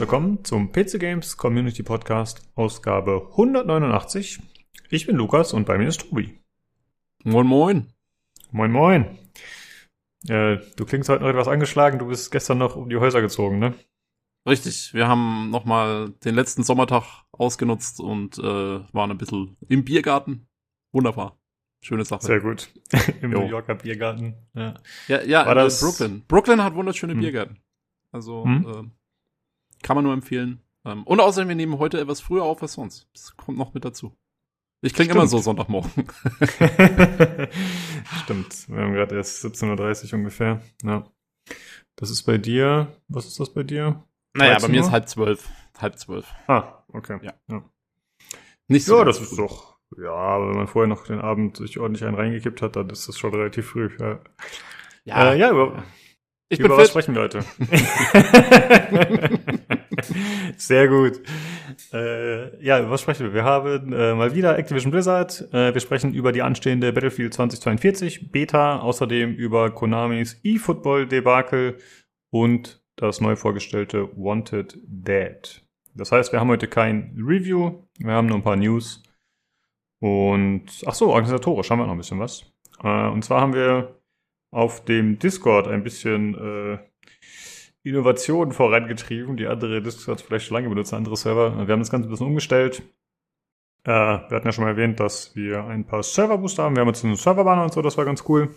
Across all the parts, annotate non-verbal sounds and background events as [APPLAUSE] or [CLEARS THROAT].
willkommen zum PC Games Community Podcast, Ausgabe 189. Ich bin Lukas und bei mir ist Tobi. Moin, moin. Moin, moin. Äh, du klingst heute noch etwas angeschlagen, du bist gestern noch um die Häuser gezogen, ne? Richtig, wir haben nochmal den letzten Sommertag ausgenutzt und äh, waren ein bisschen im Biergarten. Wunderbar. Schöne Sache. Sehr gut. [LAUGHS] Im jo. New Yorker Biergarten. Ja, ja, ja War das Brooklyn. Brooklyn hat wunderschöne hm. Biergärten. Also hm? Kann man nur empfehlen. Ähm, und außerdem, wir nehmen heute etwas früher auf als sonst. Das kommt noch mit dazu. Ich klinge immer so Sonntagmorgen. [LAUGHS] [LAUGHS] Stimmt. Wir haben gerade erst 17.30 Uhr ungefähr. Ja. Das ist bei dir, was ist das bei dir? Naja, bei mir ist halb zwölf. Halb zwölf. Ah, okay. Ja. ja. Nicht so. Ja, das ist doch, ja, wenn man vorher noch den Abend sich ordentlich einen reingekippt hat, dann ist das schon relativ früh. Ja, ja, äh, ja über, ich über bin was fit. sprechen wir heute? [LAUGHS] [LAUGHS] Sehr gut. Äh, ja, was sprechen wir? Wir haben äh, mal wieder Activision Blizzard. Äh, wir sprechen über die anstehende Battlefield 2042 Beta, außerdem über Konamis eFootball-Debakel und das neu vorgestellte Wanted Dead. Das heißt, wir haben heute kein Review, wir haben nur ein paar News. Und, ach so, organisatorisch haben wir noch ein bisschen was. Äh, und zwar haben wir auf dem Discord ein bisschen äh, Innovationen vorangetrieben, die andere Discords vielleicht schon lange benutzen, andere Server. Wir haben das Ganze ein bisschen umgestellt. Äh, wir hatten ja schon mal erwähnt, dass wir ein paar Serverbooster haben. Wir haben jetzt einen Serverbanner und so, das war ganz cool.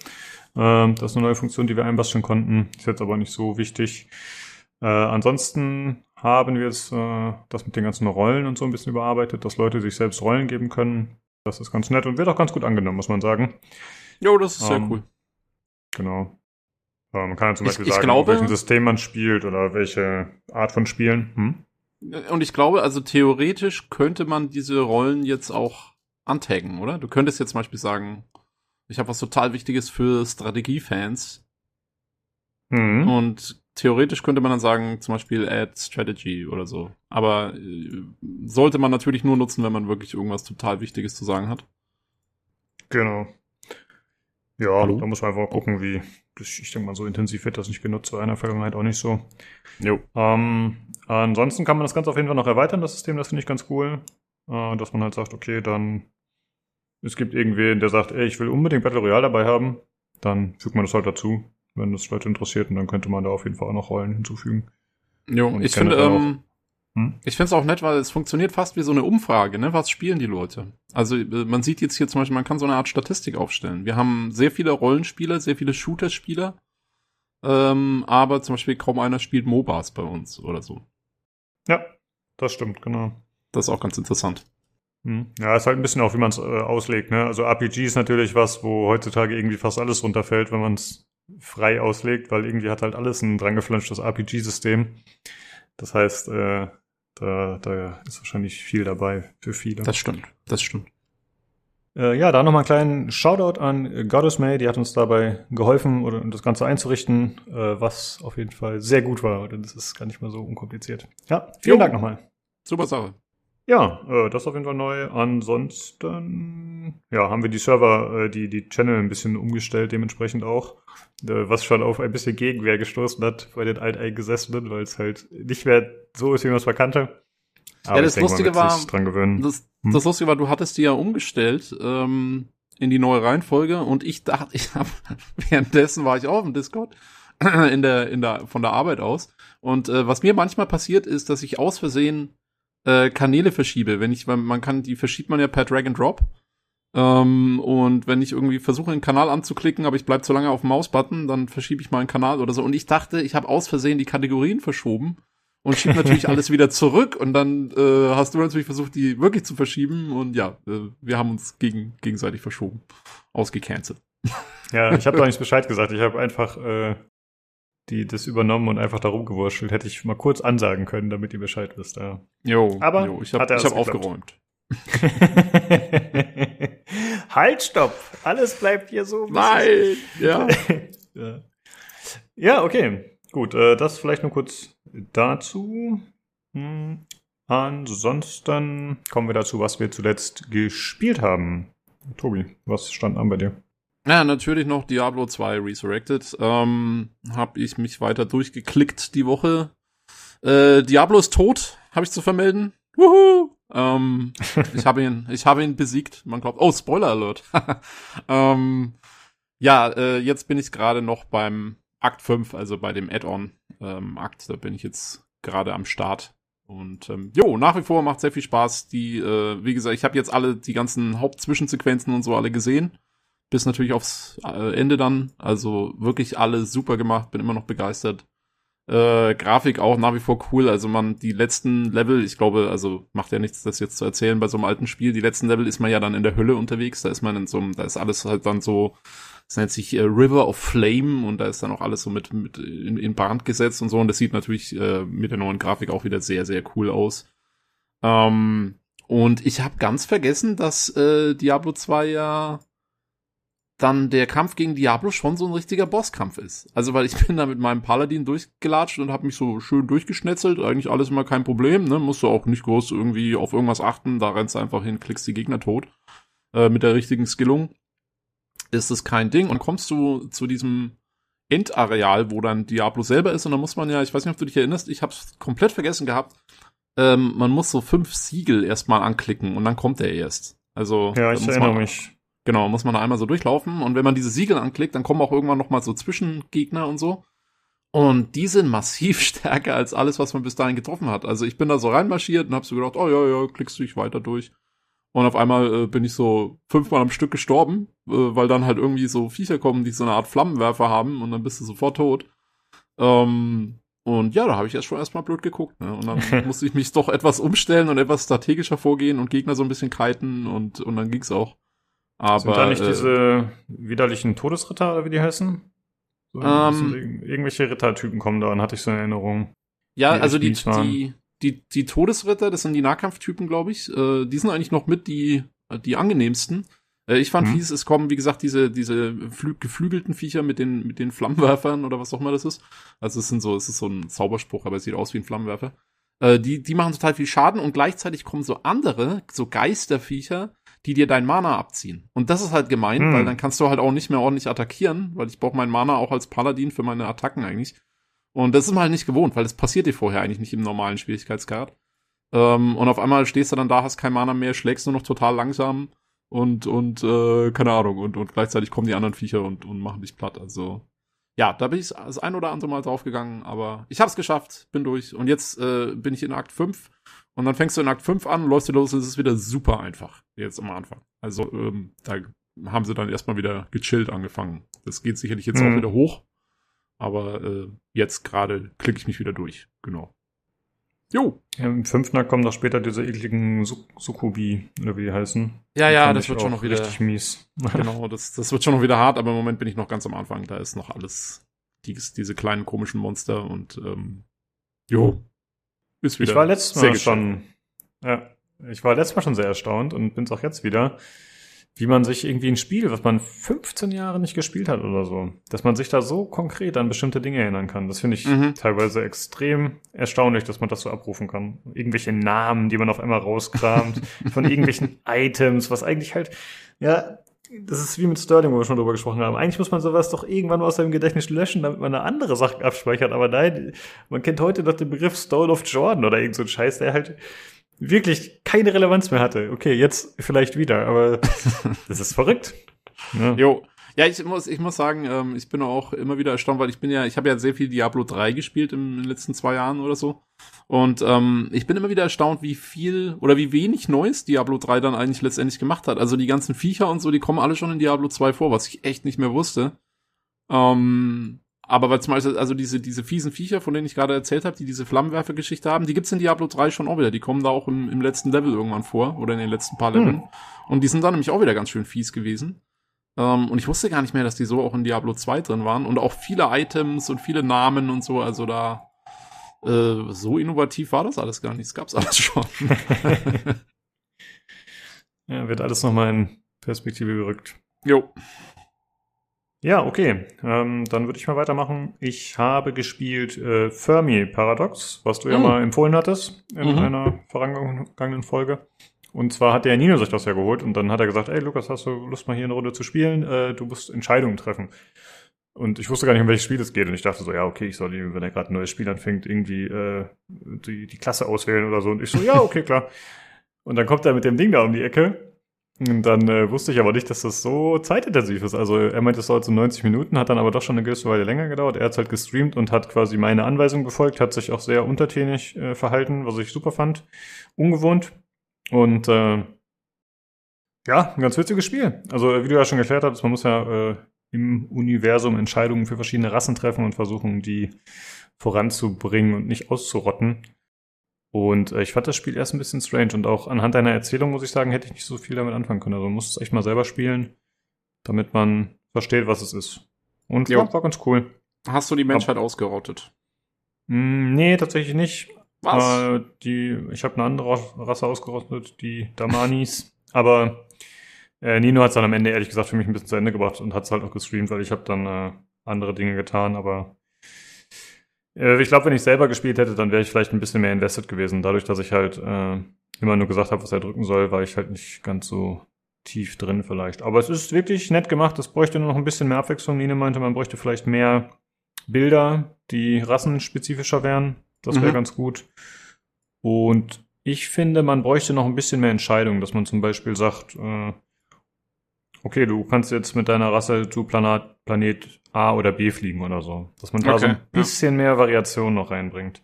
Äh, das ist eine neue Funktion, die wir einbasteln konnten. Ist jetzt aber nicht so wichtig. Äh, ansonsten haben wir jetzt äh, das mit den ganzen Rollen und so ein bisschen überarbeitet, dass Leute sich selbst Rollen geben können. Das ist ganz nett und wird auch ganz gut angenommen, muss man sagen. Jo, das ist sehr Ähm, cool. Genau. Äh, man kann ja zum Ich- Beispiel ich sagen, glaube- welchen System man spielt oder welche Art von Spielen. Hm? Und ich glaube, also theoretisch könnte man diese Rollen jetzt auch antaggen, oder? Du könntest jetzt zum Beispiel sagen, ich habe was total Wichtiges für Strategiefans Hm. und theoretisch könnte man dann sagen, zum Beispiel Add Strategy oder so. Aber äh, sollte man natürlich nur nutzen, wenn man wirklich irgendwas total Wichtiges zu sagen hat. Genau. Ja, Hallo? da muss man einfach gucken, wie. Ich denke mal, so intensiv wird das nicht genutzt, war in der Vergangenheit auch nicht so. Jo. Ähm, ansonsten kann man das Ganze auf jeden Fall noch erweitern, das System, das finde ich ganz cool. Äh, dass man halt sagt, okay, dann es gibt irgendwen, der sagt, ey, ich will unbedingt Battle Royale dabei haben, dann fügt man das halt dazu, wenn das Leute interessiert, und dann könnte man da auf jeden Fall auch noch Rollen hinzufügen. Jo, Und ich finde, ähm, Hm? Ich finde es auch nett, weil es funktioniert fast wie so eine Umfrage, ne? Was spielen die Leute? Also äh, man sieht jetzt hier zum Beispiel, man kann so eine Art Statistik aufstellen. Wir haben sehr viele Rollenspieler, sehr viele Shooter-Spieler, ähm, aber zum Beispiel kaum einer spielt MOBAs bei uns oder so. Ja, das stimmt, genau. Das ist auch ganz interessant. Hm. Ja, ist halt ein bisschen auch, wie man es äh, auslegt. Ne? Also RPG ist natürlich was, wo heutzutage irgendwie fast alles runterfällt, wenn man es frei auslegt, weil irgendwie hat halt alles ein drangeflanschtes RPG-System. Das heißt, äh, da, da ist wahrscheinlich viel dabei für viele. Das stimmt, das stimmt. Äh, ja, da nochmal einen kleinen Shoutout an Goddess May, die hat uns dabei geholfen, oder, um das Ganze einzurichten, äh, was auf jeden Fall sehr gut war. Das ist gar nicht mal so unkompliziert. Ja, vielen Jo. Dank nochmal. Super Sache. Ja, äh, das ist auf jeden Fall neu. Ansonsten, ja, haben wir die Server, äh, die, die Channel ein bisschen umgestellt, dementsprechend auch. Äh, was schon auf ein bisschen Gegenwehr gestoßen hat bei den Alteingesessenen, weil es halt nicht mehr so ist, wie man es mal kannte. Aber das ich denke, Lustige war, sich dran gewöhnen. Das, Hm. das Lustige war, du hattest die ja umgestellt ähm, in die neue Reihenfolge und ich dachte, ich habe [LAUGHS] währenddessen war ich auch im Discord [CLEARS THROAT] in der in der von der Arbeit aus und äh, was mir manchmal passiert ist, dass ich aus Versehen äh, Kanäle verschiebe, wenn ich man kann die verschiebt man ja per Drag and Drop ähm, und wenn ich irgendwie versuche einen Kanal anzuklicken, aber ich bleib zu lange auf dem Mausbutton, dann verschiebe ich mal einen Kanal oder so und ich dachte, ich habe aus Versehen die Kategorien verschoben und schieb natürlich [LAUGHS] alles wieder zurück und dann äh, hast du natürlich versucht, die wirklich zu verschieben und ja, äh, wir haben uns gegen, gegenseitig verschoben. Ausgecancelt. Ja, ich habe doch nicht Bescheid gesagt. Ich habe einfach äh, die das übernommen und einfach da rumgewurschtelt. Hätte ich mal kurz ansagen können, damit ihr Bescheid wisst. Ja. Jo, Aber jo, ich habe hab aufgeräumt. [LAUGHS] halt, stopp! Alles bleibt hier so. Nein! Ja. [LAUGHS] Ja. ja, okay. Gut, äh, das vielleicht nur kurz dazu. Hm. Ansonsten kommen wir dazu, was wir zuletzt gespielt haben. Tobi, was stand an bei dir? Ja, natürlich noch Diablo 2 Resurrected. Ähm, hab ich mich weiter durchgeklickt die Woche. Äh, Diablo ist tot, habe ich zu vermelden. Wuhu! Ähm, [LAUGHS] ich habe ihn, ich habe ihn besiegt. Man glaubt, oh, Spoiler Alert. [LAUGHS] ähm, ja, äh, jetzt bin ich gerade noch beim Akt 5, also bei dem Add-on ähm, Akt. Da bin ich jetzt gerade am Start. Und ähm, jo, nach wie vor macht sehr viel Spaß. Die, äh, wie gesagt, ich habe jetzt alle die ganzen Hauptzwischensequenzen und so alle gesehen. Bis natürlich aufs äh, Ende dann. Also wirklich alle super gemacht, bin immer noch begeistert. Äh, Grafik auch nach wie vor cool. Also man, die letzten Level, ich glaube, also macht ja nichts, das jetzt zu erzählen bei so einem alten Spiel. Die letzten Level ist man ja dann in der Hölle unterwegs. Da ist man in so einem, da ist alles halt dann so, das nennt sich äh, River of Flame und da ist dann auch alles so mit, mit in, in Brand gesetzt und so. Und das sieht natürlich äh, mit der neuen Grafik auch wieder sehr, sehr cool aus. Ähm, und ich habe ganz vergessen, dass äh, Diablo 2 ja dann der Kampf gegen Diablo schon so ein richtiger Bosskampf ist. Also weil ich [LAUGHS] bin da mit meinem Paladin durchgelatscht und habe mich so schön durchgeschnetzelt. Eigentlich alles immer kein Problem, ne? Musst du auch nicht groß irgendwie auf irgendwas achten. Da rennst du einfach hin, klickst die Gegner tot. Äh, mit der richtigen Skillung ist es kein Ding. Und kommst du zu diesem Endareal, wo dann Diablo selber ist. Und dann muss man ja, ich weiß nicht, ob du dich erinnerst, ich habe komplett vergessen gehabt. Ähm, man muss so fünf Siegel erstmal anklicken und dann kommt er erst. Also ja, ich erinnere mich. Genau, muss man da einmal so durchlaufen. Und wenn man diese Siegel anklickt, dann kommen auch irgendwann noch mal so Zwischengegner und so. Und die sind massiv [LAUGHS] stärker als alles, was man bis dahin getroffen hat. Also ich bin da so reinmarschiert und hab so gedacht, oh ja, ja, klickst du dich weiter durch. Und auf einmal äh, bin ich so fünfmal am Stück gestorben, äh, weil dann halt irgendwie so Viecher kommen, die so eine Art Flammenwerfer haben und dann bist du sofort tot. Ähm, und ja, da habe ich erst schon erstmal blöd geguckt. Ne? Und dann [LAUGHS] musste ich mich doch etwas umstellen und etwas strategischer vorgehen und Gegner so ein bisschen kiten und, und dann ging's auch. Aber, Sind da nicht äh, diese widerlichen Todesritter oder wie die heißen? So, ähm, irgendwelche Rittertypen kommen da und hatte ich so eine Erinnerung. Ja, also die, die, die, die Todesritter, das sind die Nahkampftypen, glaube ich. Äh, die sind eigentlich noch mit die, die angenehmsten. Äh, ich fand mhm. fies, es kommen, wie gesagt, diese, diese flü geflügelten Viecher mit den, mit den Flammenwerfern oder was auch immer das ist. Also es sind so, es ist so ein Zauberspruch, aber es sieht aus wie ein Flammenwerfer. Äh, die, die machen total viel Schaden und gleichzeitig kommen so andere, so Geisterviecher, die dir dein Mana abziehen. Und das ist halt gemein, hm. weil dann kannst du halt auch nicht mehr ordentlich attackieren, weil ich brauche mein Mana auch als Paladin für meine Attacken eigentlich. Und das ist man halt nicht gewohnt, weil das passiert dir vorher eigentlich nicht im normalen Schwierigkeitsgrad. Ähm, und auf einmal stehst du dann da, hast kein Mana mehr, schlägst nur noch total langsam und, und äh, keine Ahnung, und, und gleichzeitig kommen die anderen Viecher und, und machen dich platt. Also ja, da bin ich das ein oder andere Mal draufgegangen, aber ich habe es geschafft, bin durch. Und jetzt äh, bin ich in Akt 5 und dann fängst du in Akt 5 an, läufst du los und es ist wieder super einfach, jetzt am Anfang. Also ähm, da haben sie dann erstmal wieder gechillt angefangen. Das geht sicherlich jetzt mhm. auch wieder hoch, aber äh, jetzt gerade klicke ich mich wieder durch, genau. Jo. Im fünften kommen noch später diese ekligen Sukubi, oder wie die heißen. Ja, ja, das wird schon noch wieder. Richtig mies. [LAUGHS] Genau, das, das wird schon noch wieder hart, aber im Moment bin ich noch ganz am Anfang. Da ist noch alles, die, diese kleinen komischen Monster und, ähm, jo. Ist wieder. Ich war letztes Mal schon, ja, ich war letztes Mal schon sehr erstaunt und bin's auch jetzt wieder wie man sich irgendwie ein Spiel, was man 15 Jahre nicht gespielt hat oder so, dass man sich da so konkret an bestimmte Dinge erinnern kann. Das finde ich mhm. teilweise extrem erstaunlich, dass man das so abrufen kann. Irgendwelche Namen, die man auf einmal rauskramt, [LAUGHS] von irgendwelchen Items, was eigentlich halt, ja, das ist wie mit Sterling, wo wir schon drüber gesprochen haben. Eigentlich muss man sowas doch irgendwann aus seinem Gedächtnis löschen, damit man eine andere Sache abspeichert. Aber nein, man kennt heute noch den Begriff Stole of Jordan oder irgend so ein Scheiß, der halt wirklich keine Relevanz mehr hatte. Okay, jetzt vielleicht wieder, aber [LAUGHS] das ist verrückt. Ja. Jo. Ja, ich muss, ich muss sagen, ähm, ich bin auch immer wieder erstaunt, weil ich bin ja, ich habe ja sehr viel Diablo 3 gespielt im, in den letzten zwei Jahren oder so. Und ähm, ich bin immer wieder erstaunt, wie viel oder wie wenig Neues Diablo 3 dann eigentlich letztendlich gemacht hat. Also die ganzen Viecher und so, die kommen alle schon in Diablo 2 vor, was ich echt nicht mehr wusste. Ähm, aber weil zum Beispiel, also diese, diese fiesen Viecher, von denen ich gerade erzählt habe, die diese Flammenwerfer-Geschichte haben, die gibt's in Diablo 3 schon auch wieder. Die kommen da auch im, im letzten Level irgendwann vor oder in den letzten paar Leveln. Hm. Und die sind da nämlich auch wieder ganz schön fies gewesen. Ähm, und ich wusste gar nicht mehr, dass die so auch in Diablo 2 drin waren. Und auch viele Items und viele Namen und so. Also da äh, so innovativ war das alles gar nicht. Das gab's alles schon. [LAUGHS] ja, wird alles nochmal in Perspektive gerückt. Jo. Ja, okay. Ähm, dann würde ich mal weitermachen. Ich habe gespielt äh, Fermi Paradox, was du mhm. ja mal empfohlen hattest in mhm. einer vorangegangenen Folge. Und zwar hat der Nino sich das ja geholt und dann hat er gesagt, ey Lukas, hast du Lust mal hier eine Runde zu spielen? Äh, du musst Entscheidungen treffen. Und ich wusste gar nicht, um welches Spiel es geht. Und ich dachte so, ja, okay, ich soll, wenn er gerade ein neues Spiel anfängt, irgendwie äh, die, die Klasse auswählen oder so. Und ich so, ja, okay, klar. Und dann kommt er mit dem Ding da um die Ecke. Und dann äh, wusste ich aber nicht, dass das so zeitintensiv ist. Also er meinte, es dauert so 90 Minuten, hat dann aber doch schon eine gewisse Weile länger gedauert. Er hat halt gestreamt und hat quasi meine Anweisung befolgt, hat sich auch sehr untertänig äh, verhalten, was ich super fand. Ungewohnt. Und äh, ja, ein ganz witziges Spiel. Also wie du ja schon erklärt hast, man muss ja äh, im Universum Entscheidungen für verschiedene Rassen treffen und versuchen, die voranzubringen und nicht auszurotten. Und äh, ich fand das Spiel erst ein bisschen strange und auch anhand deiner Erzählung muss ich sagen, hätte ich nicht so viel damit anfangen können. Also man muss es echt mal selber spielen, damit man versteht, was es ist. Und jo. ja, war ganz cool. Hast du die Menschheit Ab ausgerottet? Mh, mm, nee, tatsächlich nicht. Was? Äh, die, ich habe eine andere Rasse ausgerottet, die Damanis. [LAUGHS] aber äh, Nino hat es dann am Ende ehrlich gesagt für mich ein bisschen zu Ende gebracht und hat es halt auch gestreamt, weil ich habe dann äh, andere Dinge getan, aber äh, ich glaube, wenn ich selber gespielt hätte, dann wäre ich vielleicht ein bisschen mehr invested gewesen. Dadurch, dass ich halt äh, immer nur gesagt habe, was er drücken soll, war ich halt nicht ganz so tief drin vielleicht. Aber es ist wirklich nett gemacht. Es bräuchte nur noch ein bisschen mehr Abwechslung. Nino meinte, man bräuchte vielleicht mehr Bilder, die rassenspezifischer wären. Das wäre mhm. ganz gut. Und ich finde, man bräuchte noch ein bisschen mehr Entscheidung, dass man zum Beispiel sagt, äh, okay, du kannst jetzt mit deiner Rasse zu Planet, Planet A oder B fliegen oder so. Dass man da okay, so ein bisschen ja. mehr Variation noch reinbringt.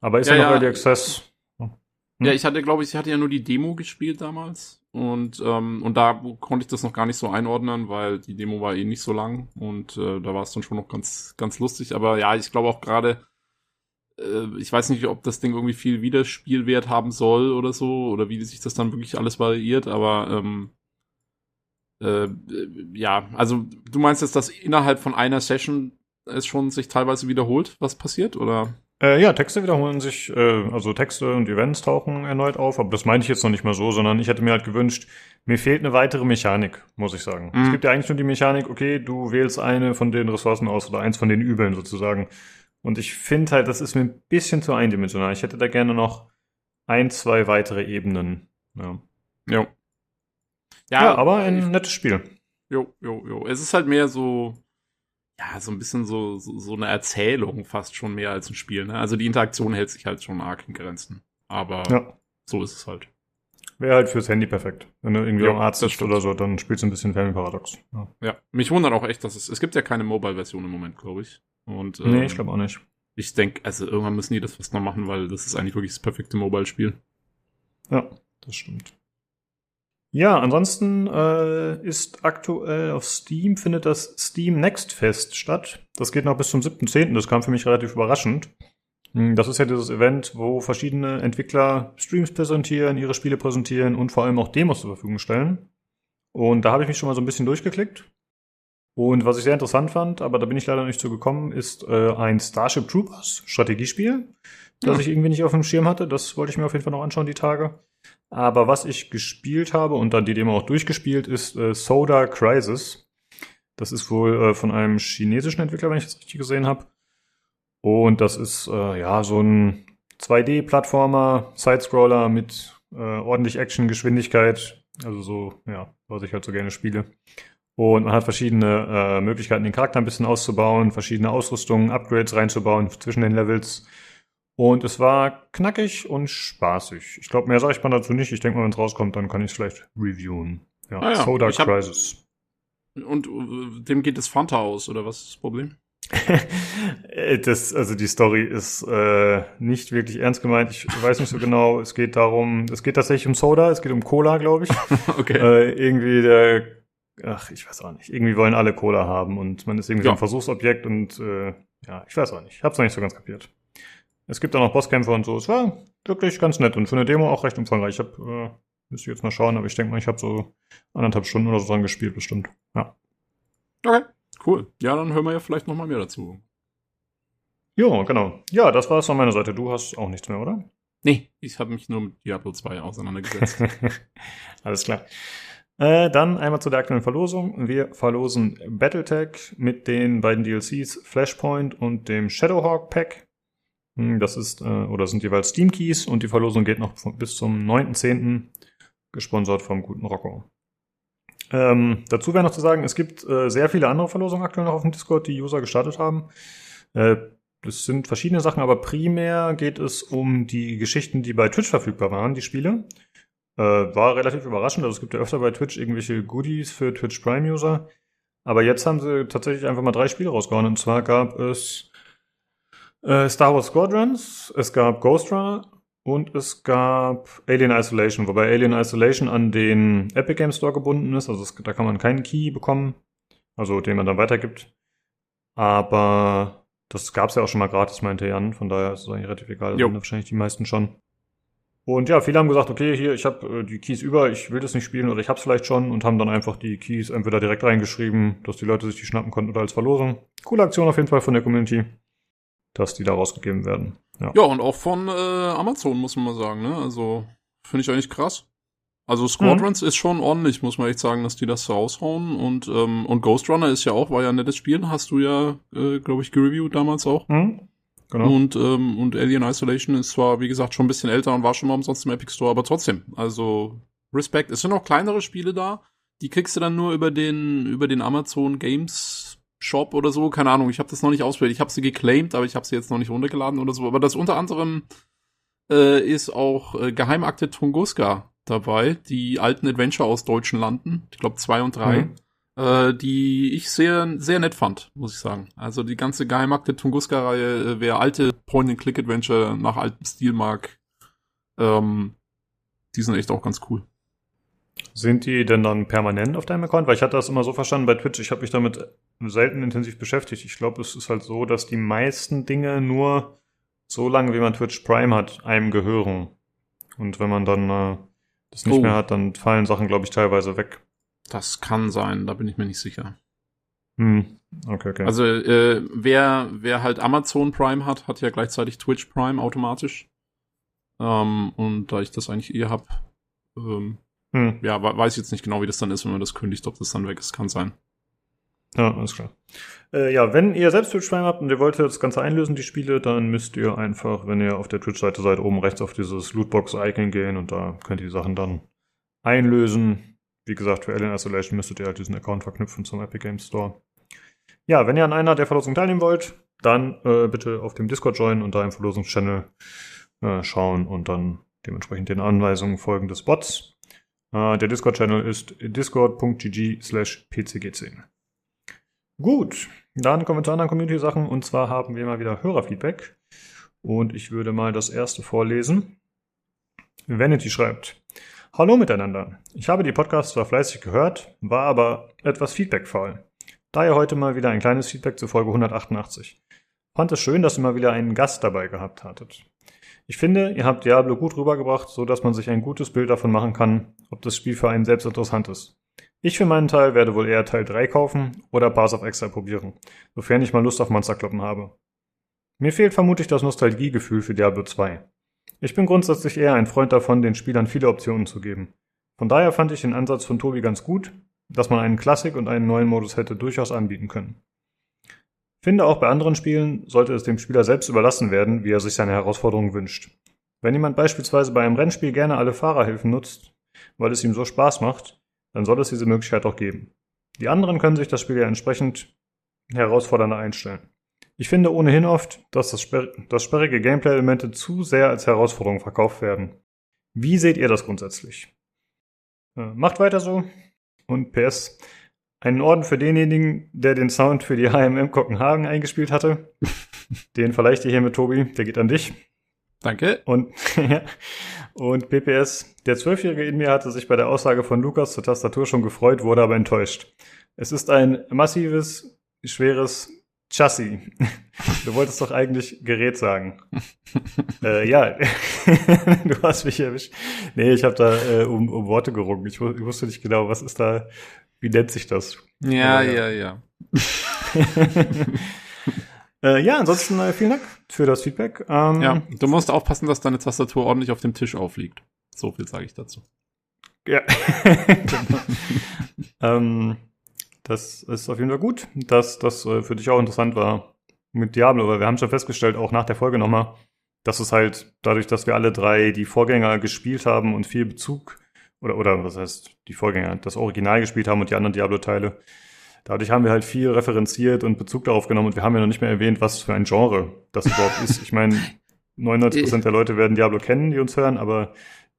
Aber ist ja, ja noch Early Access. Hm? Ja, ich hatte, glaube ich, ich hatte ja nur die Demo gespielt damals. Und, ähm, und da konnte ich das noch gar nicht so einordnen, weil die Demo war eh nicht so lang und äh, da war es dann schon noch ganz, ganz lustig. Aber ja, ich glaube auch gerade, äh, ich weiß nicht, ob das Ding irgendwie viel Wiederspielwert haben soll oder so, oder wie sich das dann wirklich alles variiert, aber ähm, äh, ja, also du meinst jetzt, dass innerhalb von einer Session es schon sich teilweise wiederholt, was passiert, oder? Äh, ja, Texte wiederholen sich, äh, also Texte und Events tauchen erneut auf, aber das meine ich jetzt noch nicht mal so, sondern ich hätte mir halt gewünscht, mir fehlt eine weitere Mechanik, muss ich sagen. Mhm. Es gibt ja eigentlich nur die Mechanik, okay, du wählst eine von den Ressourcen aus oder eins von den Übeln sozusagen. Und ich finde halt, das ist mir ein bisschen zu eindimensional. Ich hätte da gerne noch ein, zwei weitere Ebenen. Ja. Jo. Ja, ja aber ein nettes Spiel. Jo, jo, jo. Es ist halt mehr so, ja, so ein bisschen so, so, so eine Erzählung fast schon mehr als ein Spiel. Ne? Also die Interaktion hält sich halt schon arg in Grenzen. Aber ja. so ist es halt. Wäre halt fürs Handy perfekt. Wenn du irgendwie ja, am Arzt bist oder so, dann spielst du ein bisschen Family Paradox. Ja. ja. mich wundert auch echt, dass es, es gibt ja keine Mobile-Version im Moment, glaube ich. Und, ähm, nee, ich glaube auch nicht. Ich denke, also irgendwann müssen die das fast noch machen, weil das ist eigentlich wirklich das perfekte Mobile-Spiel. Ja, das stimmt. Ja, ansonsten äh, ist aktuell auf Steam findet das Steam Next Fest statt. Das geht noch bis zum 7.10. Das kam für mich relativ überraschend. Hm, das ist ja dieses Event, wo verschiedene Entwickler Streams präsentieren, ihre Spiele präsentieren und vor allem auch Demos zur Verfügung stellen. Und da habe ich mich schon mal so ein bisschen durchgeklickt. Und was ich sehr interessant fand, aber da bin ich leider nicht zu gekommen, ist äh, ein Starship Troopers Strategiespiel, das ja. ich irgendwie nicht auf dem Schirm hatte. Das wollte ich mir auf jeden Fall noch anschauen, die Tage. Aber was ich gespielt habe und dann die Demo auch durchgespielt, ist äh, Soda Crisis. Das ist wohl äh, von einem chinesischen Entwickler, wenn ich das richtig gesehen habe. Und das ist äh, ja so ein 2D-Plattformer, Sidescroller mit äh, ordentlich Action, Geschwindigkeit. Also so, ja, was ich halt so gerne spiele. Und man hat verschiedene äh, Möglichkeiten, den Charakter ein bisschen auszubauen, verschiedene Ausrüstungen, Upgrades reinzubauen zwischen den Levels. Und es war knackig und spaßig. Ich glaube, mehr sage ich mal dazu nicht. Ich denke mal, wenn es rauskommt, dann kann ich es vielleicht reviewen. Ja, ah ja Soda Crisis. Und uh, dem geht das Fanta aus, oder was ist das Problem? [LAUGHS] das, also die Story ist äh, nicht wirklich ernst gemeint. Ich weiß nicht so genau. Es geht darum, es geht tatsächlich um Soda, es geht um Cola, glaube ich. [LAUGHS] okay. Äh, irgendwie der ach, ich weiß auch nicht. Irgendwie wollen alle Cola haben und man ist irgendwie ja. so ein Versuchsobjekt und äh, ja, ich weiß auch nicht. Ich hab's noch nicht so ganz kapiert. Es gibt auch noch Bosskämpfe und so. Es war wirklich ganz nett und für eine Demo auch recht umfangreich. Ich hab, äh, müsste jetzt mal schauen, aber ich denke mal, ich habe so anderthalb Stunden oder so dran gespielt, bestimmt. Ja. Okay, cool. Ja, dann hören wir ja vielleicht noch mal mehr dazu. Jo, genau. Ja, das war es von meiner Seite. Du hast auch nichts mehr, oder? Nee, ich habe mich nur mit Diablo 2 auseinandergesetzt. [LAUGHS] Alles klar. Äh, dann einmal zu der aktuellen Verlosung. Wir verlosen Battletech mit den beiden DLCs Flashpoint und dem Shadowhawk Pack. Hm, das ist, äh, oder sind jeweils Steam Keys und die Verlosung geht noch bis zum 9.10. gesponsert vom guten Rocco. Ähm, dazu wäre noch zu sagen, es gibt äh, sehr viele andere Verlosungen aktuell noch auf dem Discord, die User gestartet haben. Äh, das sind verschiedene Sachen, aber primär geht es um die Geschichten, die bei Twitch verfügbar waren, die Spiele. Äh, war relativ überraschend. Also es gibt ja öfter bei Twitch irgendwelche Goodies für Twitch Prime-User. Aber jetzt haben sie tatsächlich einfach mal drei Spiele rausgehauen. Und zwar gab es äh, Star Wars Squadrons, es gab Ghost Runner und es gab Alien Isolation, wobei Alien Isolation an den Epic Game Store gebunden ist. Also es, da kann man keinen Key bekommen, also den man dann weitergibt. Aber das gab es ja auch schon mal gratis, meinte Jan. Von daher ist es eigentlich relativ egal. Das sind wahrscheinlich die meisten schon. Und ja, viele haben gesagt, okay, hier, ich habe äh, die Keys über, ich will das nicht spielen oder ich hab's vielleicht schon und haben dann einfach die Keys entweder direkt reingeschrieben, dass die Leute sich die schnappen konnten oder als Verlosung. Coole Aktion auf jeden Fall von der Community, dass die da rausgegeben werden. Ja, ja und auch von äh, Amazon, muss man mal sagen, ne? Also, finde ich eigentlich krass. Also Squadrons mhm. ist schon ordentlich, muss man echt sagen, dass die das so raushauen. Und, ähm, und Ghost Runner ist ja auch, war ja ein nettes Spiel, hast du ja, äh, glaube ich, gereviewt damals auch. Mhm. Genau. Und, ähm, und Alien Isolation ist zwar, wie gesagt, schon ein bisschen älter und war schon mal umsonst im Epic Store, aber trotzdem, also Respekt. Es sind auch kleinere Spiele da, die kriegst du dann nur über den, über den Amazon Games Shop oder so, keine Ahnung, ich habe das noch nicht ausprobiert. Ich habe sie geclaimed, aber ich habe sie jetzt noch nicht runtergeladen oder so. Aber das unter anderem äh, ist auch äh, Geheimakte Tunguska dabei, die alten Adventure aus deutschen Landen, ich glaube zwei und drei. Mhm äh, die ich sehr, sehr nett fand, muss ich sagen. Also die ganze Geheimakte Tunguska-Reihe, äh, wer alte Point-and-Click-Adventure nach altem Stil mag, ähm, die sind echt auch ganz cool. Sind die denn dann permanent auf deinem Account? Weil ich hatte das immer so verstanden bei Twitch, ich habe mich damit selten intensiv beschäftigt. Ich glaube, es ist halt so, dass die meisten Dinge nur so lange, wie man Twitch Prime hat, einem gehören. Und wenn man dann äh, das nicht oh. mehr hat, dann fallen Sachen, glaube ich, teilweise weg. Das kann sein, da bin ich mir nicht sicher. Hm. Okay, okay. Also äh, wer, wer halt Amazon Prime hat, hat ja gleichzeitig Twitch Prime automatisch. Ähm, und da ich das eigentlich eh hab, ähm, hm. ja, weiß ich jetzt nicht genau, wie das dann ist, wenn man das kündigt, ob das dann weg ist, kann sein. Ja, alles klar. Äh, ja, wenn ihr selbst Twitch Prime habt und ihr wollt das Ganze einlösen, die Spiele, dann müsst ihr einfach, wenn ihr auf der Twitch-Seite seid, oben rechts auf dieses Lootbox-Icon gehen und da könnt ihr die Sachen dann einlösen. Wie gesagt, für Alien Isolation müsstet ihr halt diesen Account verknüpfen zum Epic Games Store. Ja, wenn ihr an einer der Verlosungen teilnehmen wollt, dann äh, bitte auf dem Discord joinen und da im Verlosungs-Channel äh, schauen und dann dementsprechend den Anweisungen folgen des Bots. Äh, der Discord-Channel ist discord.gg slash pcg10. Gut, dann kommen wir zu anderen Community-Sachen und zwar haben wir mal wieder Hörerfeedback und ich würde mal das erste vorlesen. Vanity schreibt, Hallo miteinander. Ich habe die Podcasts zwar fleißig gehört, war aber etwas feedbackfaul. Daher heute mal wieder ein kleines Feedback zu Folge 188. Fand es schön, dass ihr mal wieder einen Gast dabei gehabt hattet. Ich finde, ihr habt Diablo gut rübergebracht, so dass man sich ein gutes Bild davon machen kann, ob das Spiel für einen selbst interessant ist. Ich für meinen Teil werde wohl eher Teil 3 kaufen oder Pass of Exile probieren, sofern ich mal Lust auf Monsterkloppen habe. Mir fehlt vermutlich das Nostalgiegefühl für Diablo 2. Ich bin grundsätzlich eher ein Freund davon, den Spielern viele Optionen zu geben. Von daher fand ich den Ansatz von Tobi ganz gut, dass man einen Klassik und einen neuen Modus hätte durchaus anbieten können. Finde auch bei anderen Spielen sollte es dem Spieler selbst überlassen werden, wie er sich seine Herausforderungen wünscht. Wenn jemand beispielsweise bei einem Rennspiel gerne alle Fahrerhilfen nutzt, weil es ihm so Spaß macht, dann soll es diese Möglichkeit auch geben. Die anderen können sich das Spiel ja entsprechend herausfordernder einstellen. Ich finde ohnehin oft, dass, das sperr dass sperrige Gameplay-Elemente zu sehr als Herausforderung verkauft werden. Wie seht ihr das grundsätzlich? Äh, macht weiter so. Und PS, einen Orden für denjenigen, der den Sound für die HMM Kopenhagen eingespielt hatte. [LAUGHS] den verleicht ihr hier mit Tobi, der geht an dich. Danke. Und, [LAUGHS] und PPS, der Zwölfjährige in mir hatte sich bei der Aussage von Lukas zur Tastatur schon gefreut, wurde aber enttäuscht. Es ist ein massives, schweres Chassis. [LAUGHS] Du wolltest doch eigentlich Gerät sagen. [LAUGHS] äh, ja, [LAUGHS] du hast mich erwischt. Nee, ich habe da äh, um, um Worte gerungen. Ich, ich, wusste nicht genau, was ist da, wie nennt sich das? Ja, Aber, ja, ja. äh, ja, ansonsten äh, vielen Dank für das Feedback. Ähm, ja, du musst aufpassen, dass deine Tastatur ordentlich auf dem Tisch aufliegt. So viel sage ich dazu. Ja. genau. ähm, das ist auf jeden Fall gut, dass das äh, für dich auch interessant war mit Diablo, weil wir haben schon festgestellt, auch nach der Folge nochmal, dass es halt dadurch, dass wir alle drei die Vorgänger gespielt haben und viel Bezug oder, oder was heißt die Vorgänger, das Original gespielt haben und die anderen Diablo-Teile. Dadurch haben wir halt viel referenziert und Bezug darauf genommen und wir haben ja noch nicht mehr erwähnt, was für ein Genre das überhaupt ist. Ich meine, [LAUGHS] 99% der Leute werden Diablo kennen, die uns hören, aber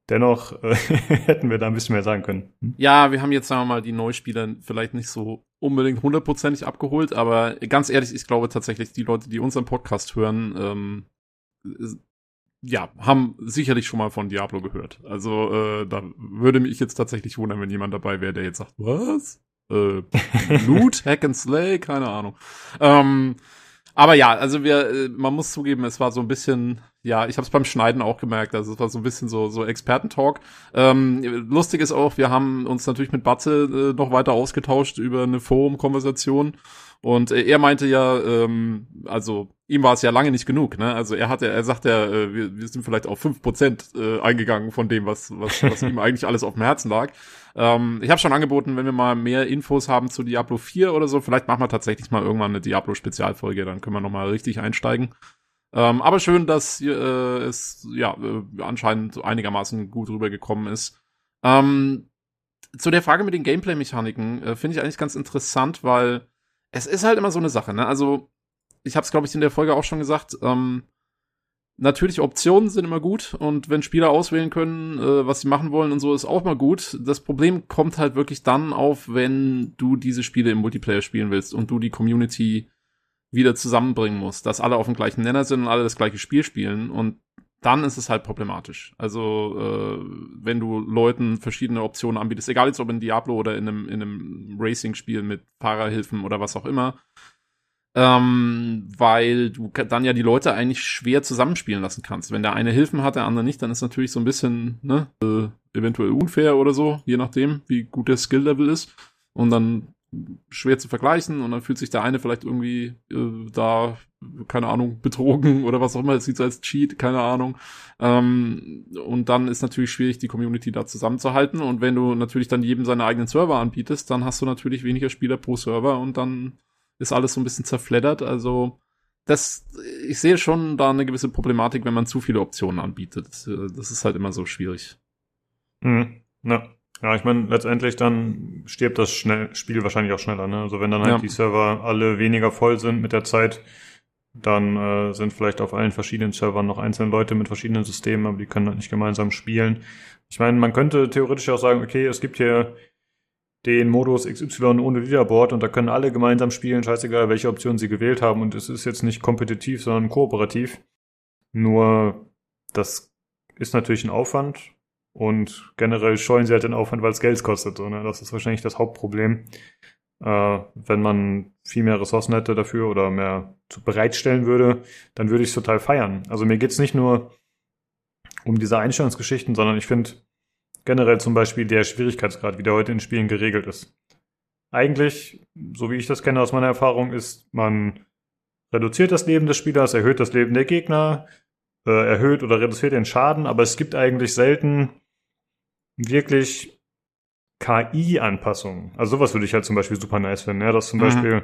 dennoch [LAUGHS] äh, hätten wir da ein bisschen mehr sagen können. Hm? Ja, wir haben jetzt, sagen wir mal, die Neuspieler vielleicht nicht so unbedingt hundertprozentig abgeholt, aber ganz ehrlich, ich glaube tatsächlich, die Leute, die unseren Podcast hören, ähm, ja, haben sicherlich schon mal von Diablo gehört. Also äh, da würde mich jetzt tatsächlich wundern, wenn jemand dabei wäre, der jetzt sagt, was? Äh, [LAUGHS] Loot, Hack and Slay, keine Ahnung. Ähm, aber ja, also wir, äh, man muss zugeben, es war so ein bisschen, ja, ich habe es beim Schneiden auch gemerkt, also es war so ein bisschen so so Expertentalk. Ähm, lustig ist auch, wir haben uns natürlich mit Batze äh, noch weiter ausgetauscht über eine Forum-Konversation und äh, er meinte ja, ähm, also ihm war es ja lange nicht genug, ne? Also er hatte, er sagt ja, äh, wir, wir sind vielleicht auf fünf Prozent äh, eingegangen von dem, was, was, was ihm [LAUGHS] eigentlich alles auf dem Herzen lag. Ähm, ich habe schon angeboten, wenn wir mal mehr Infos haben zu Diablo 4 oder so, vielleicht machen wir tatsächlich mal irgendwann eine Diablo-Spezialfolge, dann können wir nochmal richtig einsteigen. Ähm, aber schön, dass äh, es ja äh, anscheinend einigermaßen gut rübergekommen ist. Ähm, zu der Frage mit den Gameplay-Mechaniken äh, finde ich eigentlich ganz interessant, weil es ist halt immer so eine Sache, ne? Also, ich habe es, glaube ich, in der Folge auch schon gesagt, ähm, natürlich Optionen sind immer gut und wenn Spieler auswählen können, äh, was sie machen wollen und so, ist auch mal gut. Das Problem kommt halt wirklich dann auf, wenn du diese Spiele im Multiplayer spielen willst und du die Community wieder zusammenbringen musst, dass alle auf dem gleichen Nenner sind und alle das gleiche Spiel spielen und dann ist es halt problematisch. Also, äh, wenn du Leuten verschiedene Optionen anbietest, egal jetzt ob in Diablo oder in einem, in einem Racing-Spiel mit Fahrerhilfen oder was auch immer, ähm, weil du dann ja die Leute eigentlich schwer zusammenspielen lassen kannst. Wenn der eine Hilfen hat, der andere nicht, dann ist natürlich so ein bisschen, ne, äh, eventuell unfair oder so, je nachdem, wie gut der Skill-Level ist. Und dann schwer zu vergleichen und dann fühlt sich der eine vielleicht irgendwie äh, da, keine Ahnung, betrogen [LAUGHS] oder was auch immer, es sieht so als Cheat, keine Ahnung. Ähm, und dann ist natürlich schwierig, die Community da zusammenzuhalten. Und wenn du natürlich dann jedem seine eigenen Server anbietest, dann hast du natürlich weniger Spieler pro Server und dann ist alles so ein bisschen zerfleddert. Also das, ich sehe schon da eine gewisse Problematik, wenn man zu viele Optionen anbietet. Das, äh, das ist halt immer so schwierig. Mhm. Ja. Ja, ich meine, letztendlich dann stirbt das schnell, Spiel wahrscheinlich auch schneller. Ne? Also wenn dann halt ja. die Server alle weniger voll sind mit der Zeit, dann äh, sind vielleicht auf allen verschiedenen Servern noch einzelne Leute mit verschiedenen Systemen, aber die können halt nicht gemeinsam spielen. Ich meine, man könnte theoretisch auch sagen, okay, es gibt hier den Modus XY ohne Leaderboard und da können alle gemeinsam spielen, scheißegal, welche Option sie gewählt haben und es ist jetzt nicht kompetitiv, sondern kooperativ. Nur das ist natürlich ein Aufwand und generell scheuen sie halt den Aufwand, weil es Geld kostet. So, ne? Das ist wahrscheinlich das Hauptproblem. Äh, wenn man viel mehr Ressourcen hätte dafür oder mehr zu bereitstellen würde, dann würde ich es total feiern. Also mir geht's nicht nur um diese Einstellungsgeschichten, sondern ich finde generell zum Beispiel der Schwierigkeitsgrad, wie der heute in Spielen geregelt ist. Eigentlich, so wie ich das kenne aus meiner Erfahrung, ist, man reduziert das Leben des Spielers, erhöht das Leben der Gegner, äh, erhöht oder reduziert den Schaden, aber es gibt eigentlich selten wirklich KI-Anpassungen. Also sowas würde ich halt zum Beispiel super nice finden, ja, dass zum mhm. Beispiel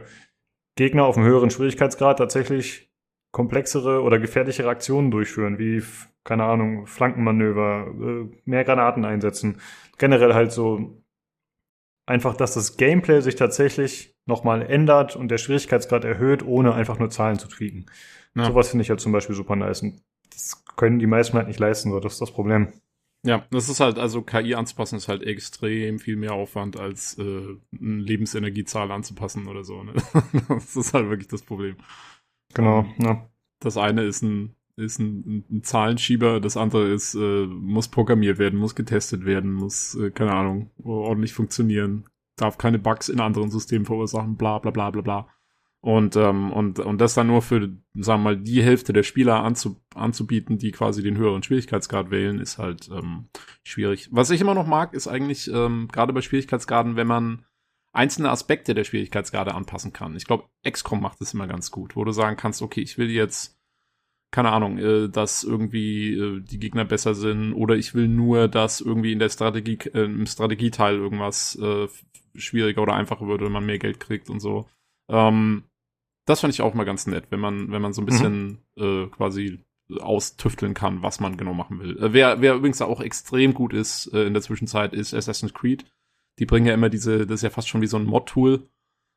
Gegner auf einem höheren Schwierigkeitsgrad tatsächlich komplexere oder gefährlichere Aktionen durchführen, wie, keine Ahnung, Flankenmanöver, äh, mehr Granaten einsetzen. Generell halt so einfach, dass das Gameplay sich tatsächlich nochmal ändert und der Schwierigkeitsgrad erhöht, ohne einfach nur Zahlen zu tweaken. Ja. Sowas finde ich halt zum Beispiel super nice. Und das können die meisten halt nicht leisten, so, das ist das Problem. Ja, das ist halt, also KI anzupassen ist halt extrem viel mehr Aufwand, als äh, eine Lebensenergiezahl anzupassen oder so. Ne? [LAUGHS] das ist halt wirklich das Problem. Genau, ja. Das eine ist ein, ist ein, ein Zahlenschieber, das andere ist, äh, muss programmiert werden, muss getestet werden, muss, äh, keine Ahnung, ordentlich funktionieren, darf keine Bugs in anderen Systemen verursachen, bla bla bla bla bla. Und, ähm, und, und das dann nur für, sagen wir mal, die Hälfte der Spieler anzu, anzubieten, die quasi den höheren Schwierigkeitsgrad wählen, ist halt ähm, schwierig. Was ich immer noch mag, ist eigentlich, ähm, gerade bei Schwierigkeitsgraden, wenn man einzelne Aspekte der Schwierigkeitsgrade anpassen kann. Ich glaube, XCOM macht das immer ganz gut, wo du sagen kannst, okay, ich will jetzt, keine Ahnung, äh, dass irgendwie äh, die Gegner besser sind oder ich will nur, dass irgendwie in der Strategie, äh, im Strategieteil irgendwas schwieriger oder einfacher wird, wenn man mehr Geld kriegt und so. Ähm, das fand ich auch mal ganz nett, wenn man, wenn man so ein mhm. bisschen mhm. quasi austüfteln kann, was man genau machen will. Wer, wer übrigens auch extrem gut ist äh, in der Zwischenzeit, ist Assassin's Creed. Die bringen ja immer diese, das ist ja fast schon wie so ein Mod-Tool,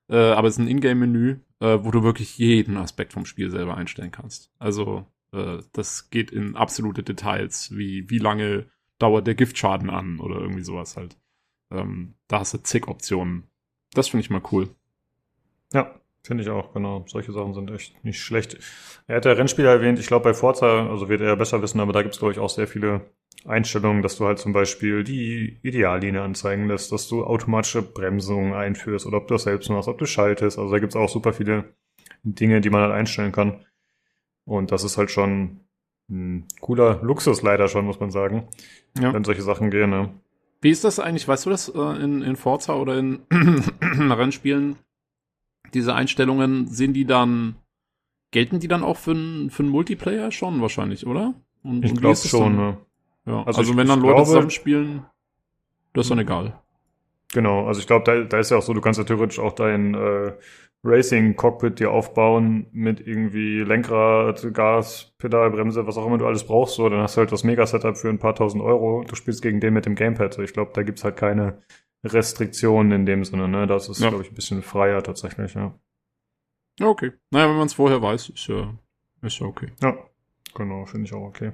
äh, aber es ist ein Ingame-Menü, äh, wo du wirklich jeden Aspekt vom Spiel selber einstellen kannst. Also äh, das geht in absolute Details, wie wie lange dauert der Giftschaden an oder irgendwie sowas halt. Ähm, da hast du zig Optionen. Das finde ich mal cool. Ja, finde ich auch, genau. Solche Sachen sind echt nicht schlecht. Er hat ja Rennspieler erwähnt, ich glaube bei Forza, also wird er besser wissen, aber da gibt es, glaube ich, auch sehr viele Einstellungen, dass du halt zum Beispiel die Ideallinie anzeigen lässt, dass du automatische Bremsungen einführst oder ob du das selbst machst, ob du schaltest. Also da gibt es auch super viele Dinge, die man halt einstellen kann. Und das ist halt schon ein cooler Luxus leider schon, muss man sagen, ja. wenn solche Sachen gehen. Ne? Wie ist das eigentlich? Weißt du das äh, in, in Forza oder in [CLEARS THROAT] Rennspielen? Diese Einstellungen, sind die dann, gelten die dann auch für einen für Multiplayer schon wahrscheinlich, oder? Und, ich glaube schon, ne? Ja, also, also wenn dann Leute glaube, zusammenspielen, das ist dann egal. Genau, also ich glaube, da, da ist ja auch so, du kannst ja theoretisch auch dein äh, Racing-Cockpit dir aufbauen mit irgendwie Lenkrad, Gas, Pedal, Bremse, was auch immer du alles brauchst. So, dann hast du halt das Mega-Setup für ein paar tausend Euro. Du spielst gegen den mit dem Gamepad. So, ich glaube, da gibt's halt keine Restriktionen in dem Sinne. Ne? Das ist, ja. glaube ich, ein bisschen freier tatsächlich. Ja. Ja, okay. Naja, wenn man es vorher weiß, ist ja, ist ja okay. Ja, genau, finde ich auch okay.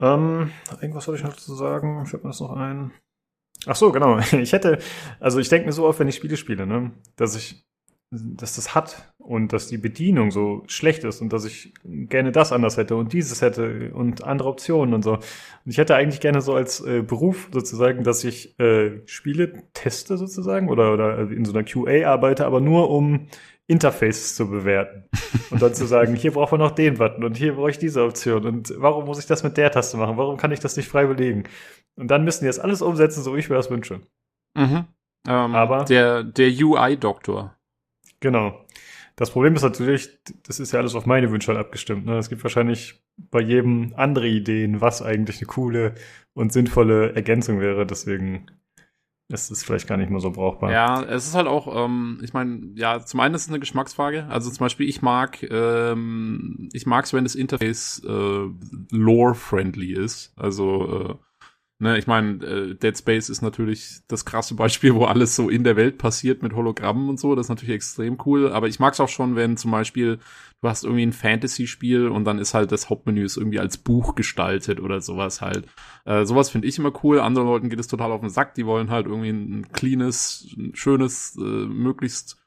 Ähm, irgendwas soll ich noch zu sagen? Fällt mir das noch ein? Ach so, genau. [LAUGHS] Ich hätte, also ich denke mir so oft, wenn ich Spiele spiele, ne, dass ich dass das hat und dass die Bedienung so schlecht ist und dass ich gerne das anders hätte und dieses hätte und andere Optionen und so. Und ich hätte eigentlich gerne so als äh, Beruf sozusagen, dass ich äh, Spiele teste sozusagen oder, oder in so einer QA arbeite, aber nur um Interfaces zu bewerten und dann zu sagen, hier braucht man noch den Button und hier brauche ich diese Option und warum muss ich das mit der Taste machen? Warum kann ich das nicht frei belegen? Und dann müssen die das alles umsetzen, so wie ich mir das wünsche. Mhm. Ähm, aber der der UI-Doktor. Genau. Das Problem ist natürlich, das ist ja alles auf meine Wünsche halt abgestimmt. Ne? Es gibt wahrscheinlich bei jedem andere Ideen, was eigentlich eine coole und sinnvolle Ergänzung wäre. Deswegen ist es vielleicht gar nicht mehr so brauchbar. Ja, es ist halt auch, ähm, ich meine, ja, zum einen ist es eine Geschmacksfrage. Also zum Beispiel, ich mag, ähm, ich mag es, wenn das Interface äh, lore-friendly ist. Also äh, Ne, ich meine, äh, Dead Space ist natürlich das krasse Beispiel, wo alles so in der Welt passiert mit Hologrammen und so. Das ist natürlich extrem cool. Aber ich mag es auch schon, wenn zum Beispiel du hast irgendwie ein Fantasy-Spiel und dann ist halt das Hauptmenü ist irgendwie als Buch gestaltet oder sowas halt. Äh, sowas finde ich immer cool. Anderen Leuten geht es total auf den Sack. Die wollen halt irgendwie ein cleanes, ein schönes, äh, möglichst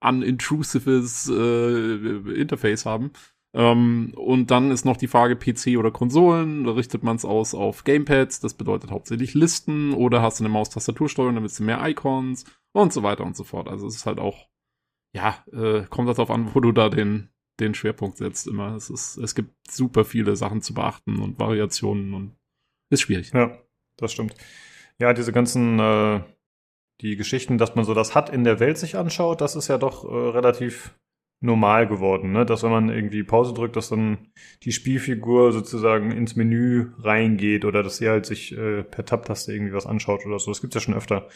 unintrusives äh, Interface haben. Ähm, und dann ist noch die Frage PC oder Konsolen. Da richtet man es aus auf Gamepads. Das bedeutet hauptsächlich Listen. Oder hast du eine Maustastatursteuerung, willst du mehr Icons und so weiter und so fort. Also es ist halt auch, ja, äh, kommt darauf an, [LAUGHS] wo du da den, den Schwerpunkt setzt immer. Es ist, es gibt super viele Sachen zu beachten und Variationen und ist schwierig. Ja, das stimmt. Ja, diese ganzen, äh, die Geschichten, dass man so das hat in der Welt sich anschaut, das ist ja doch äh, relativ normal geworden, ne? Dass wenn man irgendwie Pause drückt, dass dann die Spielfigur sozusagen ins Menü reingeht oder dass sie halt sich äh, per Tab-Taste irgendwie was anschaut oder so. Das gibt's ja schon öfter.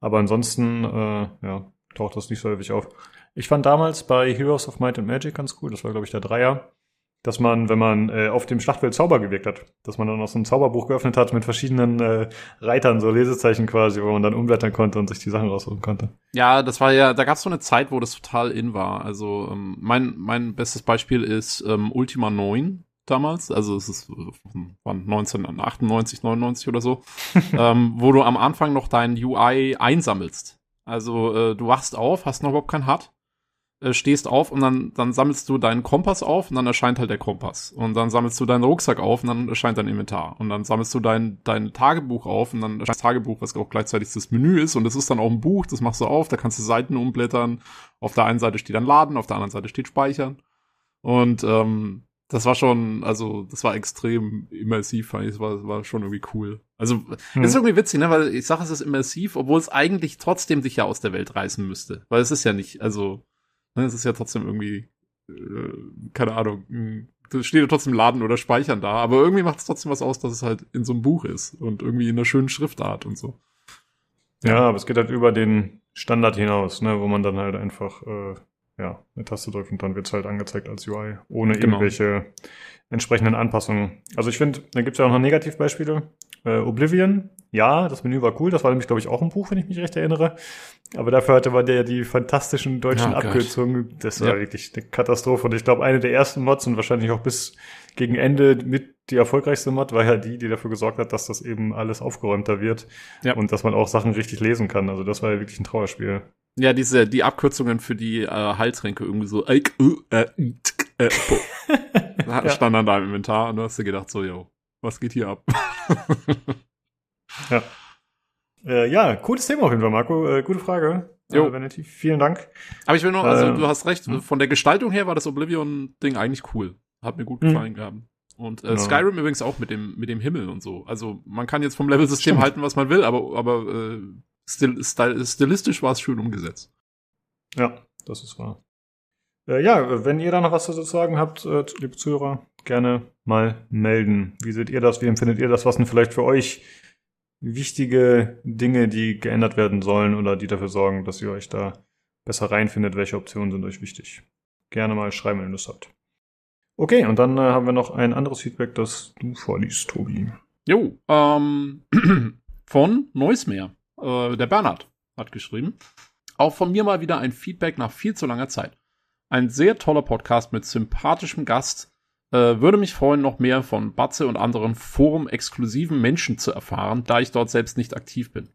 Aber ansonsten, äh, ja, taucht das nicht so häufig auf. Ich fand damals bei Heroes of Might and Magic ganz cool. Das war, glaube ich, der Dreier dass man, wenn man äh, auf dem Schlachtfeld Zauber gewirkt hat, dass man dann auch so ein Zauberbuch geöffnet hat mit verschiedenen äh, Reitern, so Lesezeichen quasi, wo man dann umblättern konnte und sich die Sachen raussuchen konnte. Ja, das war ja, da gab es so eine Zeit, wo das total in war. Also ähm, mein, mein bestes Beispiel ist ähm, Ultima 9 damals, also es ist wann 1998, 99 oder so, [LAUGHS] ähm, wo du am Anfang noch dein UI einsammelst. Also äh, du wachst auf, hast noch überhaupt kein HUD äh, stehst auf und dann, dann sammelst du deinen Kompass auf und dann erscheint halt der Kompass. Und dann sammelst du deinen Rucksack auf und dann erscheint dein Inventar. Und dann sammelst du dein, dein Tagebuch auf und dann erscheint das Tagebuch, was auch gleichzeitig das Menü ist. Und das ist dann auch ein Buch, das machst du auf, da kannst du Seiten umblättern. Auf der einen Seite steht dann Laden, auf der anderen Seite steht Speichern. Und ähm, das war schon, also das war extrem immersiv, fand ich. Das war, war schon irgendwie cool. Also hm. ist irgendwie witzig, ne? Weil ich sage, es ist immersiv, obwohl es eigentlich trotzdem dich ja aus der Welt reißen müsste. Weil es ist ja nicht, also es ist ja trotzdem irgendwie, äh, keine Ahnung, da steht ja trotzdem Laden oder Speichern da, aber irgendwie macht es trotzdem was aus, dass es halt in so einem Buch ist und irgendwie in einer schönen Schriftart und so. Ja, aber es geht halt über den Standard hinaus, ne, wo man dann halt einfach äh, ja, eine Taste drückt und dann wird's halt angezeigt als UI, ohne Genau. irgendwelche entsprechenden Anpassungen. Also ich finde, da gibt's ja auch noch Negativbeispiele. Äh, Oblivion, ja, das Menü war cool, das war nämlich, glaube ich, auch ein Buch, wenn ich mich recht erinnere. Aber dafür hatte man ja die fantastischen deutschen Oh Gott. Abkürzungen. Das war Ja. wirklich eine Katastrophe. Und ich glaube, eine der ersten Mods und wahrscheinlich auch bis gegen Ende mit die erfolgreichste Mod war ja die, die dafür gesorgt hat, dass das eben alles aufgeräumter wird Ja. und dass man auch Sachen richtig lesen kann. Also das war ja wirklich ein Trauerspiel. Ja, diese, die Abkürzungen für die äh, Heiltränke irgendwie so, äh, äh, äh, äh, [LAUGHS] Ja. stand dann da im Inventar und du hast dir gedacht, so, yo, was geht hier ab? [LAUGHS] Ja. Äh, ja, cooles Thema auf jeden Fall, Marco. Äh, gute Frage. Jo. Äh, vielen Dank. Aber ich will noch, also Äh, du hast recht, hm. von der Gestaltung her war das Oblivion-Ding eigentlich cool. Hat mir gut Hm. gefallen gehabt. Und äh, Ja. Skyrim übrigens auch mit dem, mit dem Himmel und so. Also man kann jetzt vom Level-System halten, was man will, aber, aber äh, stil, stil, stilistisch war es schön umgesetzt. Ja, das ist wahr. Äh, ja, wenn ihr da noch was zu sagen habt, äh, liebe Zuhörer, gerne mal melden. Wie seht ihr das? Wie empfindet ihr das? Was sind vielleicht für euch wichtige Dinge, die geändert werden sollen oder die dafür sorgen, dass ihr euch da besser reinfindet? Welche Optionen sind euch wichtig? Gerne mal schreiben, wenn ihr Lust habt. Okay, und dann äh, haben wir noch ein anderes Feedback, das du vorliest, Tobi. Jo, ähm, [CLEARS THROAT] von Neusmeer. Äh, der Bernhard hat geschrieben. Auch von mir mal wieder ein Feedback nach viel zu langer Zeit. Ein sehr toller Podcast mit sympathischem Gast. Äh, würde mich freuen, noch mehr von Batze und anderen Forum-exklusiven Menschen zu erfahren, da ich dort selbst nicht aktiv bin.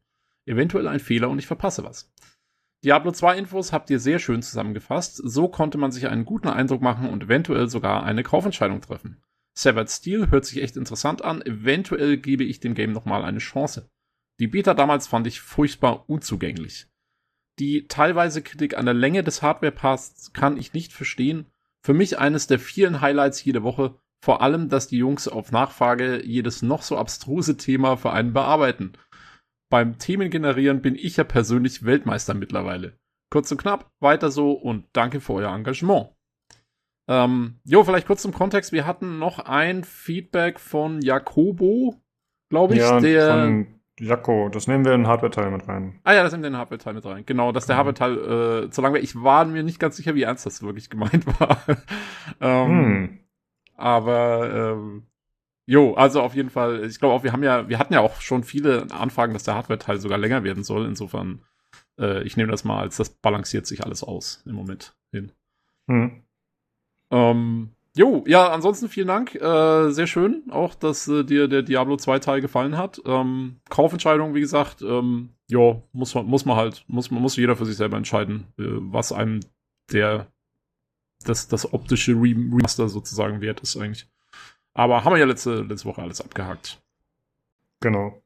Eventuell ein Fehler und ich verpasse was. Diablo 2 Infos habt ihr sehr schön zusammengefasst. So konnte man sich einen guten Eindruck machen und eventuell sogar eine Kaufentscheidung treffen. Severed Steel hört sich echt interessant an. Eventuell gebe ich dem Game nochmal eine Chance. Die Beta damals fand ich furchtbar unzugänglich. Die teilweise Kritik an der Länge des Hardware-Pass kann ich nicht verstehen. Für mich eines der vielen Highlights jede Woche. Vor allem, dass die Jungs auf Nachfrage jedes noch so abstruse Thema für einen bearbeiten. Beim Themengenerieren bin ich ja persönlich Weltmeister mittlerweile. Kurz und knapp, weiter so und danke für euer Engagement. Ähm, jo, vielleicht kurz zum Kontext. Wir hatten noch ein Feedback von Jakobo, glaube ich, ja, der. Jaco, das nehmen wir in Hardware-Teil mit rein. Ah ja, das nimmt den Hardware-Teil mit rein. Genau, dass der Mhm. Hardware-Teil äh, zu lang war. Ich war mir nicht ganz sicher, wie ernst das wirklich gemeint [LAUGHS] war. ähm, Hm. Aber ähm, jo, also auf jeden Fall, ich glaube auch, wir haben ja, wir hatten ja auch schon viele Anfragen, dass der Hardware-Teil sogar länger werden soll. Insofern, äh, ich nehme das mal als das balanciert sich alles aus im Moment hin. Hm. Ähm, jo, ja, ansonsten vielen Dank. Äh, sehr schön, auch, dass äh, dir der Diablo 2 Teil gefallen hat. Ähm, Kaufentscheidung, wie gesagt, ähm, ja, muss man, muss man halt, muss muss jeder für sich selber entscheiden, äh, was einem der, das, das optische Re- Remaster sozusagen wert ist eigentlich. Aber haben wir ja letzte, letzte Woche alles abgehakt. Genau.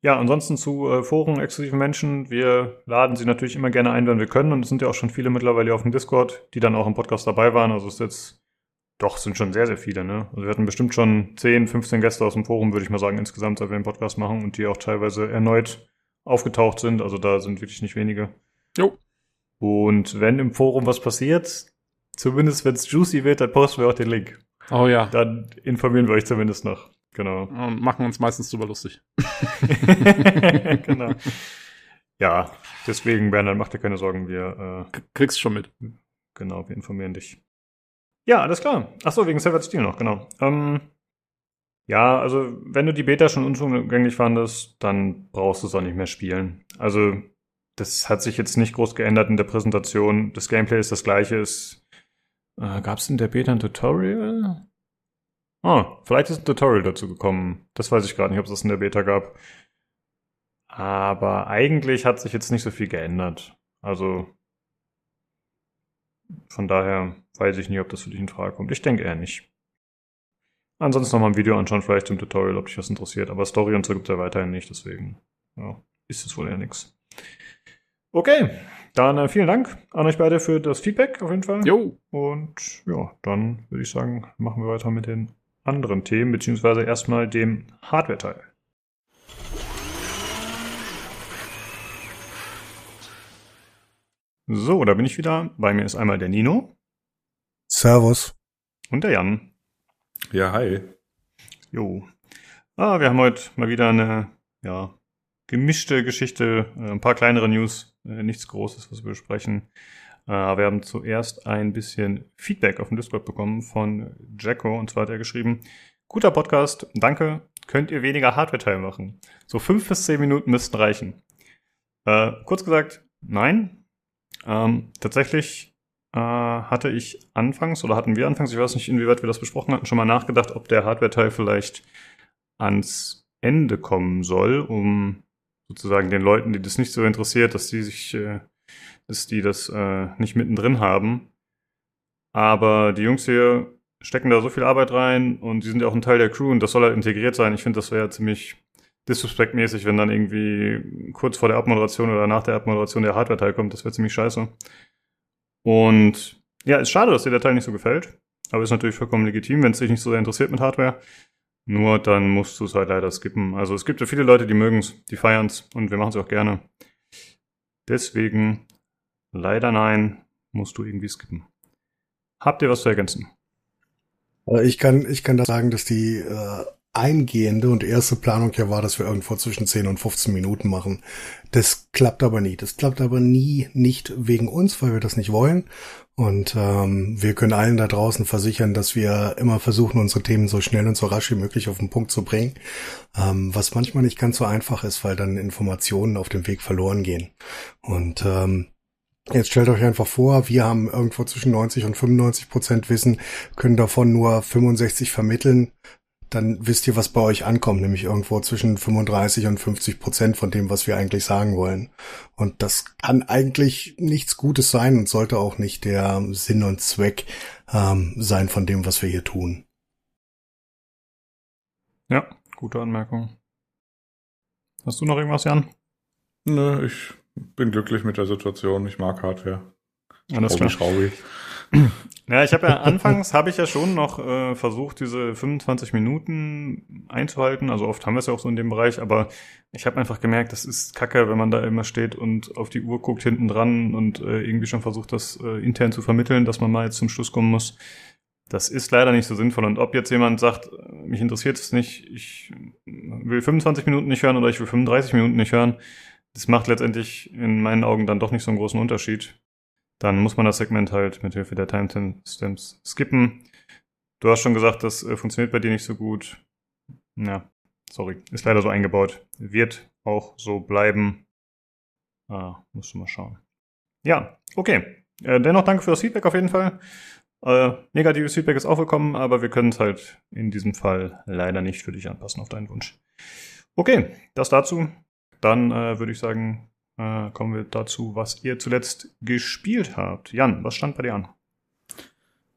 Ja, ansonsten zu äh, Foren exklusiven Menschen. Wir laden sie natürlich immer gerne ein, wenn wir können. Und es sind ja auch schon viele mittlerweile auf dem Discord, die dann auch im Podcast dabei waren. Also ist jetzt, doch, sind schon sehr, sehr viele, ne? Also wir hatten bestimmt schon 10, 15 Gäste aus dem Forum, würde ich mal sagen, insgesamt, seit wir den Podcast machen und die auch teilweise erneut aufgetaucht sind. Also da sind wirklich nicht wenige. Jo. Und wenn im Forum was passiert, zumindest wenn es juicy wird, dann posten wir auch den Link. Oh ja. Dann informieren wir euch zumindest noch. Genau. Und machen uns meistens drüber lustig. [LAUGHS] [LAUGHS] genau. Ja, deswegen, Bernhard, mach dir keine Sorgen, wir, äh, Kriegst schon mit. genau, wir informieren dich. Ja, alles klar. Ach so, wegen Severed Steel noch, genau. Ähm, ja, also, wenn du die Beta schon unzugänglich fandest, dann brauchst du es auch nicht mehr spielen. Also, das hat sich jetzt nicht groß geändert in der Präsentation. Das Gameplay ist das gleiche. Es, äh, Gab es in der Beta ein Tutorial? Ah, vielleicht ist ein Tutorial dazu gekommen. Das weiß ich gerade nicht, ob es das in der Beta gab. Aber eigentlich hat sich jetzt nicht so viel geändert. Also von daher weiß ich nicht, ob das für dich in Frage kommt. Ich denke eher nicht. Ansonsten noch mal ein Video anschauen, vielleicht im Tutorial, ob dich was interessiert. Aber Story und so gibt es ja weiterhin nicht, deswegen ja, ist es wohl eher nix. Okay, dann äh, vielen Dank an euch beide für das Feedback auf jeden Fall. Jo. Und ja, dann würde ich sagen, machen wir weiter mit den anderen Themen, beziehungsweise erstmal dem Hardware-Teil. So, da bin ich wieder. Bei mir ist einmal der Nino Servus. und der Jan. Ja, hi. Jo. Ah, wir haben heute mal wieder eine, ja, gemischte Geschichte, äh, ein paar kleinere News, äh, nichts Großes, was wir besprechen. Äh, wir haben zuerst ein bisschen Feedback auf dem Discord bekommen von Jacko und zwar hat er geschrieben, guter Podcast, danke, könnt ihr weniger Hardware-Teil machen. So fünf bis zehn Minuten müssten reichen. Äh, kurz gesagt, nein. Ähm, tatsächlich äh, hatte ich anfangs oder hatten wir anfangs, ich weiß nicht, inwieweit wir das besprochen hatten, schon mal nachgedacht, ob der Hardware-Teil vielleicht ans Ende kommen soll, um sozusagen den Leuten, die das nicht so interessiert, dass die sich, äh, dass die das äh, nicht mittendrin haben. Aber die Jungs hier stecken da so viel Arbeit rein und die sind ja auch ein Teil der Crew und das soll halt integriert sein. Ich finde, das wäre ziemlich disrespektmäßig, wenn dann irgendwie kurz vor der Abmoderation oder nach der Abmoderation der Hardware-Teil kommt. Das wäre ziemlich scheiße. Und ja, ist schade, dass dir der Teil nicht so gefällt. Aber ist natürlich vollkommen legitim, wenn es dich nicht so sehr interessiert mit Hardware. Nur dann musst du es halt leider skippen. Also es gibt ja viele Leute, die mögen es, die feiern es und wir machen es auch gerne. Deswegen leider nein, musst du irgendwie skippen. Habt ihr was zu ergänzen? Äh, ich kann, ich kann da sagen, dass die äh, eingehende und erste Planung ja war, dass wir irgendwo zwischen 10 und 15 Minuten machen. Das klappt aber nie. Das klappt aber nie nicht wegen uns, weil wir das nicht wollen. Und ähm, wir können allen da draußen versichern, dass wir immer versuchen, unsere Themen so schnell und so rasch wie möglich auf den Punkt zu bringen. Ähm, was manchmal nicht ganz so einfach ist, weil dann Informationen auf dem Weg verloren gehen. Und ähm, Jetzt stellt euch einfach vor, wir haben irgendwo zwischen 90 und 95 Prozent Wissen, können davon nur 65 vermitteln dann wisst ihr, was bei euch ankommt, nämlich irgendwo zwischen 35 und 50 Prozent von dem, was wir eigentlich sagen wollen. Und das kann eigentlich nichts Gutes sein und sollte auch nicht der Sinn und Zweck ähm, sein von dem, was wir hier tun. Ja, gute Anmerkung. Hast du noch irgendwas, Jan? Nö, ich bin glücklich mit der Situation. Ich mag Hardware. Alles klar. Schraubi. Ja, ich habe ja anfangs habe ich ja schon noch äh, versucht, diese 25 Minuten einzuhalten. Also oft haben wir es ja auch so in dem Bereich, aber ich habe einfach gemerkt, das ist kacke, wenn man da immer steht und auf die Uhr guckt hinten dran und äh, irgendwie schon versucht, das äh, intern zu vermitteln, dass man mal jetzt zum Schluss kommen muss. Das ist leider nicht so sinnvoll. Und ob jetzt jemand sagt, mich interessiert es nicht, ich will 25 Minuten nicht hören oder ich will 35 Minuten nicht hören, das macht letztendlich in meinen Augen dann doch nicht so einen großen Unterschied dann muss man das Segment halt mit Hilfe der Timestamps skippen. Du hast schon gesagt, das äh, funktioniert bei dir nicht so gut. Ja, sorry, ist leider so eingebaut. Wird auch so bleiben. Ah, musst du mal schauen. Ja, okay. Äh, dennoch danke für das Feedback auf jeden Fall. Äh, negatives Feedback ist auch willkommen, aber wir können es halt in diesem Fall leider nicht für dich anpassen auf deinen Wunsch. Okay, das dazu. Dann äh, würde ich sagen, äh, kommen wir dazu, was ihr zuletzt gespielt habt. Jan, was stand bei dir an?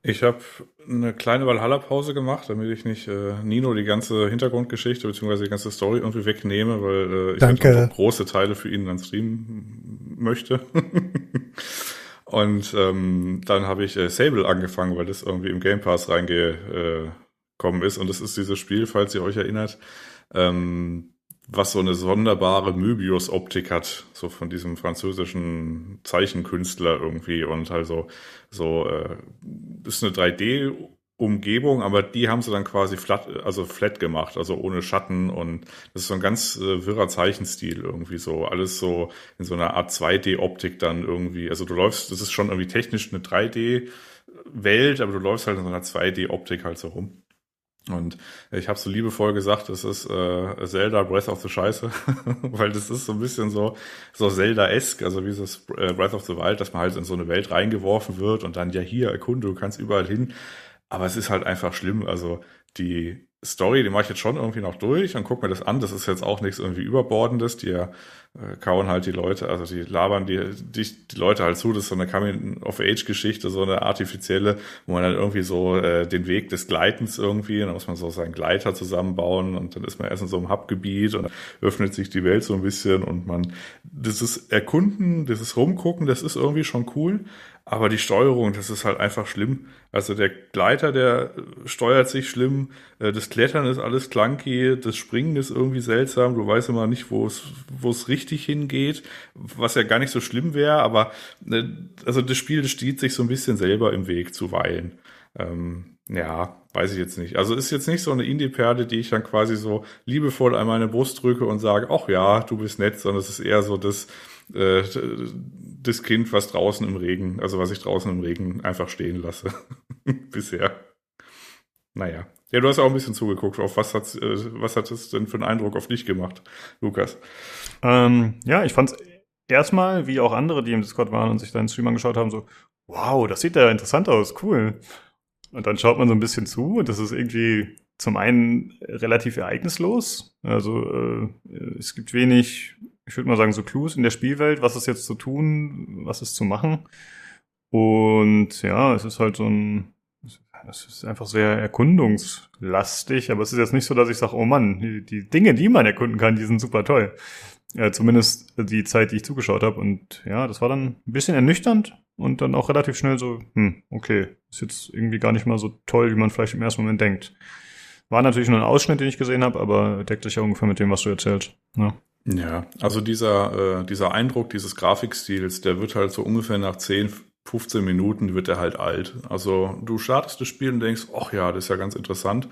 Ich habe eine kleine Valhalla-Pause gemacht, damit ich nicht äh, Nino die ganze Hintergrundgeschichte bzw. die ganze Story irgendwie wegnehme, weil äh, ich Danke. große Teile für ihn dann streamen möchte. [LAUGHS] Und ähm, dann habe ich äh, Sable angefangen, weil das irgendwie im Game Pass reingekommen ist. Und das ist dieses Spiel, falls ihr euch erinnert, ähm, was so eine sonderbare Möbius-Optik hat, so von diesem französischen Zeichenkünstler irgendwie und also so äh, ist eine 3D Umgebung, aber die haben sie dann quasi flat, also flat gemacht, also ohne Schatten und das ist so ein ganz äh, wirrer Zeichenstil irgendwie so, alles so in so einer Art 2D-Optik dann irgendwie, also du läufst, das ist schon irgendwie technisch eine 3D-Welt, aber du läufst halt in so einer 2D-Optik halt so rum. Und ich habe so liebevoll gesagt, das ist äh, Zelda Breath of the Scheiße, [LAUGHS] weil das ist so ein bisschen so so Zelda-esque, also wie das äh, Breath of the Wild, dass man halt in so eine Welt reingeworfen wird und dann ja hier erkunde, du kannst überall hin. Aber es ist halt einfach schlimm. Also die Story, die mache ich jetzt schon irgendwie noch durch und guck mir das an. Das ist jetzt auch nichts irgendwie Überbordendes. Die äh, kauen halt die Leute, also die labern die, die, die Leute halt zu. Das ist so eine Coming-of-Age-Geschichte, so eine artifizielle, wo man dann irgendwie so äh, den Weg des Gleitens irgendwie, dann muss man so seinen Gleiter zusammenbauen und dann ist man erst in so einem Hubgebiet und öffnet sich die Welt so ein bisschen und man, dieses Erkunden, dieses Rumgucken, das ist irgendwie schon cool. Aber die Steuerung, das ist halt einfach schlimm. Also der Gleiter, der steuert sich schlimm. Äh, das Klettern ist alles clunky. Das Springen ist irgendwie seltsam. Du weißt immer nicht, wo es, wo es richtig hingeht. Was ja gar nicht so schlimm wäre. Aber äh, also das Spiel steht sich so ein bisschen selber im Weg zuweilen. Ähm, ja, weiß ich jetzt nicht. Also ist jetzt nicht so eine Indie-Perle, die ich dann quasi so liebevoll an meine Brust drücke und sage, ach ja, du bist nett, sondern es ist eher so das, äh, das Kind, was draußen im Regen, also was ich draußen im Regen einfach stehen lasse. [LAUGHS] Bisher. Naja. Ja, du hast auch ein bisschen zugeguckt. Auf was hat äh, was hat es denn für einen Eindruck auf dich gemacht, Lukas? Ähm, ja, ich fand's erstmal, wie auch andere, die im Discord waren und sich deinen Stream angeschaut haben, so, wow, das sieht ja interessant aus, cool. Und dann schaut man so ein bisschen zu und das ist irgendwie zum einen relativ ereignislos. Also äh, es gibt wenig, ich würde mal sagen, so Clues in der Spielwelt, was ist jetzt zu tun, was ist zu machen. Und ja, es ist halt so ein, es ist einfach sehr erkundungslastig, aber es ist jetzt nicht so, dass ich sage, oh Mann, die, die Dinge, die man erkunden kann, die sind super toll. Ja, zumindest die Zeit, die ich zugeschaut habe. Und ja, das war dann ein bisschen ernüchternd und dann auch relativ schnell so, hm, okay, ist jetzt irgendwie gar nicht mal so toll, wie man vielleicht im ersten Moment denkt. War natürlich nur ein Ausschnitt, den ich gesehen habe, aber deckt sich ja ungefähr mit dem, was du erzählst. Ja, ja also dieser, äh, dieser Eindruck dieses Grafikstils, der wird halt so ungefähr nach 10, 15 Minuten wird er halt alt. Also du startest das Spiel und denkst, ach ja, das ist ja ganz interessant.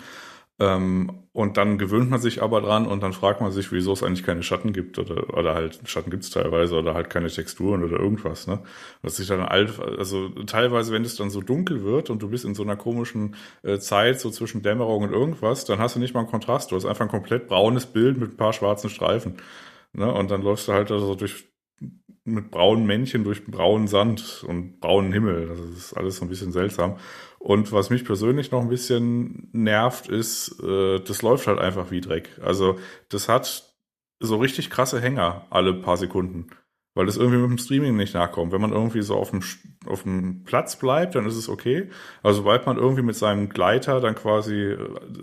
Ähm, und dann gewöhnt man sich aber dran und dann fragt man sich, wieso es eigentlich keine Schatten gibt oder, oder halt Schatten gibt es teilweise oder halt keine Texturen oder irgendwas, ne? Was sich dann alt, also teilweise, wenn es dann so dunkel wird und du bist in so einer komischen äh, Zeit, so zwischen Dämmerung und irgendwas, dann hast du nicht mal einen Kontrast, du hast einfach ein komplett braunes Bild mit ein paar schwarzen Streifen. Ne? Und dann läufst du halt also durch mit braunen Männchen durch braunen Sand und braunen Himmel. Das ist alles so ein bisschen seltsam. Und was mich persönlich noch ein bisschen nervt, ist, äh, das läuft halt einfach wie Dreck. Also das hat so richtig krasse Hänger alle paar Sekunden weil das irgendwie mit dem Streaming nicht nachkommt. Wenn man irgendwie so auf dem, auf dem Platz bleibt, dann ist es okay. Also sobald man irgendwie mit seinem Gleiter dann quasi,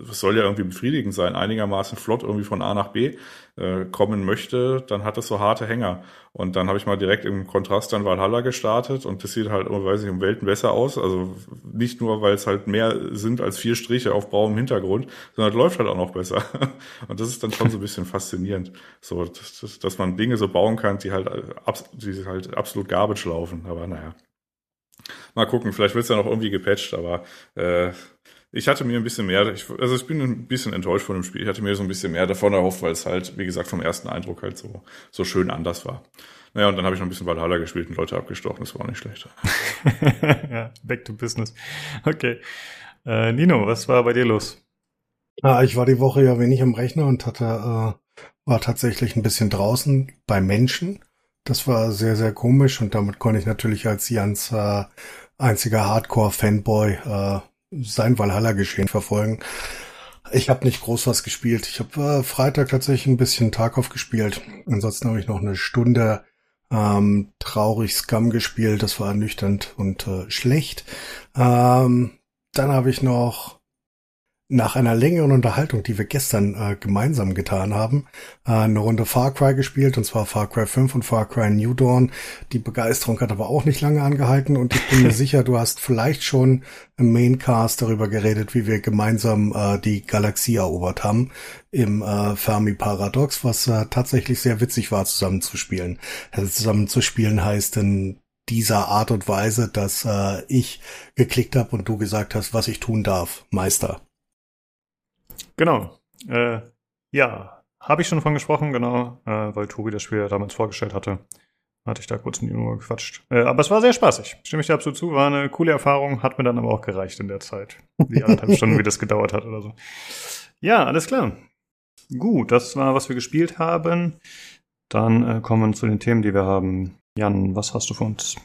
das soll ja irgendwie befriedigend sein, einigermaßen flott irgendwie von A nach B äh, kommen möchte, dann hat das so harte Hänger. Und dann habe ich mal direkt im Kontrast dann Valhalla gestartet und das sieht halt, weiß ich, um Welten besser aus. Also nicht nur, weil es halt mehr sind als vier Striche auf braunem Hintergrund, sondern es läuft halt auch noch besser. [LAUGHS] Und das ist dann schon so ein bisschen faszinierend. So, dass, dass man Dinge so bauen kann, die halt die halt absolut garbage laufen. Aber naja. Mal gucken, vielleicht wird es ja noch irgendwie gepatcht, aber äh, ich hatte mir ein bisschen mehr, ich, also ich bin ein bisschen enttäuscht von dem Spiel. Ich hatte mir so ein bisschen mehr davon erhofft, weil es halt, wie gesagt, vom ersten Eindruck halt so, so schön anders war. Naja, und dann habe ich noch ein bisschen Valhalla gespielt und Leute abgestochen, das war auch nicht schlecht. [LAUGHS] ja, back to business. Okay. Äh, Nino, was war bei dir los? Ah, ich war die Woche ja wenig am Rechner und hatte, äh, war tatsächlich ein bisschen draußen bei Menschen das war sehr, sehr komisch und damit konnte ich natürlich als Jans äh, einziger Hardcore-Fanboy äh, sein Valhalla-Geschehen verfolgen. Ich habe nicht groß was gespielt. Ich habe äh, Freitag tatsächlich ein bisschen Tag aufgespielt. Ansonsten habe ich noch eine Stunde ähm, traurig Scum gespielt. Das war ernüchternd und äh, schlecht. Ähm, dann habe ich noch nach einer längeren Unterhaltung, die wir gestern äh, gemeinsam getan haben, äh, eine Runde Far Cry gespielt, und zwar Far Cry 5 und Far Cry New Dawn. Die Begeisterung hat aber auch nicht lange angehalten und ich bin mir [LAUGHS] sicher, du hast vielleicht schon im Maincast darüber geredet, wie wir gemeinsam äh, die Galaxie erobert haben im äh, Fermi-Paradox, was äh, tatsächlich sehr witzig war, zusammenzuspielen. Also zusammenzuspielen heißt in dieser Art und Weise, dass äh, ich geklickt habe und du gesagt hast, was ich tun darf, Meister. Genau. Äh, ja, habe ich schon von gesprochen, genau, äh, weil Tobi das Spiel damals vorgestellt hatte. Hatte ich da kurz in die Nummer gequatscht. Äh, aber es war sehr spaßig. Stimme ich dir absolut zu. War eine coole Erfahrung. Hat mir dann aber auch gereicht in der Zeit. Die anderthalb [LAUGHS] Stunden, wie das gedauert hat oder so. Ja, alles klar. Gut, das war, was wir gespielt haben. Dann äh, kommen wir zu den Themen, die wir haben. Jan, was hast du für uns?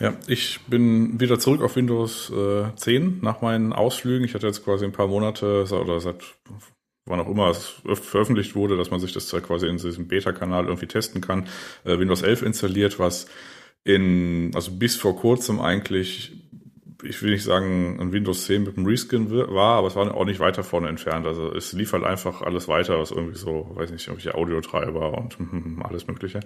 Ja, ich bin wieder zurück auf Windows äh, 10 nach meinen Ausflügen. Ich hatte jetzt quasi ein paar Monate oder seit wann auch immer es veröffentlicht wurde, dass man sich das quasi in diesem Beta-Kanal irgendwie testen kann, äh, Windows 11 installiert, was in, also bis vor kurzem eigentlich, ich will nicht sagen, ein Windows 10 mit einem Reskin war, aber es war auch nicht weiter vorne entfernt. Also es lief halt einfach alles weiter, was irgendwie so, weiß nicht, irgendwelche Audiotreiber und [LAUGHS] alles Mögliche.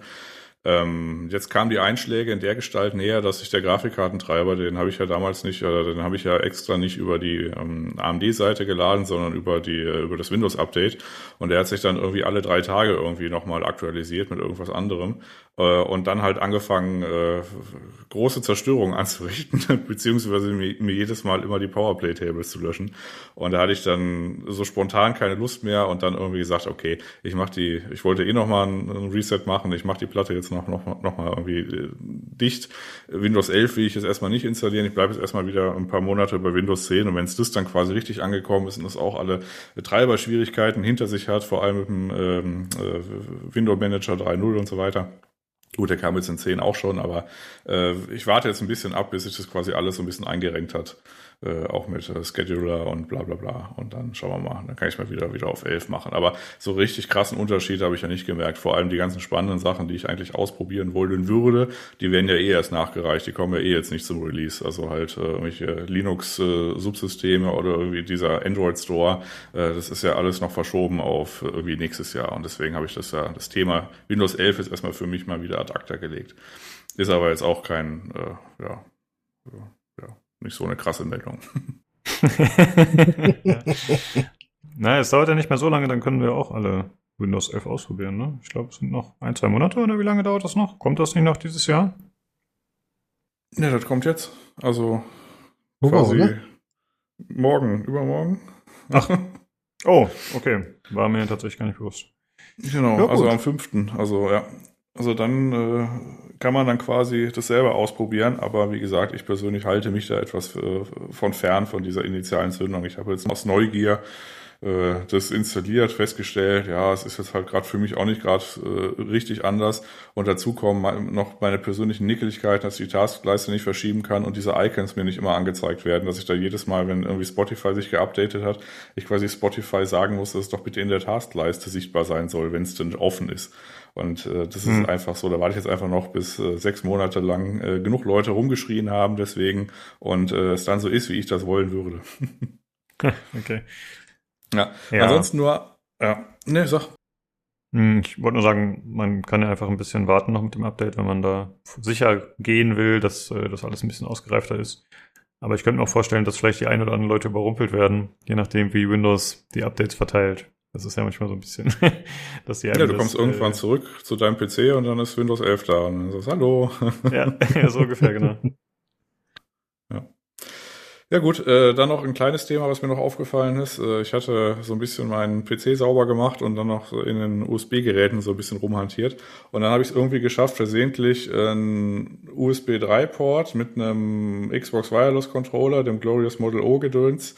Ähm, jetzt kamen die Einschläge in der Gestalt näher, dass sich der Grafikkartentreiber, den habe ich ja damals nicht, oder den habe ich ja extra nicht über die ähm, AMD-Seite geladen, sondern über die äh, über das Windows-Update. Und der hat sich dann irgendwie alle drei Tage irgendwie nochmal aktualisiert mit irgendwas anderem und dann halt angefangen, äh, große Zerstörungen [LAUGHS] anzurichten, beziehungsweise mir, jedes Mal immer die Powerplay-Tables zu löschen. Und da hatte ich dann so spontan keine Lust mehr und dann irgendwie gesagt, okay, ich mach die, ich wollte eh nochmal ein, ein Reset machen, ich mache die Platte jetzt noch, noch, noch mal irgendwie äh, dicht. Windows 11 will ich jetzt erstmal nicht installieren. Ich bleibe jetzt erstmal wieder ein paar Monate bei Windows 10 und wenn es das dann quasi richtig angekommen ist und es auch alle Treiberschwierigkeiten hinter sich hat, vor allem mit dem ähm, äh, Window Manager 3.0 und so weiter, Gut, der kam jetzt in 10 auch schon, aber äh, ich warte jetzt ein bisschen ab, bis sich das quasi alles so ein bisschen eingerenkt hat äh, auch mit äh, Scheduler und bla bla bla. Und dann schauen wir mal, dann kann ich mal wieder, wieder auf 11 machen. Aber so richtig krassen Unterschied habe ich ja nicht gemerkt. Vor allem die ganzen spannenden Sachen, die ich eigentlich ausprobieren wollen würde, die werden ja eh erst nachgereicht. Die kommen ja eh jetzt nicht zum Release. Also halt äh, irgendwelche Linux-Subsysteme oder irgendwie dieser Android-Store. Äh, das ist ja alles noch verschoben auf irgendwie nächstes Jahr. Und deswegen habe ich das ja, das Thema Windows 11 ist erstmal für mich mal wieder ad acta gelegt. Ist aber jetzt auch kein, äh, ja, nicht so eine krasse Meldung. ja. [LAUGHS] Naja, es dauert ja nicht mehr so lange, dann können wir auch alle Windows 11 ausprobieren. Ne? Ich glaube, es sind noch ein, zwei Monate oder wie lange dauert das noch? Kommt das nicht noch dieses Jahr? Ja, das kommt jetzt. Also oh, quasi oder? morgen, übermorgen. Ach. [LAUGHS] Oh, okay. War mir tatsächlich gar nicht bewusst. Genau, ja, also am 5. Also ja. Also dann äh, kann man dann quasi das selber ausprobieren, aber wie gesagt, ich persönlich halte mich da etwas äh, von fern von dieser initialen Zündung. Ich habe jetzt aus Neugier äh, das installiert, festgestellt, ja, es ist jetzt halt gerade für mich auch nicht gerade äh, richtig anders. Und dazu kommen noch meine persönlichen Nickeligkeiten, dass ich die Taskleiste nicht verschieben kann und diese Icons mir nicht immer angezeigt werden, dass ich da jedes Mal, wenn irgendwie Spotify sich geupdatet hat, ich quasi Spotify sagen muss, dass es doch bitte in der Taskleiste sichtbar sein soll, wenn es denn offen ist. Und äh, das ist hm. einfach so, da warte ich jetzt einfach noch, bis äh, sechs Monate lang äh, genug Leute rumgeschrien haben deswegen und äh, es dann so ist, wie ich das wollen würde. [LAUGHS] okay. Ja. ja. Ansonsten nur, ja, ne, sag. Hm, ich wollte nur sagen, man kann ja einfach ein bisschen warten noch mit dem Update, wenn man da sicher gehen will, dass äh, das alles ein bisschen ausgereifter ist. Aber ich könnte mir auch vorstellen, dass vielleicht die ein oder anderen Leute überrumpelt werden, je nachdem, wie Windows die Updates verteilt. Das ist ja manchmal so ein bisschen, [LAUGHS] dass die Ja, du kommst das, irgendwann äh, zurück zu deinem PC und dann ist Windows 11 da und dann sagst Hallo. [LAUGHS] ja, ja, so ungefähr, genau. Ja. Ja gut, äh, dann noch ein kleines Thema, was mir noch aufgefallen ist. Äh, ich hatte so ein bisschen meinen PC sauber gemacht und dann noch in den USB-Geräten so ein bisschen rumhantiert. Und dann habe ich es irgendwie geschafft, versehentlich einen USB 3-Port mit einem Xbox Wireless Controller, dem Glorious Model O Gedöns,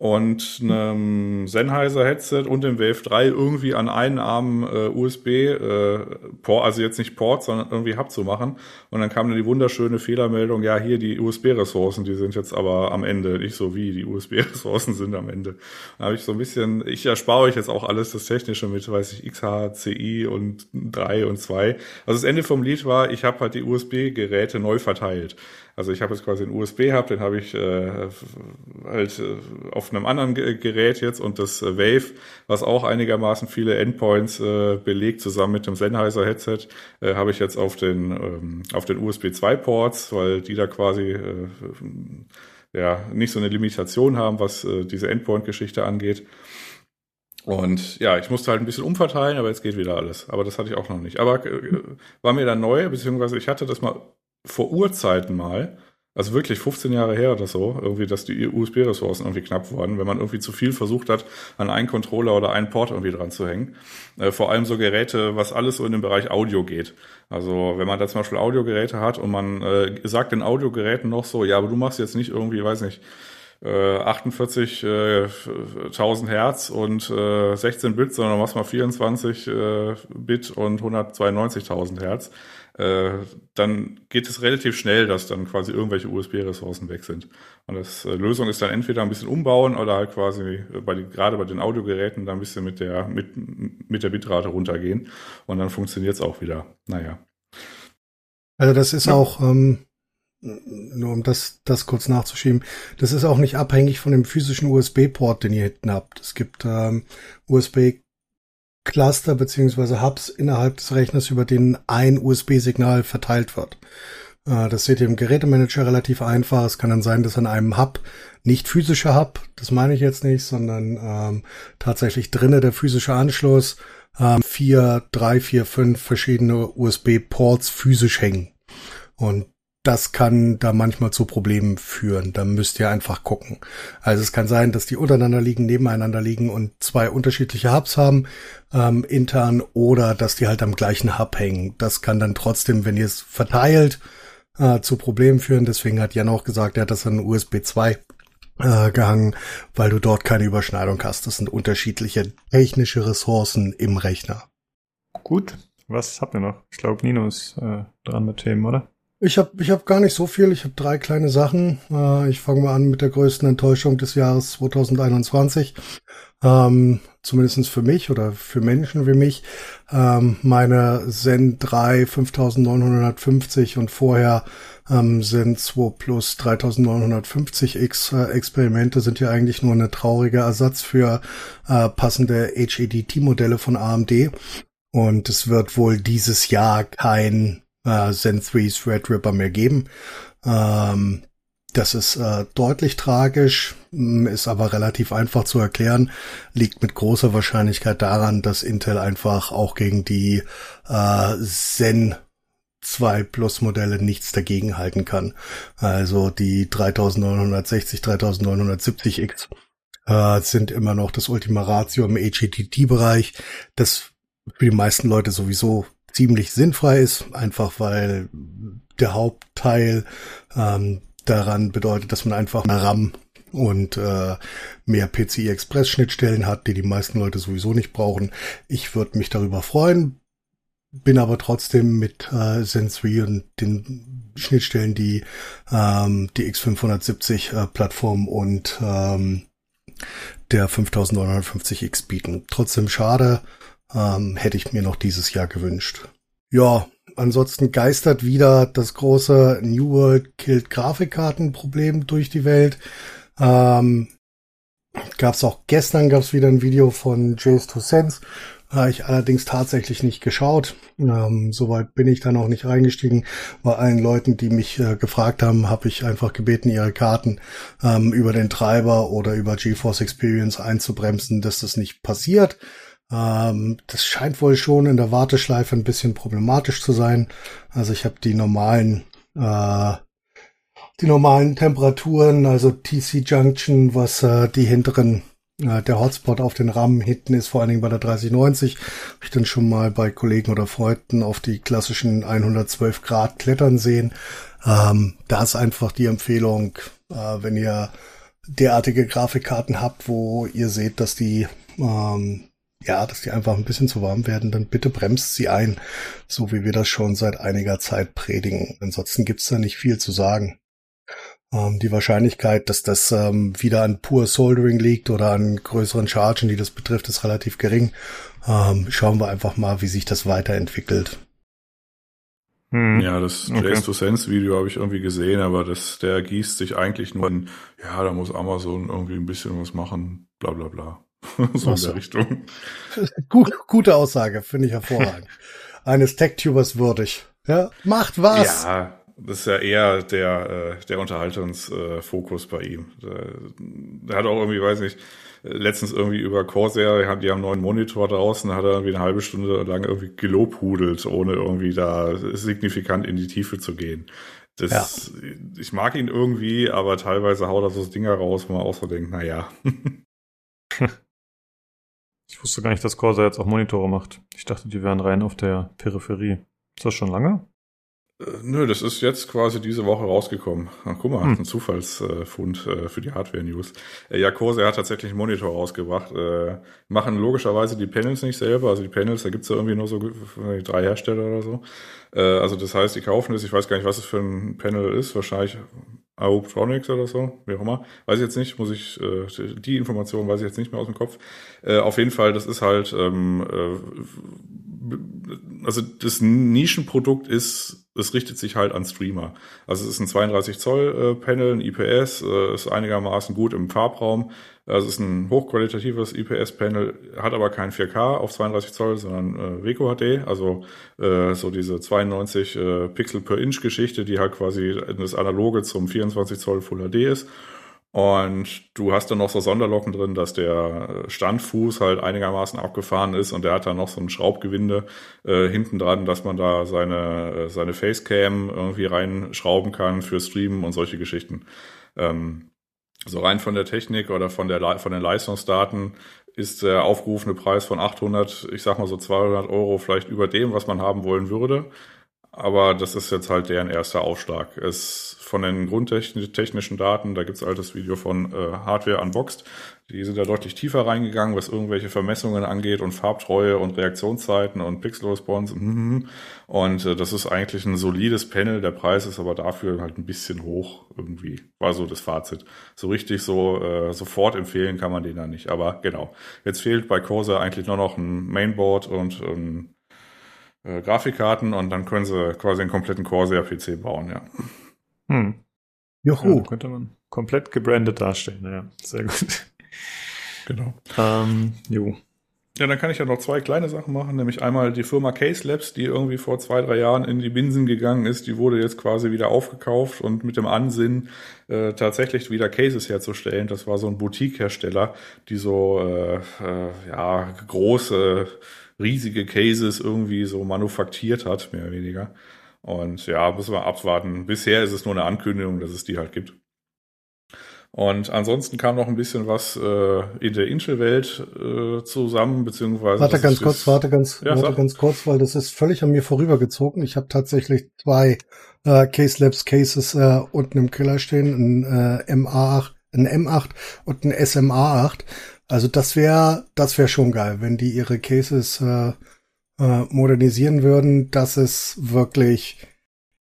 und einem Sennheiser Headset und dem Wave 3 irgendwie an einen Arm äh, USB äh, Port, also jetzt nicht Port, sondern irgendwie Hub zu machen. Und dann kam dann die wunderschöne Fehlermeldung, ja, hier die USB-Ressourcen, die sind jetzt aber am Ende, nicht so wie die USB-Ressourcen [LAUGHS] sind am Ende. Da habe ich so ein bisschen, ich erspare euch jetzt auch alles das Technische mit, weiß ich, XH, CI und 3 und 2. Also das Ende vom Lied war, ich habe halt die USB-Geräte neu verteilt. Also ich habe jetzt quasi einen USB-Hub, den habe ich äh, halt äh, auf einem anderen Gerät jetzt und das äh, Wave, was auch einigermaßen viele Endpoints äh, belegt, zusammen mit dem Sennheiser Headset, äh, habe ich jetzt auf den ähm, auf den USB 2 Ports, weil die da quasi äh, ja nicht so eine Limitation haben, was äh, diese Endpoint-Geschichte angeht. Und ja, ich musste halt ein bisschen umverteilen, aber jetzt geht wieder alles. Aber das hatte ich auch noch nicht. Aber äh, war mir dann neu, beziehungsweise ich hatte das mal vor Urzeiten mal, also wirklich 15 Jahre her oder so, irgendwie, dass die USB-Ressourcen irgendwie knapp wurden, wenn man irgendwie zu viel versucht hat, an einen Controller oder einen Port irgendwie dran zu hängen. Äh, vor allem so Geräte, was alles so in den Bereich Audio geht. Also wenn man da zum Beispiel Audiogeräte hat und man äh, sagt den Audiogeräten noch so, ja, aber du machst jetzt nicht irgendwie, weiß nicht, 48.000 äh, Hertz und äh, 16 Bit, sondern machst mal 24 äh, Bit und 192.000 Hertz äh, dann geht es relativ schnell, dass dann quasi irgendwelche USB-Ressourcen weg sind. Und das äh, Lösung ist dann entweder ein bisschen umbauen oder halt quasi bei die, gerade bei den Audiogeräten dann ein bisschen mit der mit, mit der Bitrate runtergehen und dann funktioniert es auch wieder. Naja. Also das ist ja. auch ähm, nur um das, das kurz nachzuschieben, das ist auch nicht abhängig von dem physischen USB-Port, den ihr hinten habt. Es gibt ähm, USB Cluster beziehungsweise Hubs innerhalb des Rechners, über denen ein USB-Signal verteilt wird. Äh, das seht ihr im Gerätemanager relativ einfach. Es kann dann sein, dass an einem Hub, nicht physischer Hub, das meine ich jetzt nicht, sondern ähm, tatsächlich drinnen der physische Anschluss, ähm, vier, drei, vier, fünf verschiedene USB-Ports physisch hängen. Und das kann da manchmal zu Problemen führen. Da müsst ihr einfach gucken. Also es kann sein, dass die untereinander liegen, nebeneinander liegen und zwei unterschiedliche Hubs haben, ähm, intern, oder dass die halt am gleichen Hub hängen. Das kann dann trotzdem, wenn ihr es verteilt, äh, zu Problemen führen. Deswegen hat Jan auch gesagt, er hat das an USB 2 äh, gehangen, weil du dort keine Überschneidung hast. Das sind unterschiedliche technische Ressourcen im Rechner. Gut, was habt ihr noch? Ich glaube, Nino ist äh, dran mit Themen, oder? Ich habe ich hab gar nicht so viel. Ich habe drei kleine Sachen. Äh, ich fange mal an mit der größten Enttäuschung des Jahres 2021. Ähm, zumindestens für mich oder für Menschen wie mich. Ähm, meine Zen 3 5950 und vorher ähm, Zen 2 Plus 3950X äh, Experimente sind ja eigentlich nur eine traurige Ersatz für äh, passende HEDT-Modelle von AMD. Und es wird wohl dieses Jahr kein äh, Zen 3 Threadripper mehr geben. Ähm, das ist äh, deutlich tragisch, ist aber relativ einfach zu erklären, liegt mit großer Wahrscheinlichkeit daran, dass Intel einfach auch gegen die äh, Zen 2 Plus Modelle nichts dagegen halten kann. Also die 3960, 3970X äh, sind immer noch das Ultima Ratio im HTTP-Bereich, das für die meisten Leute sowieso ziemlich sinnfrei ist, einfach weil der Hauptteil ähm, daran bedeutet, dass man einfach eine RAM und äh, mehr PCI Express Schnittstellen hat, die die meisten Leute sowieso nicht brauchen. Ich würde mich darüber freuen, bin aber trotzdem mit äh, Zen 3 und den Schnittstellen, die ähm, die X570 äh, und ähm, der 5950X bieten. Trotzdem schade, ähm, hätte ich mir noch dieses Jahr gewünscht. Ja, ansonsten geistert wieder das große New World Killed Grafikkartenproblem durch die Welt. Ähm, gab's auch gestern gab's wieder ein Video von Jace to Sense. Habe ich allerdings tatsächlich nicht geschaut. Ähm, Soweit bin ich da noch nicht reingestiegen. Bei allen Leuten, die mich äh, gefragt haben, habe ich einfach gebeten, ihre Karten ähm, über den Treiber oder über GeForce Experience einzubremsen, dass das nicht passiert. Ähm, das scheint wohl schon in der Warteschleife ein bisschen problematisch zu sein. Also ich habe die normalen äh, die normalen Temperaturen, also TC Junction, was äh, die hinteren äh, der Hotspot auf den RAM hinten ist, vor allen Dingen bei der 3090. Habe ich dann schon mal bei Kollegen oder Freunden auf die klassischen 112 Grad klettern sehen. Ähm, da ist einfach die Empfehlung, äh, wenn ihr derartige Grafikkarten habt, wo ihr seht, dass die ähm, ja, dass die einfach ein bisschen zu warm werden, dann bitte bremst sie ein, so wie wir das schon seit einiger Zeit predigen. Ansonsten gibt's da nicht viel zu sagen. Ähm, die Wahrscheinlichkeit, dass das ähm, wieder an pur Soldering liegt oder an größeren Chargen, die das betrifft, ist relativ gering. Ähm, schauen wir einfach mal, wie sich das weiterentwickelt. Hm. Ja, das okay. Jace to Sense Video habe ich irgendwie gesehen, aber das, der gießt sich eigentlich nur in, ja, da muss Amazon irgendwie ein bisschen was machen, bla bla bla. [LAUGHS] so in der Richtung. [LAUGHS] Gut, gute Aussage, finde ich hervorragend. Eines Tech-Tubers würdig. Ja, macht was. Ja, das ist ja eher der, äh, der Unterhaltungsfokus bei ihm. Der, der hat auch irgendwie, weiß nicht, letztens irgendwie über Corsair, die haben, einen neuen Monitor draußen, hat er irgendwie eine halbe Stunde lang irgendwie gelobhudelt, ohne irgendwie da signifikant in die Tiefe zu gehen. Das, ja. ich mag ihn irgendwie, aber teilweise haut er so Dinger raus, wo man auch so denkt, naja. [LAUGHS] Ich wusste gar nicht, dass Corsair jetzt auch Monitore macht. Ich dachte, die wären rein auf der Peripherie. Ist das schon lange? Äh, nö, das ist jetzt quasi diese Woche rausgekommen. Ach, guck mal, hm. ein Zufallsfund äh, für die Hardware-News. Äh, ja, Corsair hat tatsächlich einen Monitor rausgebracht. Äh, machen logischerweise die Panels nicht selber. Also die Panels, da gibt's ja irgendwie nur so drei Hersteller oder so. Äh, also das heißt, die kaufen es. Ich weiß gar nicht, was es für ein Panel ist. Wahrscheinlich Aoptronics oder so, wie auch immer. Weiß ich jetzt nicht, muss ich, äh, die Information weiß ich jetzt nicht mehr aus dem Kopf. Äh, auf jeden Fall, das ist halt, ähm, äh, also das Nischenprodukt ist, es richtet sich halt an Streamer. Also es ist ein 32 Zoll äh, Panel, ein IPS, äh, ist einigermaßen gut im Farbraum. Es ist ein hochqualitatives IPS-Panel, hat aber kein 4K auf 32 Zoll, sondern äh, Weco HD, also äh, so diese 92 äh, Pixel per Inch Geschichte, die halt quasi das Analoge zum 24 Zoll Full HD ist. Und du hast dann noch so Sonderlocken drin, dass der Standfuß halt einigermaßen abgefahren ist und der hat dann noch so ein Schraubgewinde äh, hinten dran, dass man da seine, äh, seine Facecam irgendwie reinschrauben kann für Streamen und solche Geschichten. Ähm, so rein von der Technik oder von, der, von den Leistungsdaten ist der aufgerufene Preis von 800, ich sag mal so 200 Euro vielleicht über dem, was man haben wollen würde. Aber das ist jetzt halt deren erster Aufschlag. Es von den grundtechnischen Daten, da gibt's altes Video von äh, Hardware Unboxed, die sind da deutlich tiefer reingegangen, was irgendwelche Vermessungen angeht und Farbtreue und Reaktionszeiten und Pixel-Response. Mhm. Und äh, das ist eigentlich ein solides Panel, der Preis ist aber dafür halt ein bisschen hoch irgendwie, war so das Fazit. So richtig so äh, sofort empfehlen kann man den da nicht. Aber genau, jetzt fehlt bei Corsair eigentlich nur noch ein Mainboard und ein äh, Grafikkarten und dann können sie quasi einen kompletten Corsair-PC bauen, ja. Hm. Juhu. Ja, könnte man komplett gebrandet darstellen, ja. Sehr gut. Genau. Ähm, jo. Ja, dann kann ich ja noch zwei kleine Sachen machen, nämlich einmal die Firma Case Labs, die irgendwie vor zwei, drei Jahren in die Binsen gegangen ist, die wurde jetzt quasi wieder aufgekauft und mit dem Ansinn, äh, tatsächlich wieder Cases herzustellen. Das war so ein Boutique-Hersteller, die so äh, äh, ja große riesige Cases irgendwie so manufaktiert hat, mehr oder weniger. Und ja, müssen wir abwarten. Bisher ist es nur eine Ankündigung, dass es die halt gibt. Und ansonsten kam noch ein bisschen was äh, in der Intel-Welt äh, zusammen, beziehungsweise. Warte ganz kurz, warte ganz, ja, warte ganz kurz, weil das ist völlig an mir vorübergezogen. Ich habe tatsächlich zwei äh, Case Labs Cases äh, unten im Keller stehen, ein äh, MA8, ein M8 und ein SMA8. Also das wäre, das wäre schon geil, wenn die ihre Cases äh, äh, modernisieren würden. Das ist wirklich,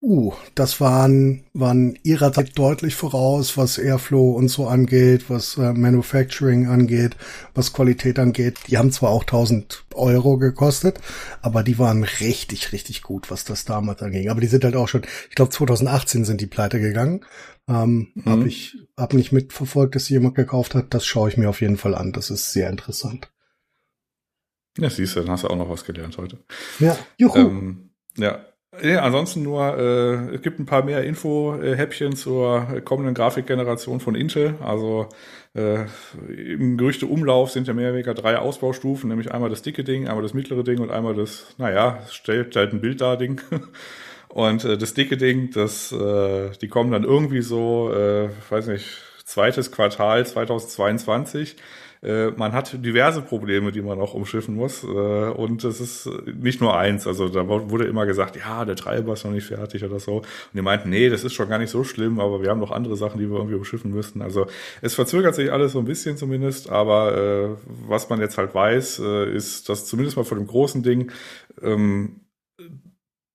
uh, das waren, waren ihrer Zeit deutlich voraus, was Airflow und so angeht, was äh, Manufacturing angeht, was Qualität angeht. Die haben zwar auch 1000 Euro gekostet, aber die waren richtig, richtig gut, was das damals anging. Aber die sind halt auch schon, ich glaube 2018 sind die pleite gegangen. Ähm, mhm. Habe ich hab nicht mitverfolgt, dass jemand gekauft hat. Das schaue ich mir auf jeden Fall an. Das ist sehr interessant. Ja, siehst du, dann hast du auch noch was gelernt heute. Ja, juhu. Ähm, ja, ja, ansonsten nur, äh, es gibt ein paar mehr Info-Häppchen zur kommenden Grafikgeneration von Intel. Also äh, im Gerüchte Umlauf sind ja mehr oder weniger drei Ausbaustufen, nämlich einmal das dicke Ding, einmal das mittlere Ding und einmal das, naja, stellt halt ein Bild da Ding. [LAUGHS] Und äh, das dicke Ding, das, äh, die kommen dann irgendwie so, äh, weiß nicht, zweites Quartal 2022. Äh, man hat diverse Probleme, die man auch umschiffen muss. Äh, und es ist nicht nur eins. Also da wurde immer gesagt, ja, der Treiber ist noch nicht fertig oder so. Und die meinten, nee, das ist schon gar nicht so schlimm, aber wir haben noch andere Sachen, die wir irgendwie umschiffen müssten. Also es verzögert sich alles so ein bisschen zumindest, aber äh, was man jetzt halt weiß, äh, ist, dass zumindest mal von dem großen Ding ähm,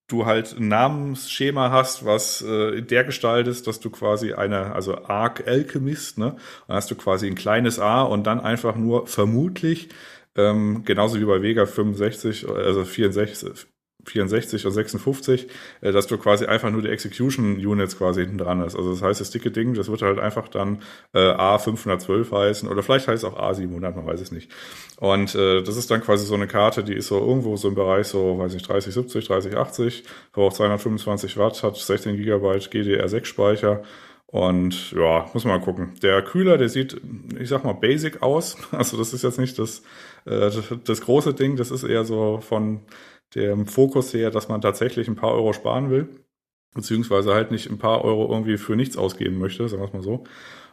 du halt ein Namensschema hast, was äh, der Gestalt ist, dass du quasi eine, also Arc Alchemist, ne? Dann hast du quasi ein kleines A und dann einfach nur vermutlich, ähm, genauso wie bei Vega 65, also 64, 64 oder 56, äh, dass du quasi einfach nur die Execution Units quasi hinten dran hast. Also das heißt, das dicke Ding, das wird halt einfach dann äh, A512 heißen oder vielleicht heißt es auch A700, man weiß es nicht. Und äh, das ist dann quasi so eine Karte, die ist so irgendwo so im Bereich so, weiß nicht, 3070, 3080, verbraucht 225 Watt, hat 16 Gigabyte GDR6 Speicher und ja, muss man mal gucken. Der Kühler, der sieht, ich sag mal, basic aus. [LAUGHS] Also das ist jetzt nicht das, äh, das große Ding, das ist eher so von dem Fokus her, dass man tatsächlich ein paar Euro sparen will, beziehungsweise halt nicht ein paar Euro irgendwie für nichts ausgeben möchte, sagen wir es mal so.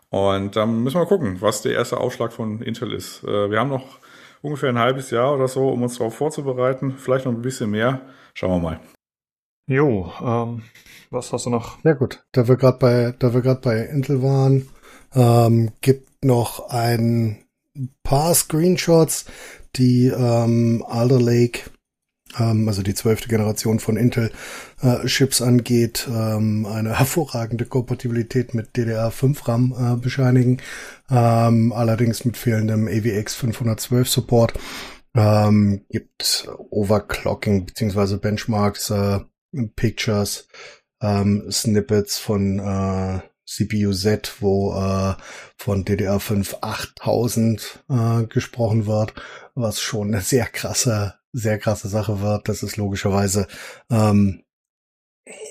Und dann müssen wir gucken, was der erste Ausschlag von Intel ist. Äh, wir haben noch ungefähr ein halbes Jahr oder so, um uns darauf vorzubereiten. Vielleicht noch ein bisschen mehr. Schauen wir mal. Jo, ähm, was hast du noch? Sehr gut. Da wir gerade bei, da wir gerade bei Intel waren, ähm, gibt noch ein paar Screenshots, die ähm, Alder Lake also die zwölfte Generation von Intel-Chips äh, angeht, ähm, eine hervorragende Kompatibilität mit DDR5 RAM äh, bescheinigen, ähm, allerdings mit fehlendem AVX 512 Support. Ähm, gibt Overclocking beziehungsweise Benchmarks, äh, Pictures, ähm, Snippets von äh, CPU Z, wo äh, von DDR5 8000 äh, gesprochen wird, was schon eine sehr krasse sehr krasse Sache wird, dass es logischerweise ähm,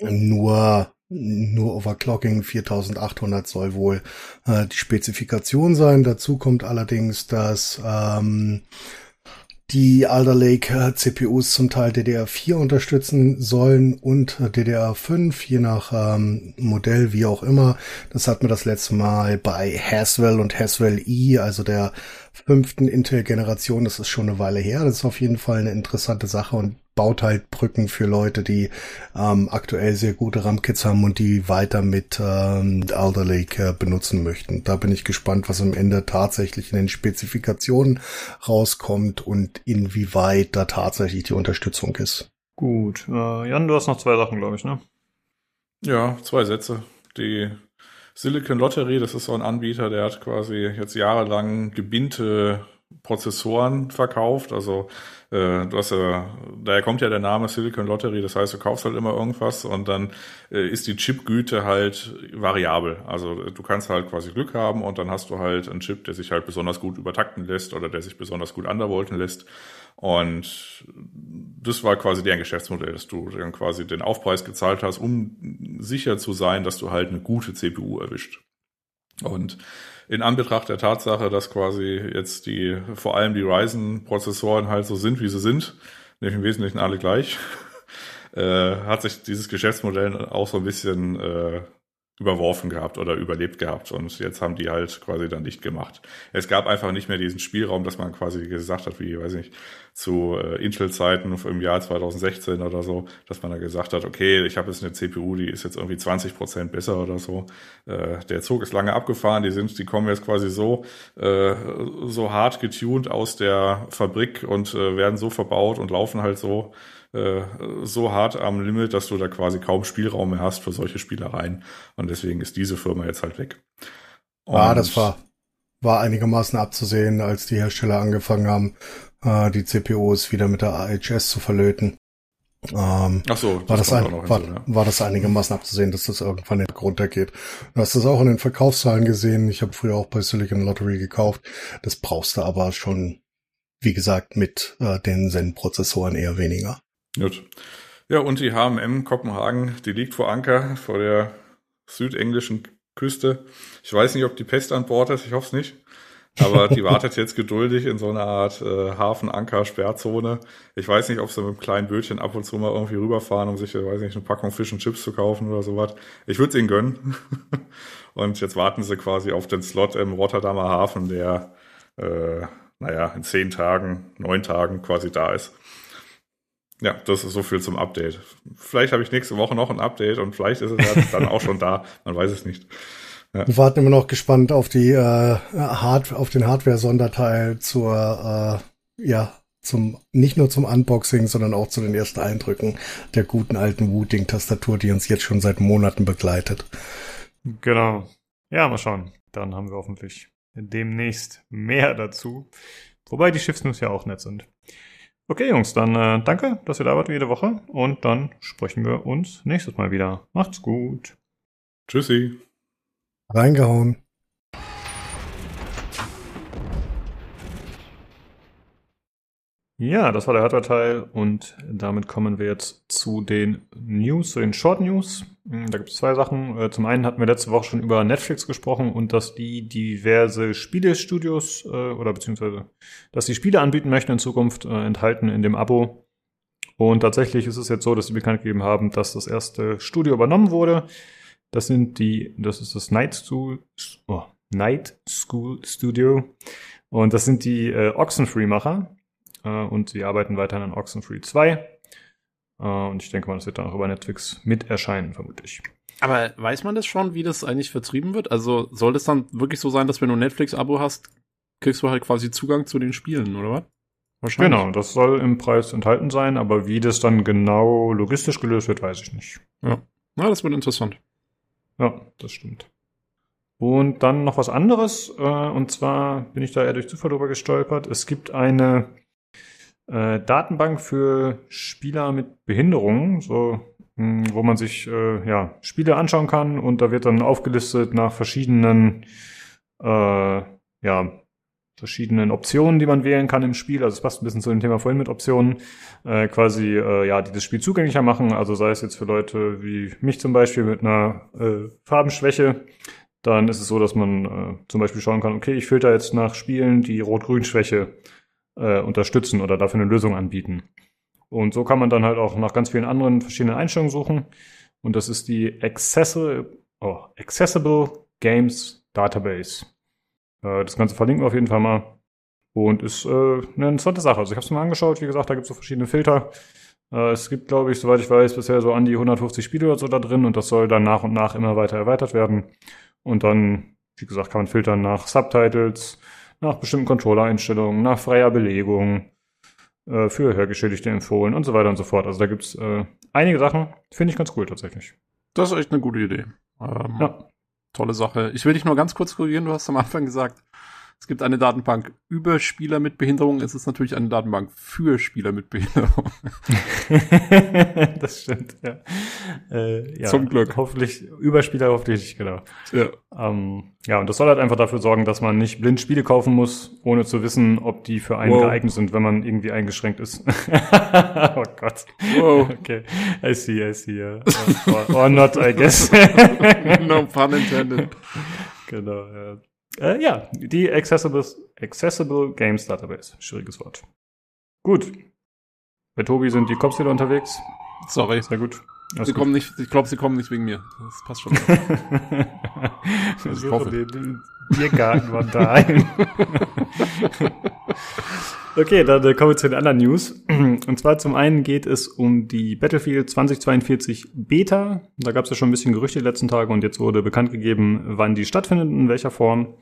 nur nur Overclocking 4800 soll wohl äh, die Spezifikation sein. Dazu kommt allerdings, dass ähm, die Alder Lake äh, CPUs zum Teil DDR4 unterstützen sollen und äh, DDR5, je nach ähm, Modell, wie auch immer. Das hatten wir das letzte Mal bei Haswell und Haswell E, also der fünften Intel-Generation. Das ist schon eine Weile her. Das ist auf jeden Fall eine interessante Sache und baut halt Brücken für Leute, die ähm, aktuell sehr gute RAM-Kits haben und die weiter mit ähm, Alder Lake äh, benutzen möchten. Da bin ich gespannt, was am Ende tatsächlich in den Spezifikationen rauskommt und inwieweit da tatsächlich die Unterstützung ist. Gut. Äh, Jan, du hast noch zwei Sachen, glaube ich, ne? Ja, zwei Sätze. Die Silicon Lottery, das ist so ein Anbieter, der hat quasi jetzt jahrelang gebinte Prozessoren verkauft. Also äh, du hast ja, daher kommt ja der Name Silicon Lottery, das heißt, du kaufst halt immer irgendwas und dann äh, ist die Chipgüte halt variabel. Also du kannst halt quasi Glück haben und dann hast du halt einen Chip, der sich halt besonders gut übertakten lässt oder der sich besonders gut undervolten lässt. Und das war quasi deren Geschäftsmodell, dass du dann quasi den Aufpreis gezahlt hast, um sicher zu sein, dass du halt eine gute CPU erwischt. Und in Anbetracht der Tatsache, dass quasi jetzt die, vor allem die Ryzen-Prozessoren halt so sind, wie sie sind, nämlich im Wesentlichen alle gleich, [LAUGHS] äh, hat sich dieses Geschäftsmodell auch so ein bisschen äh, überworfen gehabt oder überlebt gehabt und jetzt haben die halt quasi dann nicht gemacht. Es gab einfach nicht mehr diesen Spielraum, dass man quasi gesagt hat, wie, weiß ich nicht, zu äh, Intel-Zeiten im Jahr 2016 oder so, dass man da gesagt hat, okay, ich habe jetzt eine CPU, die ist jetzt irgendwie 20 Prozent besser oder so. Äh, der Zug ist lange abgefahren, die sind, die kommen jetzt quasi so, äh, so hart getuned aus der Fabrik und äh, werden so verbaut und laufen halt so, äh, so hart am Limit, dass du da quasi kaum Spielraum mehr hast für solche Spielereien. Und deswegen ist diese Firma jetzt halt weg. Und ah, das war, war einigermaßen abzusehen, als die Hersteller angefangen haben, äh, die CPUs wieder mit der AHS zu verlöten. Ähm, Ach so, das war, das ein, war, ja. war das einigermaßen abzusehen, dass das irgendwann nicht runtergeht. Du hast das auch in den Verkaufszahlen gesehen. Ich habe früher auch bei Silicon Lottery gekauft. Das brauchst du aber schon, wie gesagt, mit äh, den Zen-Prozessoren eher weniger. Gut. Ja, und die HMM Kopenhagen, die liegt vor Anker, vor der südenglischen Küste. Ich weiß nicht, ob die Pest an Bord ist, ich hoffe es nicht. Aber die wartet jetzt geduldig in so einer Art äh, Hafen-Anker-Sperrzone. Ich weiß nicht, ob sie mit einem kleinen Bötchen ab und zu mal irgendwie rüberfahren, um sich, weiß nicht, eine Packung Fish und Chips zu kaufen oder sowas. Ich würde es ihnen gönnen. [LAUGHS] und jetzt warten sie quasi auf den Slot im Rotterdamer Hafen, der, äh, naja, in zehn Tagen, neun Tagen quasi da ist. Ja, das ist so viel zum Update. Vielleicht habe ich nächste Woche noch ein Update und vielleicht ist es dann auch schon da. Man weiß es nicht. Ja. Wir warten immer noch gespannt auf die äh, Hard auf den Hardware-Sonderteil zur äh, ja zum nicht nur zum Unboxing, sondern auch zu den ersten Eindrücken der guten alten Wooting-Tastatur, die uns jetzt schon seit Monaten begleitet. Genau. Ja, mal schauen. Dann haben wir hoffentlich demnächst mehr dazu. Wobei die Schiffsnews ja auch nett sind. Okay, Jungs, dann äh, danke, dass ihr da wart jede Woche und dann sprechen wir uns nächstes Mal wieder. Macht's gut. Tschüssi. Reingehauen. Ja, das war der Hardware-Teil und damit kommen wir jetzt zu den News, zu den Short News. Hm, da gibt es zwei Sachen. Äh, zum einen hatten wir letzte Woche schon über Netflix gesprochen und dass die diverse Spielestudios äh, oder beziehungsweise, dass die Spiele anbieten möchten in Zukunft, äh, enthalten in dem Abo. Und tatsächlich ist es jetzt so, dass sie bekannt gegeben haben, dass das erste Studio übernommen wurde. Das sind die, das ist das Night School, oh, Night School Studio. Und das sind die äh, Oxenfree-Macher äh, und sie arbeiten weiterhin an Oxenfree 2. Äh, und ich denke mal, das wird dann auch über Netflix mit erscheinen, vermutlich. Aber weiß man das schon, wie das eigentlich vertrieben wird? Also soll das dann wirklich so sein, dass wenn du ein Netflix-Abo hast, kriegst du halt quasi Zugang zu den Spielen, oder was? Wahrscheinlich. Genau, das soll im Preis enthalten sein, aber wie das dann genau logistisch gelöst wird, weiß ich nicht. Ja, Na, das wird interessant. Ja, das stimmt. Und dann noch was anderes, äh, und zwar bin ich da eher durch Zufall drüber gestolpert. Es gibt eine äh, Datenbank für Spieler mit Behinderungen, so mh, hm, wo man sich äh, ja, Spiele anschauen kann und da wird dann aufgelistet nach verschiedenen äh, ja, verschiedenen Optionen, die man wählen kann im Spiel. Also es passt ein bisschen zu dem Thema vorhin mit Optionen, äh, quasi äh, ja, die das Spiel zugänglicher machen. Also sei es jetzt für Leute wie mich zum Beispiel mit einer äh, Farbenschwäche, dann ist es so, dass man äh, zum Beispiel schauen kann, okay, ich filter jetzt nach Spielen, die Rot-Grün-Schwäche äh, unterstützen oder dafür eine Lösung anbieten. Und so kann man dann halt auch nach ganz vielen anderen verschiedenen Einstellungen suchen. Und das ist die Accessible, oh, Accessible Games Database. Äh, das Ganze verlinken wir auf jeden Fall mal. Und ist äh, eine interessante Sache. Also ich habe es mir angeschaut. Wie gesagt, da gibt es so verschiedene Filter. Äh, es gibt, glaube ich, soweit ich weiß, bisher so an die 150 Spiele oder so da drin. Und das soll dann nach und nach immer weiter erweitert werden. Und dann, wie gesagt, kann man filtern nach Subtitles, nach bestimmten Controller-Einstellungen, nach freier Belegung, äh, für Hörgeschädigte empfohlen und so weiter und so fort. Also da gibt's äh, einige Sachen, finde ich ganz cool tatsächlich. Das ist echt eine gute Idee. Ähm, ja. Tolle Sache. Ich will dich nur ganz kurz korrigieren. Du hast am Anfang gesagt, es gibt eine Datenbank über Spieler mit Behinderung. Es ist natürlich eine Datenbank für Spieler mit Behinderung. [LAUGHS] das stimmt, ja. Äh, ja. Zum Glück. Hoffentlich, über Spieler hoffentlich, genau. Ja. Ähm, ja, und das soll halt einfach dafür sorgen, dass man nicht blind Spiele kaufen muss, ohne zu wissen, ob die für einen wow. geeignet sind, wenn man irgendwie eingeschränkt ist. [LAUGHS] oh Gott. Wow. [LAUGHS] Okay. I see, I see, ja. Or, or not, I guess. no pun intended. Genau, ja. Äh, ja, die Accessible, Accessible Games Database. Schwieriges Wort. Gut. Bei Tobi sind die Cops wieder unterwegs. Sorry. Sehr gut. Alles sie gut. kommen nicht, ich glaube, sie kommen nicht wegen mir. Das passt schon. [LAUGHS] ich hoffe. Den Biergarten war da ein. [LAUGHS] okay, dann kommen wir zu den anderen News. Und zwar zum einen geht es um die Battlefield 2042 Beta. Da gab es ja schon ein bisschen Gerüchte die letzten Tage und jetzt wurde bekannt gegeben, wann die stattfindet und in welcher Form.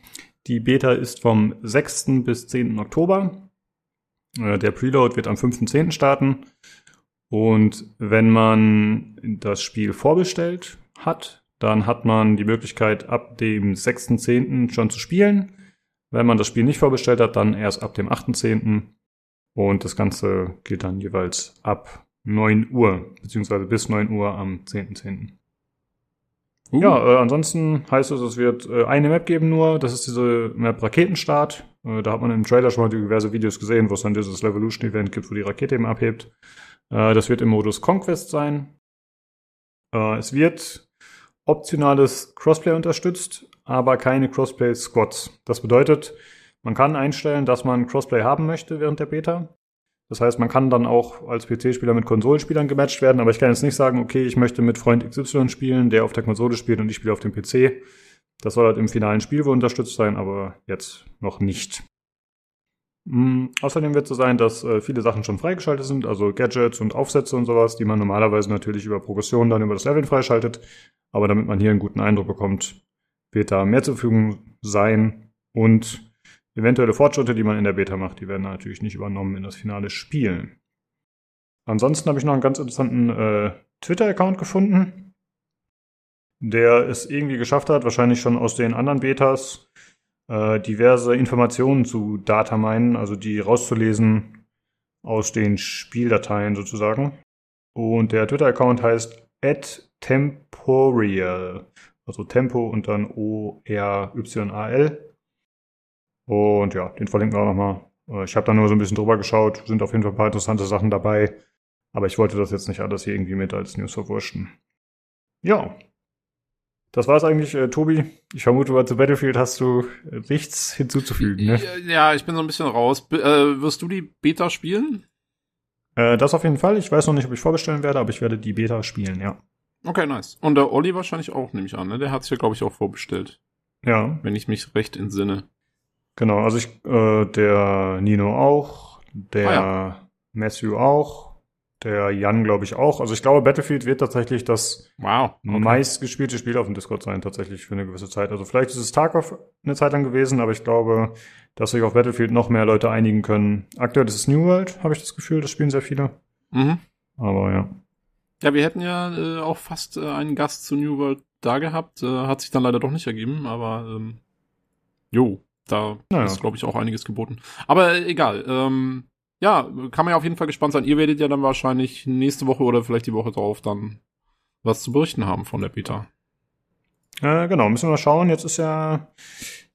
Die Beta ist vom 6. bis 10. Oktober. Äh, der Preload wird am 5.10. starten. Und wenn man das Spiel vorbestellt hat, dann hat man die Möglichkeit, ab dem 6.10. schon zu spielen. Wenn man das Spiel nicht vorbestellt hat, dann erst ab dem 8.10. Und das Ganze geht dann jeweils ab 9 Uhr, beziehungsweise bis 9 Uhr am 10.10. Uh. Ja, äh, ansonsten heißt es, es wird äh, eine Map geben nur. Das ist diese Map Raketenstart. Äh, da hat man im Trailer schon mal diverse Videos gesehen, wo es dann dieses Revolution-Event gibt, wo die Rakete eben abhebt. Äh, das wird im Modus Conquest sein. Äh, es wird optionales Crossplay unterstützt, aber keine Crossplay-Squads. Das bedeutet, man kann einstellen, dass man Crossplay haben möchte während der Beta. Das heißt, man kann dann auch als PC-Spieler mit Konsolenspielern gematcht werden, aber ich kann jetzt nicht sagen, okay, ich möchte mit Freund XY spielen, der auf der Konsole spielt und ich spiele auf dem PC. Das soll halt im finalen Spiel wohl unterstützt sein, aber jetzt noch nicht. Mhm. Außerdem wird es so sein, dass äh, viele Sachen schon freigeschaltet sind, also Gadgets und Aufsätze und sowas, die man normalerweise natürlich über Progression dann über das Leveln freischaltet. Aber damit man hier einen guten Eindruck bekommt, wird da mehr zur Verfügung sein und eventuelle Fortschritte, die man in der Beta macht, die werden natürlich nicht übernommen in das finale Spiel. Ansonsten habe ich noch einen ganz interessanten äh, Twitter-Account gefunden, der es irgendwie geschafft hat, wahrscheinlich schon aus den anderen Betas, äh, diverse Informationen zu Dataminen, also die rauszulesen aus den Spieldateien sozusagen. Und der Twitter-Account heißt @temporial, also Tempo und dann O-R-Y-A-L. Und ja, den verlinken wir auch nochmal. Äh, ich habe da nur so ein bisschen drüber geschaut, sind auf jeden Fall ein paar interessante Sachen dabei. Aber ich wollte das jetzt nicht alles hier irgendwie mit als News verwurschen. Ja, das war's eigentlich, äh, Tobi. Ich vermute, zu Battlefield hast du äh, nichts hinzuzufügen. Ne? Ja, ich bin so ein bisschen raus. B äh, wirst du die Beta spielen? Äh, das auf jeden Fall. Ich weiß noch nicht, ob ich vorbestellen werde, aber ich werde die Beta spielen, ja. Okay, nice. Und der Olli wahrscheinlich auch, nehme ich an, ne? Der hat sich ja, glaube ich, auch vorbestellt. Ja. Wenn ich mich recht entsinne. Genau, also ich, äh, der Nino auch, der ah, ja. Matthew auch, der Jan, glaube ich, auch. Also ich glaube, Battlefield wird tatsächlich das wow, okay. meistgespielte Spiel auf dem Discord sein, tatsächlich für eine gewisse Zeit. Also vielleicht ist es Tarkov eine Zeit lang gewesen, aber ich glaube, dass sich auf Battlefield noch mehr Leute einigen können. Aktuell ist es New World, habe ich das Gefühl, das spielen sehr viele. Mhm. Aber ja. Ja, wir hätten ja äh, auch fast äh, einen Gast zu New World da gehabt. Äh, hat sich dann leider doch nicht ergeben, aber ähm, jo, da naja. ist, glaube ich, auch einiges geboten. Aber äh, egal. Ähm, ja, kann man ja auf jeden Fall gespannt sein. Ihr werdet ja dann wahrscheinlich nächste Woche oder vielleicht die Woche drauf dann was zu berichten haben von der Beta. Äh, genau, müssen wir mal schauen. Jetzt ist ja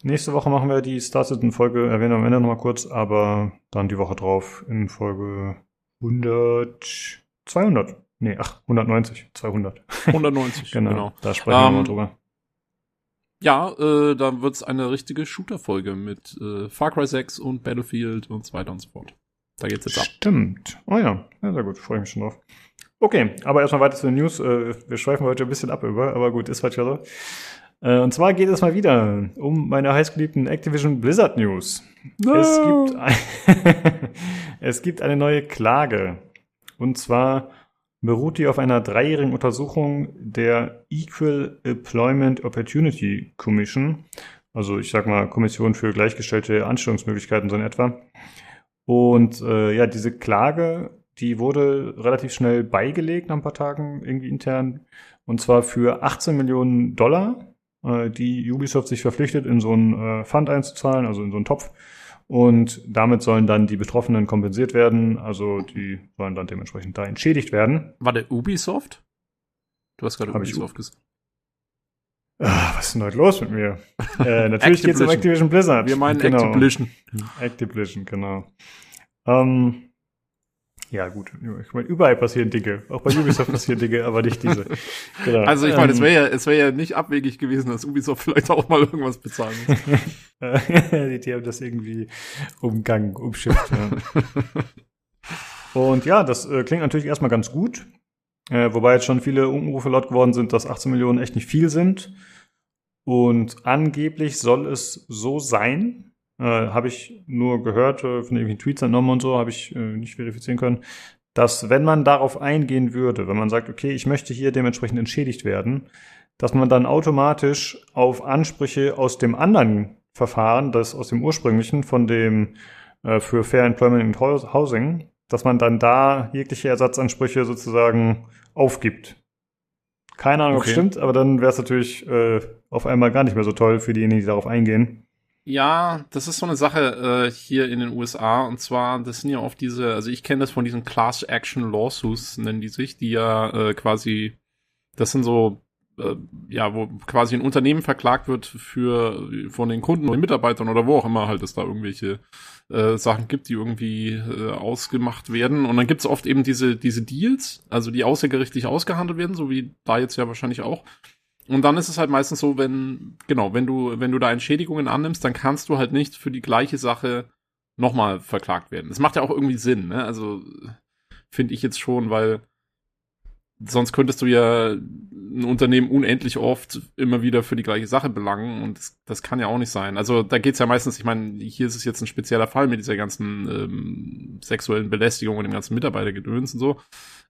nächste Woche machen wir die Star Citizen Folge, erwähnen wir am Ende nochmal kurz, aber dann die Woche drauf in Folge 100, 200. Nee, ach, 190, 200. 190, genau, genau. Da sprechen wir Ähm, mal drüber. Ja, äh, da wird's eine richtige Shooter-Folge mit äh, Far Cry 6 und Battlefield und so weiter und so fort. Da geht's jetzt ab. Stimmt. Oh ja, ja sehr gut, freue ich mich schon drauf. Okay, aber erstmal weiter zu den News. Äh, wir schweifen heute ein bisschen ab über, aber gut, ist ja so. Äh, und zwar geht es mal wieder um meine heißgeliebten Activision Blizzard News. Es, gibt ein [LAUGHS] es gibt eine neue Klage. Und zwar beruht die auf einer dreijährigen Untersuchung der Equal Employment Opportunity Commission. Also ich sag mal Kommission für gleichgestellte Anstellungsmöglichkeiten so in etwa. Und äh, ja, diese Klage, die wurde relativ schnell beigelegt nach ein paar Tagen irgendwie intern. Und zwar für 18 Millionen Dollar, äh, die Ubisoft sich verpflichtet, in so einen äh, Fund einzuzahlen, also in so einen Topf. Und damit sollen dann die Betroffenen kompensiert werden. Also die sollen dann dementsprechend da entschädigt werden. War der Ubisoft? Du hast gerade Hab Ubisoft gesagt. Ah, was ist denn heute los mit mir? äh, [LAUGHS] natürlich geht's um Activision. Blizzard. Wir meinen Genau. Activision. Activision, genau. Ähm, ja, gut. Ich meine, überall passieren Dinge. Auch bei Ubisoft [LAUGHS] passieren Dinge, aber nicht diese. Genau. Also ich meine, es Ähm, wäre ja, es wäre ja nicht abwegig gewesen, dass Ubisoft vielleicht auch mal irgendwas bezahlen muss. die, [LAUGHS] die haben das irgendwie umgangen, umschifft. Ja. Und ja, das äh, klingt natürlich erstmal ganz gut. Äh, wobei jetzt schon viele Umrufe laut geworden sind, dass 18 Millionen echt nicht viel sind. Und angeblich soll es so sein, äh, habe ich nur gehört, äh, von irgendwelchen Tweets entnommen und so, habe ich äh, nicht verifizieren können, dass wenn man darauf eingehen würde, wenn man sagt, okay, ich möchte hier dementsprechend entschädigt werden, dass man dann automatisch auf Ansprüche aus dem anderen Verfahren, das aus dem ursprünglichen, von dem äh, für Fair Employment and Hous- Housing, dass man dann da jegliche Ersatzansprüche sozusagen aufgibt. Keine Ahnung, ob Okay. stimmt, aber dann wäre es natürlich äh, auf einmal gar nicht mehr so toll für diejenigen, die darauf eingehen. Ja, das ist so eine Sache äh, hier in den USA und zwar, das sind ja oft diese, also ich kenne das von diesen Class Action Lawsuits, nennen die sich, die ja äh, quasi, das sind so, äh, ja, wo quasi ein Unternehmen verklagt wird für von den Kunden oder den Mitarbeitern oder wo auch immer halt es da irgendwelche äh, Sachen gibt, die irgendwie äh, ausgemacht werden. Und dann gibt's oft eben diese, diese Deals, also die außergerichtlich ausgehandelt werden, so wie da jetzt ja wahrscheinlich auch. Und dann ist es halt meistens so, wenn, genau, wenn du, wenn du da Entschädigungen annimmst, dann kannst du halt nicht für die gleiche Sache nochmal verklagt werden. Das macht ja auch irgendwie Sinn, ne? Also, finde ich jetzt schon, weil sonst könntest du ja ein Unternehmen unendlich oft immer wieder für die gleiche Sache belangen und das, das kann ja auch nicht sein. Also da geht's ja meistens, ich meine, hier ist es jetzt ein spezieller Fall mit dieser ganzen ähm, sexuellen Belästigung und dem ganzen Mitarbeitergedöns und so.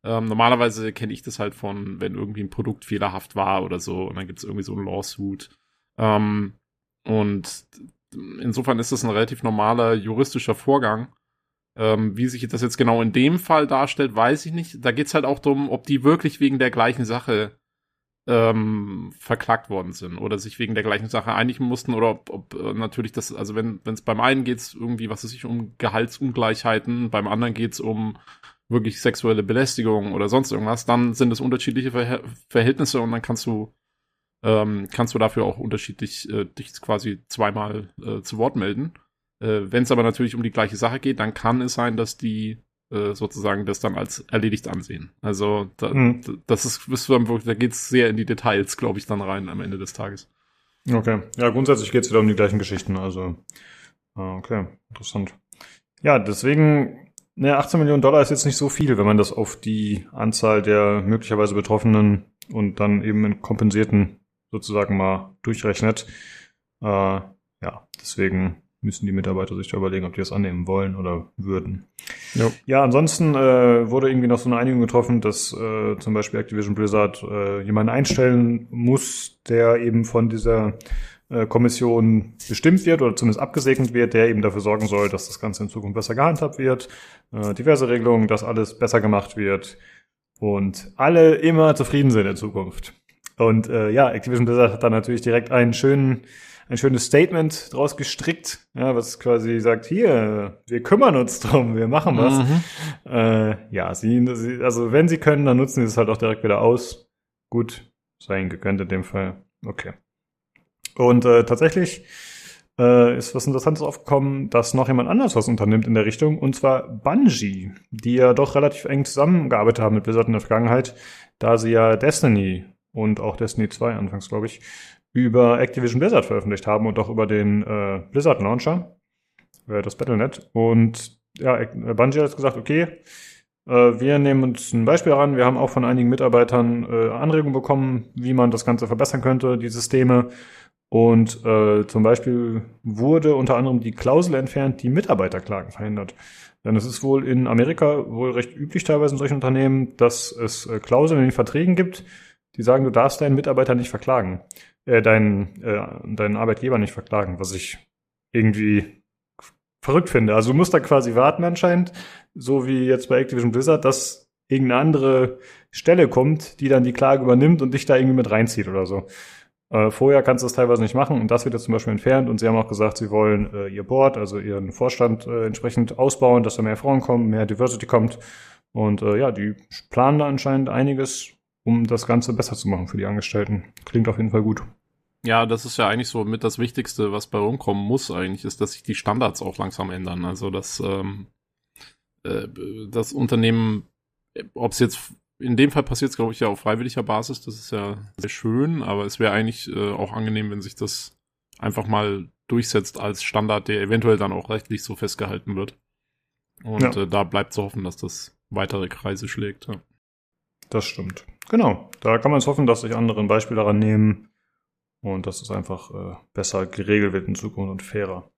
Ähm, normalerweise kenne ich das halt von, wenn irgendwie ein Produkt fehlerhaft war oder so und dann gibt's irgendwie so ein Lawsuit. Ähm, und insofern ist das ein relativ normaler juristischer Vorgang. Ähm, wie sich das jetzt genau in dem Fall darstellt, weiß ich nicht. Da geht's halt auch darum, ob die wirklich wegen der gleichen Sache ähm, verklagt worden sind oder sich wegen der gleichen Sache einigen mussten oder ob, ob äh, natürlich das, also wenn es beim einen geht's irgendwie, was weiß ich, um Gehaltsungleichheiten, beim anderen geht's um wirklich sexuelle Belästigung oder sonst irgendwas, dann sind es unterschiedliche Verhä Verhältnisse und dann kannst du ähm, kannst du dafür auch unterschiedlich äh, dich quasi zweimal äh, zu Wort melden. Äh, Wenn es aber natürlich um die gleiche Sache geht, dann kann es sein, dass die äh, sozusagen das dann als erledigt ansehen. Also da, Hm. d- das ist, bist du dann wirklich, da geht's sehr in die Details, glaube ich, dann rein am Ende des Tages. Okay. Ja, grundsätzlich geht's wieder um die gleichen Geschichten. Also, ah, okay, interessant. Ja, deswegen, ne, 18 Millionen Dollar ist jetzt nicht so viel, wenn man das auf die Anzahl der möglicherweise Betroffenen und dann eben in kompensierten sozusagen mal durchrechnet. Äh, ja, deswegen müssen die Mitarbeiter sich da überlegen, ob die das annehmen wollen oder würden. Ja. Ja, ansonsten äh, wurde irgendwie noch so eine Einigung getroffen, dass äh, zum Beispiel Activision Blizzard äh, jemanden einstellen muss, der eben von dieser äh, Kommission bestimmt wird oder zumindest abgesegnet wird, der eben dafür sorgen soll, dass das Ganze in Zukunft besser gehandhabt wird, äh, diverse Regelungen, dass alles besser gemacht wird und alle immer zufrieden sind in Zukunft. Und äh, ja, Activision Blizzard hat dann natürlich direkt einen schönen ein schönes Statement draus gestrickt, ja, was quasi sagt, hier, wir kümmern uns drum, wir machen was. Mhm. Äh, ja, sie, sie, also wenn sie können, dann nutzen sie es halt auch direkt wieder aus. Gut, sei ihnen gegönnt in dem Fall. Okay. Und äh, tatsächlich äh, ist was Interessantes aufgekommen, dass noch jemand anders was unternimmt in der Richtung, und zwar Bungie, die ja doch relativ eng zusammengearbeitet haben mit Blizzard in der Vergangenheit, da sie ja Destiny und auch Destiny 2 anfangs, glaube ich, über Activision Blizzard veröffentlicht haben und auch über den äh, Blizzard Launcher, äh, das Battle.net. Und ja, Bungie hat gesagt, okay, äh, wir nehmen uns ein Beispiel ran. Wir haben auch von einigen Mitarbeitern äh, Anregungen bekommen, wie man das Ganze verbessern könnte, die Systeme. Und äh, zum Beispiel wurde unter anderem die Klausel entfernt, die Mitarbeiterklagen verhindert. Denn es ist wohl in Amerika wohl recht üblich teilweise in solchen Unternehmen, dass es äh, Klauseln in den Verträgen gibt, die sagen, du darfst deinen Mitarbeiter nicht verklagen, äh, deinen, äh, deinen Arbeitgeber nicht verklagen, was ich irgendwie verrückt finde. Also du musst da quasi warten anscheinend, so wie jetzt bei Activision Blizzard, dass irgendeine andere Stelle kommt, die dann die Klage übernimmt und dich da irgendwie mit reinzieht oder so. Äh, vorher kannst du das teilweise nicht machen und das wird jetzt zum Beispiel entfernt und sie haben auch gesagt, sie wollen äh, ihr Board, also ihren Vorstand äh, entsprechend ausbauen, dass da mehr Frauen kommen, mehr Diversity kommt und äh, ja, die planen da anscheinend einiges, um das Ganze besser zu machen für die Angestellten. Klingt auf jeden Fall gut. Ja, das ist ja eigentlich so mit das Wichtigste, was bei rumkommen muss eigentlich, ist, dass sich die Standards auch langsam ändern. Also dass ähm, äh, das Unternehmen, ob es jetzt in dem Fall passiert es, glaube ich, ja auf freiwilliger Basis. Das ist ja sehr schön, aber es wäre eigentlich äh, auch angenehm, wenn sich das einfach mal durchsetzt als Standard, der eventuell dann auch rechtlich so festgehalten wird. Und ja. äh, da bleibt zu hoffen, dass das weitere Kreise schlägt. Ja. Das stimmt. Genau. Da kann man es hoffen, dass sich andere ein Beispiel daran nehmen und dass es einfach äh, besser geregelt wird in Zukunft und fairer.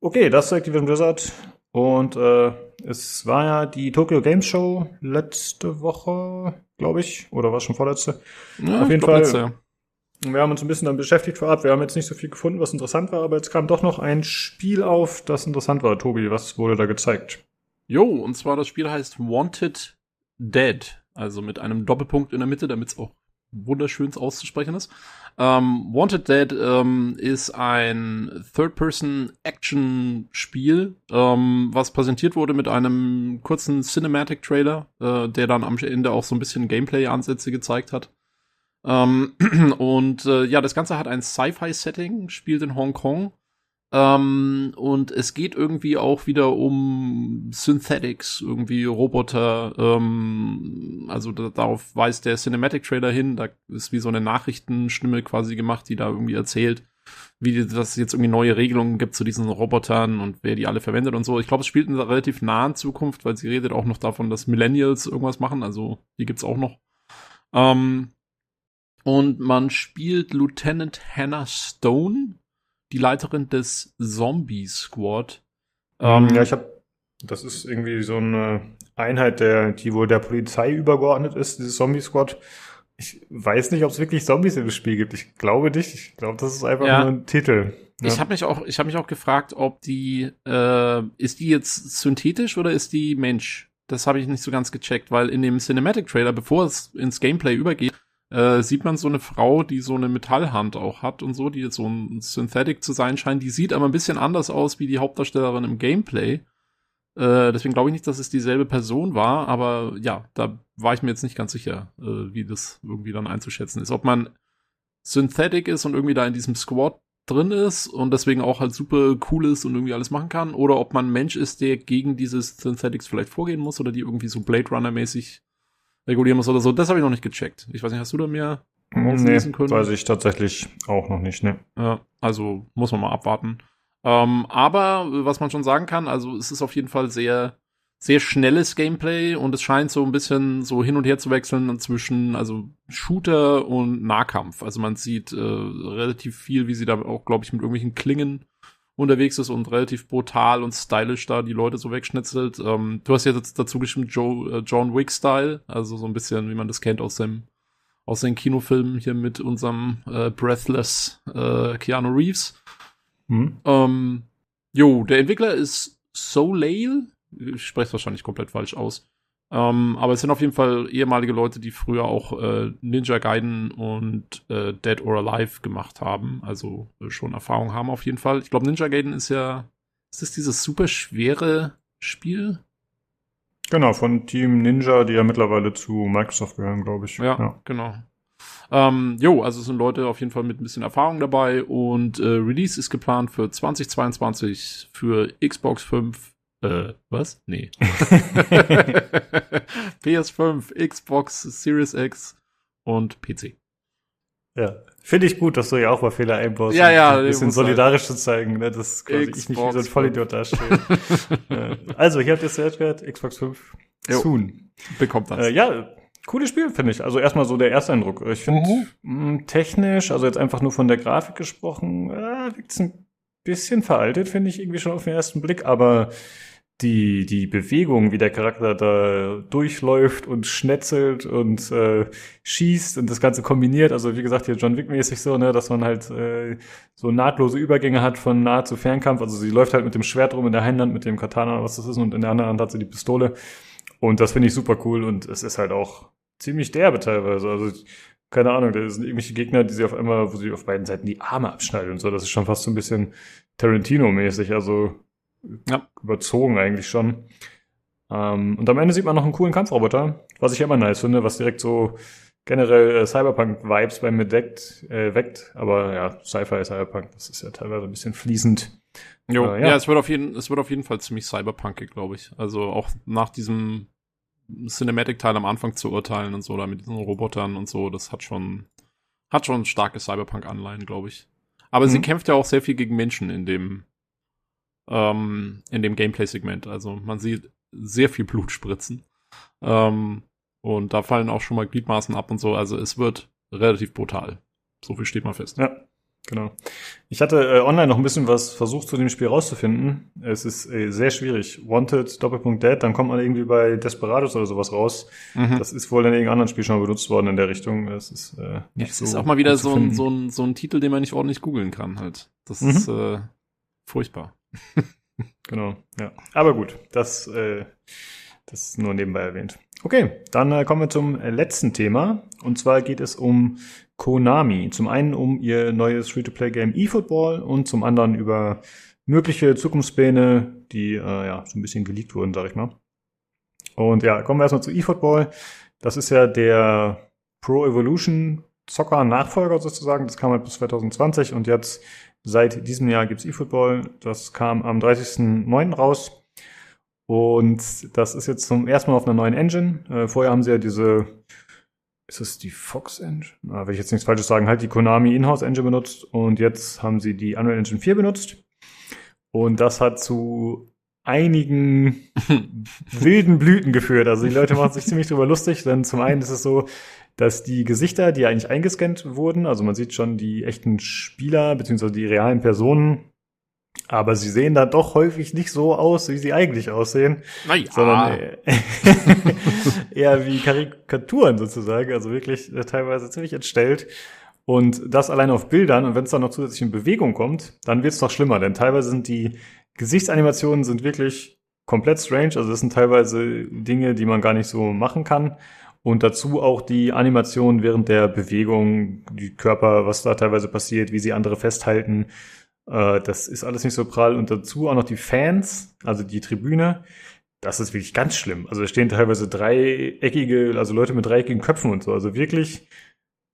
Okay, das ist Activision Blizzard. Und äh, es war ja die Tokyo Games Show letzte Woche, glaube ich, oder war es schon vorletzte? Ja, Auf jeden Fall. Letzte. Wir haben uns ein bisschen dann beschäftigt vorab. Wir haben jetzt nicht so viel gefunden, was interessant war, aber jetzt kam doch noch ein Spiel auf, das interessant war. Tobi, was wurde da gezeigt? Jo, und zwar das Spiel heißt Wanted Dead. Also mit einem Doppelpunkt in der Mitte, damit es auch wunderschön auszusprechen ist. Ähm, Wanted Dead ähm, ist ein Third-Person-Action-Spiel, ähm, was präsentiert wurde mit einem kurzen Cinematic-Trailer, äh, der dann am Ende auch so ein bisschen Gameplay-Ansätze gezeigt hat. Ähm, [CLEARS THROAT] und äh, ja, das Ganze hat ein Sci-Fi-Setting, spielt in Hongkong ähm, und es geht irgendwie auch wieder um Synthetics, irgendwie Roboter. Ähm, also da, darauf weist der Cinematic Trailer hin. Da ist wie so eine Nachrichtenstimme quasi gemacht, die da irgendwie erzählt, wie das jetzt irgendwie neue Regelungen gibt zu diesen Robotern und wer die alle verwendet und so. Ich glaube, es spielt in einer relativ nahen Zukunft, weil sie redet auch noch davon, dass Millennials irgendwas machen. Also die gibt's auch noch. Ähm, und man spielt Lieutenant Hannah Stone, die Leiterin des Zombie Squad. Ähm, ja, ich habe, das ist irgendwie so eine Einheit, der, die wohl der Polizei übergeordnet ist, dieses Zombie Squad. Ich weiß nicht, ob es wirklich Zombies im Spiel gibt. Ich glaube nicht. Ich glaube, das ist einfach ja. nur ein Titel. Ja. Ich habe mich auch, ich habe mich auch gefragt, ob die, äh, ist die jetzt synthetisch oder ist die Mensch? Das habe ich nicht so ganz gecheckt, weil in dem Cinematic Trailer, bevor es ins Gameplay übergeht, äh, sieht man so eine Frau, die so eine Metallhand auch hat und so, die jetzt so ein Synthetic zu sein scheint. Die sieht aber ein bisschen anders aus wie die Hauptdarstellerin im Gameplay. Äh, deswegen glaube ich nicht, dass es dieselbe Person war, aber ja, da war ich mir jetzt nicht ganz sicher, äh, wie das irgendwie dann einzuschätzen ist. Ob man Synthetic ist und irgendwie da in diesem Squad drin ist und deswegen auch halt super cool ist und irgendwie alles machen kann, oder ob man Mensch ist, der gegen dieses Synthetics vielleicht vorgehen muss oder die irgendwie so Blade Runner mäßig regulieren muss oder so. Das habe ich noch nicht gecheckt. Ich weiß nicht, hast du da mehr auslesen nee, können? Weiß ich tatsächlich auch noch nicht, ne. Ja, also muss man mal abwarten. Ähm, aber was man schon sagen kann, also es ist auf jeden Fall sehr, sehr schnelles Gameplay und es scheint so ein bisschen so hin und her zu wechseln zwischen also Shooter und Nahkampf. Also man sieht äh, relativ viel, wie sie da auch, glaube ich, mit irgendwelchen Klingen unterwegs ist und relativ brutal und stylisch da die Leute so wegschnitzelt. Ähm, du hast ja dazu geschrieben Joe, äh, John Wick-Style, also so ein bisschen, wie man das kennt aus dem aus den Kinofilmen hier mit unserem äh, Breathless äh, Keanu Reeves. Mhm. Ähm, jo, der Entwickler ist Soleil. Ich spreche es wahrscheinlich komplett falsch aus. Ähm, aber es sind auf jeden Fall ehemalige Leute, die früher auch äh, Ninja Gaiden und äh, Dead or Alive gemacht haben. Also äh, schon Erfahrung haben auf jeden Fall. Ich glaube, Ninja Gaiden ist ja, ist das dieses super schwere Spiel? Genau, von Team Ninja, die ja mittlerweile zu Microsoft gehören, glaube ich. Ja, ja. genau. Ähm, jo, also es sind Leute auf jeden Fall mit ein bisschen Erfahrung dabei und äh, Release ist geplant für 2022 für Xbox 5. Äh, was? Nee. [LAUGHS] PS5, Xbox Series X und PC. Ja, finde ich gut, dass du ja auch mal Fehler einbaust. Ja, ja, Ein bisschen solidarisch zu zeigen, ne? dass quasi ich nicht wie so ein Xbox Vollidiot dastehe. [LAUGHS] Äh, also, hier habt ihr es gehört, Xbox 5 Jo. soon. Bekommt das. Äh, ja, cooles Spiel, finde ich. Also erstmal so der erste Eindruck. Ich finde mh, technisch, also jetzt einfach nur von der Grafik gesprochen, äh, wirkt es ein bisschen veraltet, finde ich irgendwie schon auf den ersten Blick, aber die, die Bewegung, wie der Charakter da durchläuft und schnetzelt und äh, schießt und das Ganze kombiniert, also wie gesagt, hier John Wick-mäßig so, ne, dass man halt äh, so nahtlose Übergänge hat von Nah- zu Fernkampf. Also sie läuft halt mit dem Schwert rum in der einen Hand, mit dem Katana oder was das ist, und in der anderen Hand hat sie die Pistole. Und das finde ich super cool und es ist halt auch ziemlich derbe teilweise. Also, keine Ahnung, da sind irgendwelche Gegner, die sie auf einmal, wo sie auf beiden Seiten die Arme abschneiden und so. Das ist schon fast so ein bisschen Tarantino-mäßig, also Ja. überzogen eigentlich schon. Ähm, und am Ende sieht man noch einen coolen Kampfroboter, was ich immer nice finde, was direkt so generell äh, Cyberpunk-Vibes bei mir deckt, äh, weckt. Aber ja, Sci-Fi, Cyberpunk, das ist ja teilweise ein bisschen fließend. Jo, Äh, ja. ja. es wird auf jeden, es wird auf jeden Fall ziemlich cyberpunkig, glaube ich. Also auch nach diesem Cinematic-Teil am Anfang zu urteilen und so, da mit diesen Robotern und so, das hat schon, hat schon starke Cyberpunk-Anleihen, glaube ich. Aber sie Mhm. kämpft ja auch sehr viel gegen Menschen in dem, ähm, in dem Gameplay-Segment. Also man sieht sehr viel Blut spritzen. Ähm, und da fallen auch schon mal Gliedmaßen ab und so. Also es wird relativ brutal. So viel steht mal fest. Ja, genau. Ich hatte äh, online noch ein bisschen was versucht zu dem Spiel rauszufinden. Es ist äh, sehr schwierig. Wanted, Doppelpunkt Dead, dann kommt man irgendwie bei Desperados oder sowas raus. Mhm. Das ist wohl in irgendeinem anderen Spiel schon mal benutzt worden in der Richtung. Das ist äh, Ja, nicht es so ist auch mal wieder so ein, so, ein, so ein Titel, den man nicht ordentlich googeln kann halt. Das Mhm. ist äh, furchtbar. [LAUGHS] Genau, ja. Aber gut, das, äh, das ist nur nebenbei erwähnt. Okay, dann äh, kommen wir zum äh, letzten Thema. Und zwar geht es um Konami. Zum einen um ihr neues Free-to-Play-Game eFootball und zum anderen über mögliche Zukunftspläne, die äh, ja so ein bisschen geleakt wurden, sag ich mal. Und ja, kommen wir erstmal zu eFootball. Das ist ja der Pro Evolution Soccer Nachfolger sozusagen. Das kam halt bis 2020 und jetzt seit diesem Jahr gibt's eFootball. Das kam am 30.09. raus. Und das ist jetzt zum ersten Mal auf einer neuen Engine. Äh, vorher haben sie ja diese, ist es die Fox Engine? Na, will ich jetzt nichts Falsches sagen, halt die Konami Inhouse Engine benutzt. Und jetzt haben sie die Unreal Engine 4 benutzt. Und das hat zu einigen [LAUGHS] wilden Blüten geführt. Also die Leute machen sich ziemlich drüber lustig, denn zum einen ist es so, dass die Gesichter, die eigentlich eingescannt wurden, also man sieht schon die echten Spieler beziehungsweise die realen Personen, aber sie sehen da doch häufig nicht so aus, wie sie eigentlich aussehen, Naja. sondern äh, [LAUGHS] eher wie Karikaturen sozusagen, also wirklich äh, teilweise ziemlich entstellt. Und das allein auf Bildern und wenn es dann noch zusätzlich in Bewegung kommt, dann wird es noch schlimmer, denn teilweise sind die Gesichtsanimationen sind wirklich komplett strange, also das sind teilweise Dinge, die man gar nicht so machen kann. Und dazu auch die Animation während der Bewegung, die Körper, was da teilweise passiert, wie sie andere festhalten. Äh, das ist alles nicht so prall. Und dazu auch noch die Fans, also die Tribüne. Das ist wirklich ganz schlimm. Also da stehen teilweise dreieckige, also Leute mit dreieckigen Köpfen und so. Also wirklich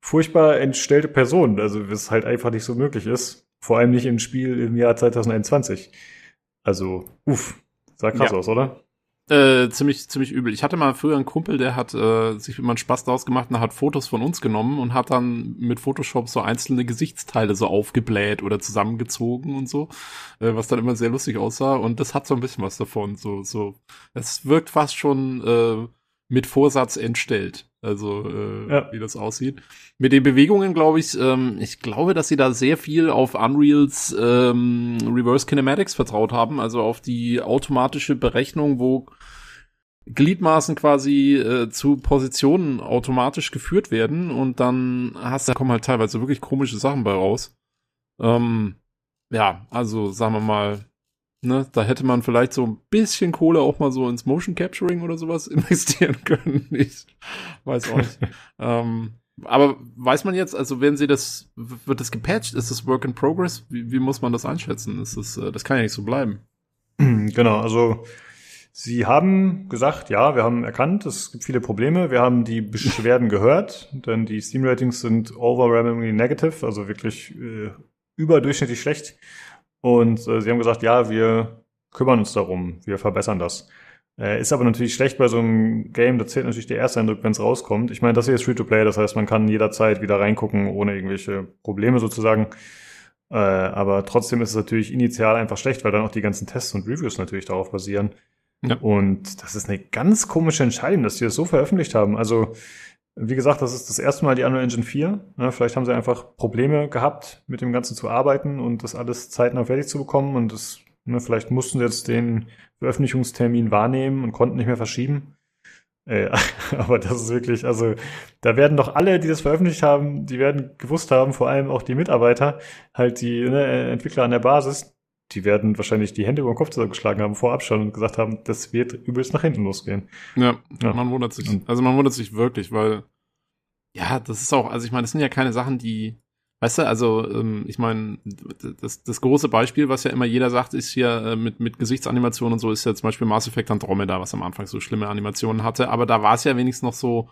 furchtbar entstellte Personen. Also was halt einfach nicht so möglich ist. Vor allem nicht im Spiel im Jahr 2021. Also, uff, sah krass Ja. aus, oder? Äh, ziemlich, ziemlich übel. Ich hatte mal früher einen Kumpel, der hat äh, sich immer einen Spaß daraus gemacht und hat Fotos von uns genommen und hat dann mit Photoshop so einzelne Gesichtsteile so aufgebläht oder zusammengezogen und so, äh, was dann immer sehr lustig aussah. Und das hat so ein bisschen was davon. So, so, es wirkt fast schon äh, mit Vorsatz entstellt. Also, äh, Ja. wie das aussieht. Mit den Bewegungen, glaube ich, ähm, ich glaube, dass sie da sehr viel auf Unreals ähm, Reverse Kinematics vertraut haben, also auf die automatische Berechnung, wo Gliedmaßen quasi äh, zu Positionen automatisch geführt werden und dann hast da kommen halt teilweise wirklich komische Sachen bei raus. Ähm, ja, also sagen wir mal, ne, da hätte man vielleicht so ein bisschen Kohle auch mal so ins Motion Capturing oder sowas [LAUGHS] investieren können. Ich weiß auch nicht. [LAUGHS] ähm, aber weiß man jetzt, also wenn sie das, wird das gepatcht? Ist das Work in Progress? Wie, wie muss man das einschätzen? Ist das, äh, das kann ja nicht so bleiben. [CLEARS THROAT] Genau, also Sie haben gesagt, ja, wir haben erkannt, es gibt viele Probleme. Wir haben die Beschwerden [LAUGHS] gehört, denn die Steam-Ratings sind overwhelmingly negative, also wirklich äh, überdurchschnittlich schlecht. Und äh, sie haben gesagt, ja, wir kümmern uns darum, wir verbessern das. Äh, ist aber natürlich schlecht bei so einem Game, da zählt natürlich der erste Eindruck, wenn es rauskommt. Ich meine, das hier ist Free-to-Play, das heißt, man kann jederzeit wieder reingucken, ohne irgendwelche Probleme sozusagen. Äh, aber trotzdem ist es natürlich initial einfach schlecht, weil dann auch die ganzen Tests und Reviews natürlich darauf basieren. Ja. Und das ist eine ganz komische Entscheidung, dass die das so veröffentlicht haben. Also, wie gesagt, das ist das erste Mal die Unreal Engine 4. Ja, vielleicht haben sie einfach Probleme gehabt, mit dem Ganzen zu arbeiten und das alles zeitnah fertig zu bekommen. Und das, ne, vielleicht mussten sie jetzt den Veröffentlichungstermin wahrnehmen und konnten nicht mehr verschieben. Äh, [LAUGHS] aber das ist wirklich, also da werden doch alle, die das veröffentlicht haben, die werden gewusst haben, vor allem auch die Mitarbeiter, halt die ne, Entwickler an der Basis, die werden wahrscheinlich die Hände über den Kopf zusammengeschlagen haben vorab schon und gesagt haben, das wird übelst nach hinten losgehen. Ja, ja. man wundert sich. Also man wundert sich wirklich, weil ja, das ist auch, also ich meine, das sind ja keine Sachen, die, weißt du, also ähm, ich meine, das, das große Beispiel, was ja immer jeder sagt, ist hier äh, mit, mit Gesichtsanimationen und so, ist ja zum Beispiel Mass Effect Andromeda, was am Anfang so schlimme Animationen hatte, aber da war es ja wenigstens noch so,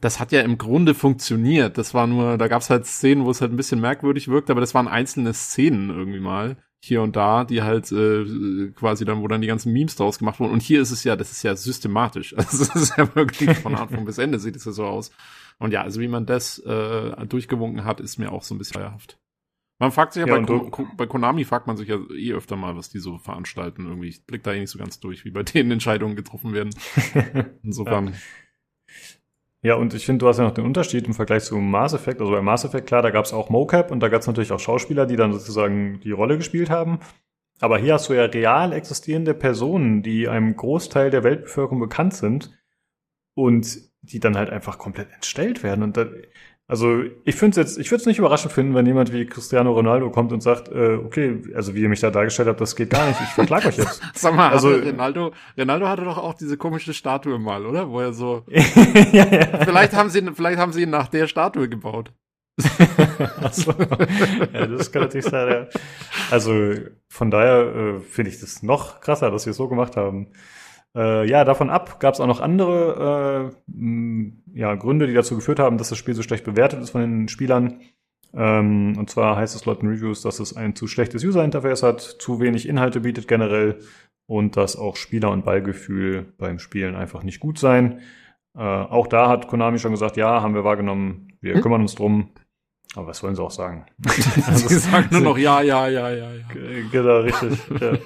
das hat ja im Grunde funktioniert. Das war nur, da gab es halt Szenen, wo es halt ein bisschen merkwürdig wirkte, aber das waren einzelne Szenen irgendwie mal hier und da, die halt äh, quasi dann, wo dann die ganzen Memes draus gemacht wurden. Und hier ist es ja, das ist ja systematisch. [LAUGHS] Also das ist ja wirklich von Anfang [LAUGHS] bis Ende sieht es ja so aus. Und ja, also wie man das äh, durchgewunken hat, ist mir auch so ein bisschen feierhaft. Man fragt sich ja, ja bei, Ko bei Konami fragt man sich ja eh öfter mal, was die so veranstalten. Irgendwie, ich blick da eh nicht so ganz durch, wie bei denen Entscheidungen getroffen werden. [LAUGHS] Insofern. Ja. Ja, und ich finde, du hast ja noch den Unterschied im Vergleich zu Mass Effect. Also bei Mass Effect, klar, da gab es auch Mocap und da gab es natürlich auch Schauspieler, die dann sozusagen die Rolle gespielt haben. Aber hier hast du ja real existierende Personen, die einem Großteil der Weltbevölkerung bekannt sind und die dann halt einfach komplett entstellt werden. Und da, also ich finde es jetzt, ich würde es nicht überraschend finden, wenn jemand wie Cristiano Ronaldo kommt und sagt, äh, okay, also wie ihr mich da dargestellt habt, das geht gar nicht, ich verklag euch jetzt. [LAUGHS] Sag mal, also Ronaldo, Ronaldo hatte doch auch diese komische Statue mal, oder? Wo er so. [LAUGHS] ja, ja. Vielleicht haben sie, vielleicht haben sie ihn nach der Statue gebaut. [LAUGHS] also, ja, das kann natürlich sein. Ja. Also von daher äh, finde ich das noch krasser, dass sie es so gemacht haben. Äh, ja, davon ab gab es auch noch andere äh, ja, Gründe, die dazu geführt haben, dass das Spiel so schlecht bewertet ist von den Spielern. Ähm, und zwar heißt es laut den Reviews, dass es ein zu schlechtes User-Interface hat, zu wenig Inhalte bietet generell und dass auch Spieler- und Ballgefühl beim Spielen einfach nicht gut sein. Äh, auch da hat Konami schon gesagt, ja, haben wir wahrgenommen, wir hm? kümmern uns drum. Aber was wollen sie auch sagen? [LAUGHS] also, sie sagen nur noch ja, ja, ja, ja, ja. Genau, richtig. ja.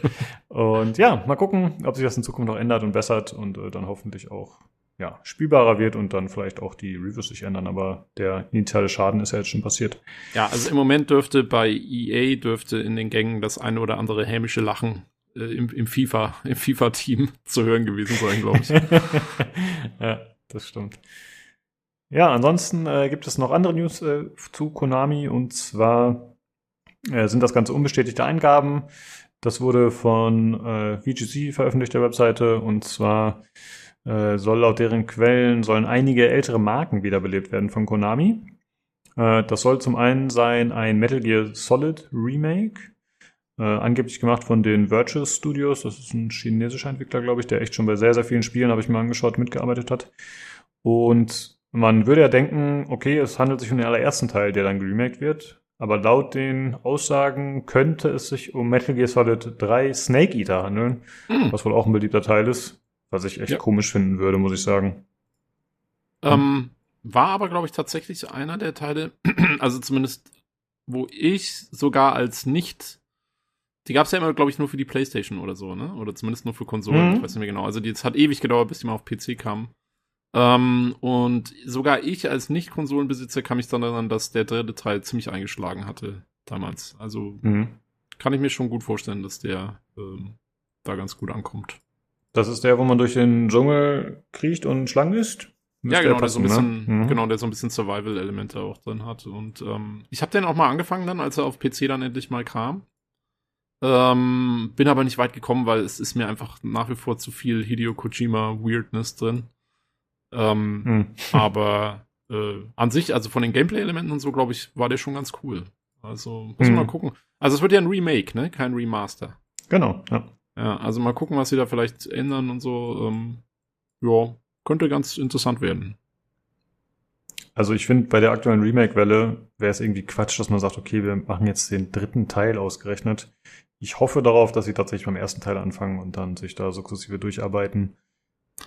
Und ja, mal gucken, ob sich das in Zukunft noch ändert und bessert und äh, dann hoffentlich auch ja, spielbarer wird und dann vielleicht auch die Reviews sich ändern. Aber der initiale Schaden ist ja jetzt schon passiert. Ja, also im Moment dürfte bei EA dürfte in den Gängen das eine oder andere hämische Lachen äh, im, im FIFA, im FIFA-Team [LAUGHS] zu hören gewesen sein, glaube ich. [LAUGHS] ja, das stimmt. Ja, ansonsten äh, gibt es noch andere News äh, zu Konami und zwar äh, sind das ganze unbestätigte Eingaben. Das wurde von äh, VGC veröffentlicht, der Webseite, und zwar äh, soll laut deren Quellen sollen einige ältere Marken wiederbelebt werden von Konami. Äh, das soll zum einen sein ein Metal Gear Solid Remake, äh, angeblich gemacht von den Virtuous Studios. Das ist ein chinesischer Entwickler, glaube ich, der echt schon bei sehr, sehr vielen Spielen, habe ich mir angeschaut, mitgearbeitet hat. Und man würde ja denken, okay, es handelt sich um den allerersten Teil, der dann geremaked wird. Aber laut den Aussagen könnte es sich um Metal Gear Solid 3 Snake Eater handeln, mhm. was wohl auch ein beliebter Teil ist, was ich echt ja. komisch finden würde, muss ich sagen. Ähm, war aber, glaube ich, tatsächlich einer der Teile, [CLEARS THROAT] also zumindest, wo ich sogar als nicht, die gab es ja immer, glaube ich, nur für die Playstation oder so, ne? Oder zumindest nur für Konsolen, mhm. ich weiß nicht mehr genau. Also die, es hat ewig gedauert, bis die mal auf PC kamen. Ähm, und sogar ich als Nicht-Konsolenbesitzer kann mich dann erinnern, dass der dritte Teil ziemlich eingeschlagen hatte damals. Also mhm. kann ich mir schon gut vorstellen, dass der ähm, da ganz gut ankommt. Das ist der, wo man durch den Dschungel kriecht und Schlangen ist? Ja, genau, der, passen, der so ein bisschen, ne? mhm. genau, der so ein bisschen Survival-Elemente auch drin hat. Und ähm, ich habe den auch mal angefangen dann, als er auf PC dann endlich mal kam. Ähm, bin aber nicht weit gekommen, weil es ist mir einfach nach wie vor zu viel Hideo Kojima Weirdness drin. Ähm, hm. aber äh, an sich, also von den Gameplay-Elementen und so, glaube ich, war der schon ganz cool. Also muss hm. mal gucken. Also es wird ja ein Remake, ne? Kein Remaster. Genau, ja. Ja, also mal gucken, was sie da vielleicht ändern und so. Ähm, ja, könnte ganz interessant werden. Also ich finde, bei der aktuellen Remake-Welle wäre es irgendwie Quatsch, dass man sagt, okay, wir machen jetzt den dritten Teil ausgerechnet. Ich hoffe darauf, dass sie tatsächlich beim ersten Teil anfangen und dann sich da sukzessive durcharbeiten.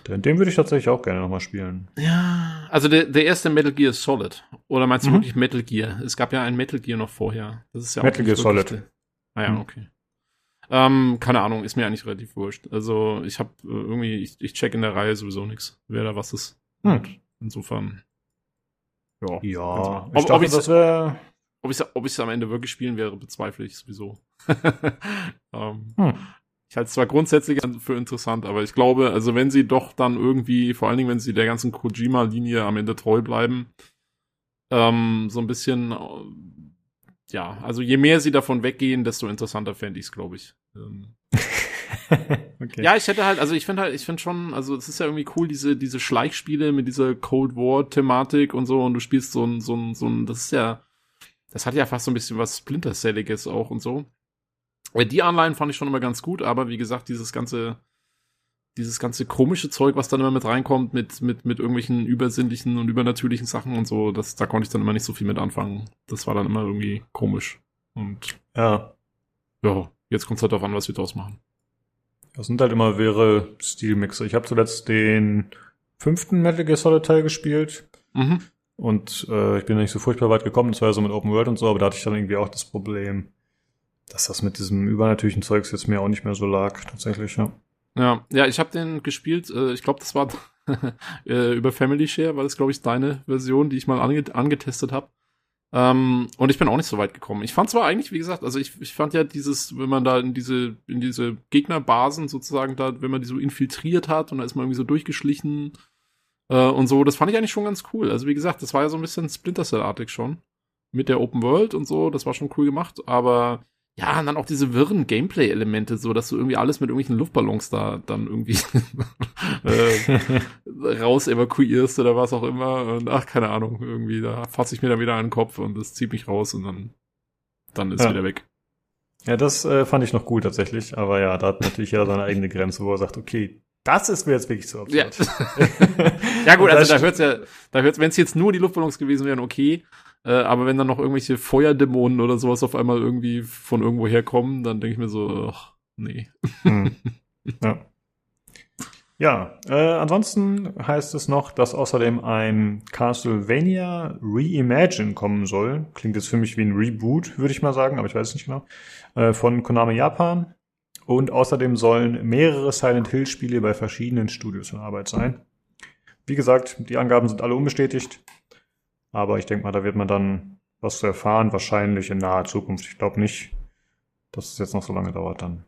Denn den würde ich tatsächlich auch gerne nochmal spielen. Ja, also der, der erste Metal Gear Solid. Oder meinst du Mhm. wirklich Metal Gear? Es gab ja ein Metal Gear noch vorher. Das ist ja Metal auch Gear Solid. der- Ah ja, Mhm. okay. Ähm, keine Ahnung, ist mir eigentlich relativ wurscht. Also ich habe äh, irgendwie, ich, ich check in der Reihe sowieso nichts, wer da was ist. Hm. Insofern. Ja. Ja, Ob- ich ob dachte, ich's- das wäre... Ob ich ob ich's am Ende wirklich spielen werde, bezweifle ich sowieso. [LAUGHS] ähm, Hm. Ich halte es zwar grundsätzlich für interessant, aber ich glaube, also wenn sie doch dann irgendwie, vor allen Dingen, wenn sie der ganzen Kojima-Linie am Ende treu bleiben, ähm, so ein bisschen, äh, ja, also je mehr sie davon weggehen, desto interessanter fände ich es, glaube ich. Ähm, [LAUGHS] okay. ja, ich hätte halt, also ich finde halt, ich finde schon, also es ist ja irgendwie cool, diese, diese Schleichspiele mit dieser Cold War-Thematik und so, und du spielst so ein, so ein, so ein, das ist ja, das hat ja fast so ein bisschen was Splinter Celliges auch und so. Weil die Anleihen fand ich schon immer ganz gut, aber wie gesagt, dieses ganze, dieses ganze komische Zeug, was dann immer mit reinkommt, mit, mit, mit irgendwelchen übersinnlichen und übernatürlichen Sachen und so, das, da konnte ich dann immer nicht so viel mit anfangen. Das war dann immer irgendwie komisch. Und Ja, ja, jetzt kommt es halt darauf an, was wir draus machen. das sind halt immer wäre Stilmixer. Ich habe zuletzt den fünften Metal Gear Solid Teil gespielt Mhm. und äh, ich bin nicht so furchtbar weit gekommen. Das war ja so mit Open World und so, aber da hatte ich dann irgendwie auch das Problem, dass das mit diesem übernatürlichen Zeugs jetzt mir auch nicht mehr so lag, tatsächlich, ja. Ja, ja, ich habe den gespielt. Äh, ich glaube, das war [LAUGHS] äh, über Family Share, war das, glaube ich, deine Version, die ich mal ange angetestet habe. Ähm, und ich bin auch nicht so weit gekommen. Ich fand zwar eigentlich, wie gesagt, also ich, ich fand ja dieses, wenn man da in diese, in diese Gegnerbasen sozusagen da, wenn man die so infiltriert hat und da ist man irgendwie so durchgeschlichen äh, und so, das fand ich eigentlich schon ganz cool. Also wie gesagt, das war ja so ein bisschen Splinter Cell-artig schon. Mit der Open World und so, das war schon cool gemacht, aber ja, und dann auch diese wirren Gameplay-Elemente, so dass du irgendwie alles mit irgendwelchen Luftballons da dann irgendwie [LAUGHS] äh, raus evakuierst oder was auch immer. Und ach, keine Ahnung, irgendwie, da fasse ich mir dann wieder an den Kopf und das zieht mich raus und dann, dann ist Ja. wieder weg. Ja, das äh, fand ich noch gut tatsächlich, aber ja, da hat natürlich jeder seine eigene Grenze, wo er sagt, okay, das ist mir jetzt wirklich zu Ja, absurd. [LAUGHS] ja gut, Und also da hört's ja, da hört's, wenn es jetzt nur die Luftballons gewesen wären, okay. Äh, aber wenn dann noch irgendwelche Feuerdämonen oder sowas auf einmal irgendwie von irgendwo herkommen, dann denke ich mir so, ach, nee. Hm. [LAUGHS] Ja. Ja, äh, ansonsten heißt es noch, dass außerdem ein Castlevania Reimagine kommen soll. Klingt jetzt für mich wie ein Reboot, würde ich mal sagen, aber ich weiß es nicht genau. Äh, von Konami Japan. Und außerdem sollen mehrere Silent Hill Spiele bei verschiedenen Studios in Arbeit sein. Wie gesagt, die Angaben sind alle unbestätigt. Aber ich denke mal, da wird man dann was zu erfahren, wahrscheinlich in naher Zukunft. Ich glaube nicht, dass es jetzt noch so lange dauert dann.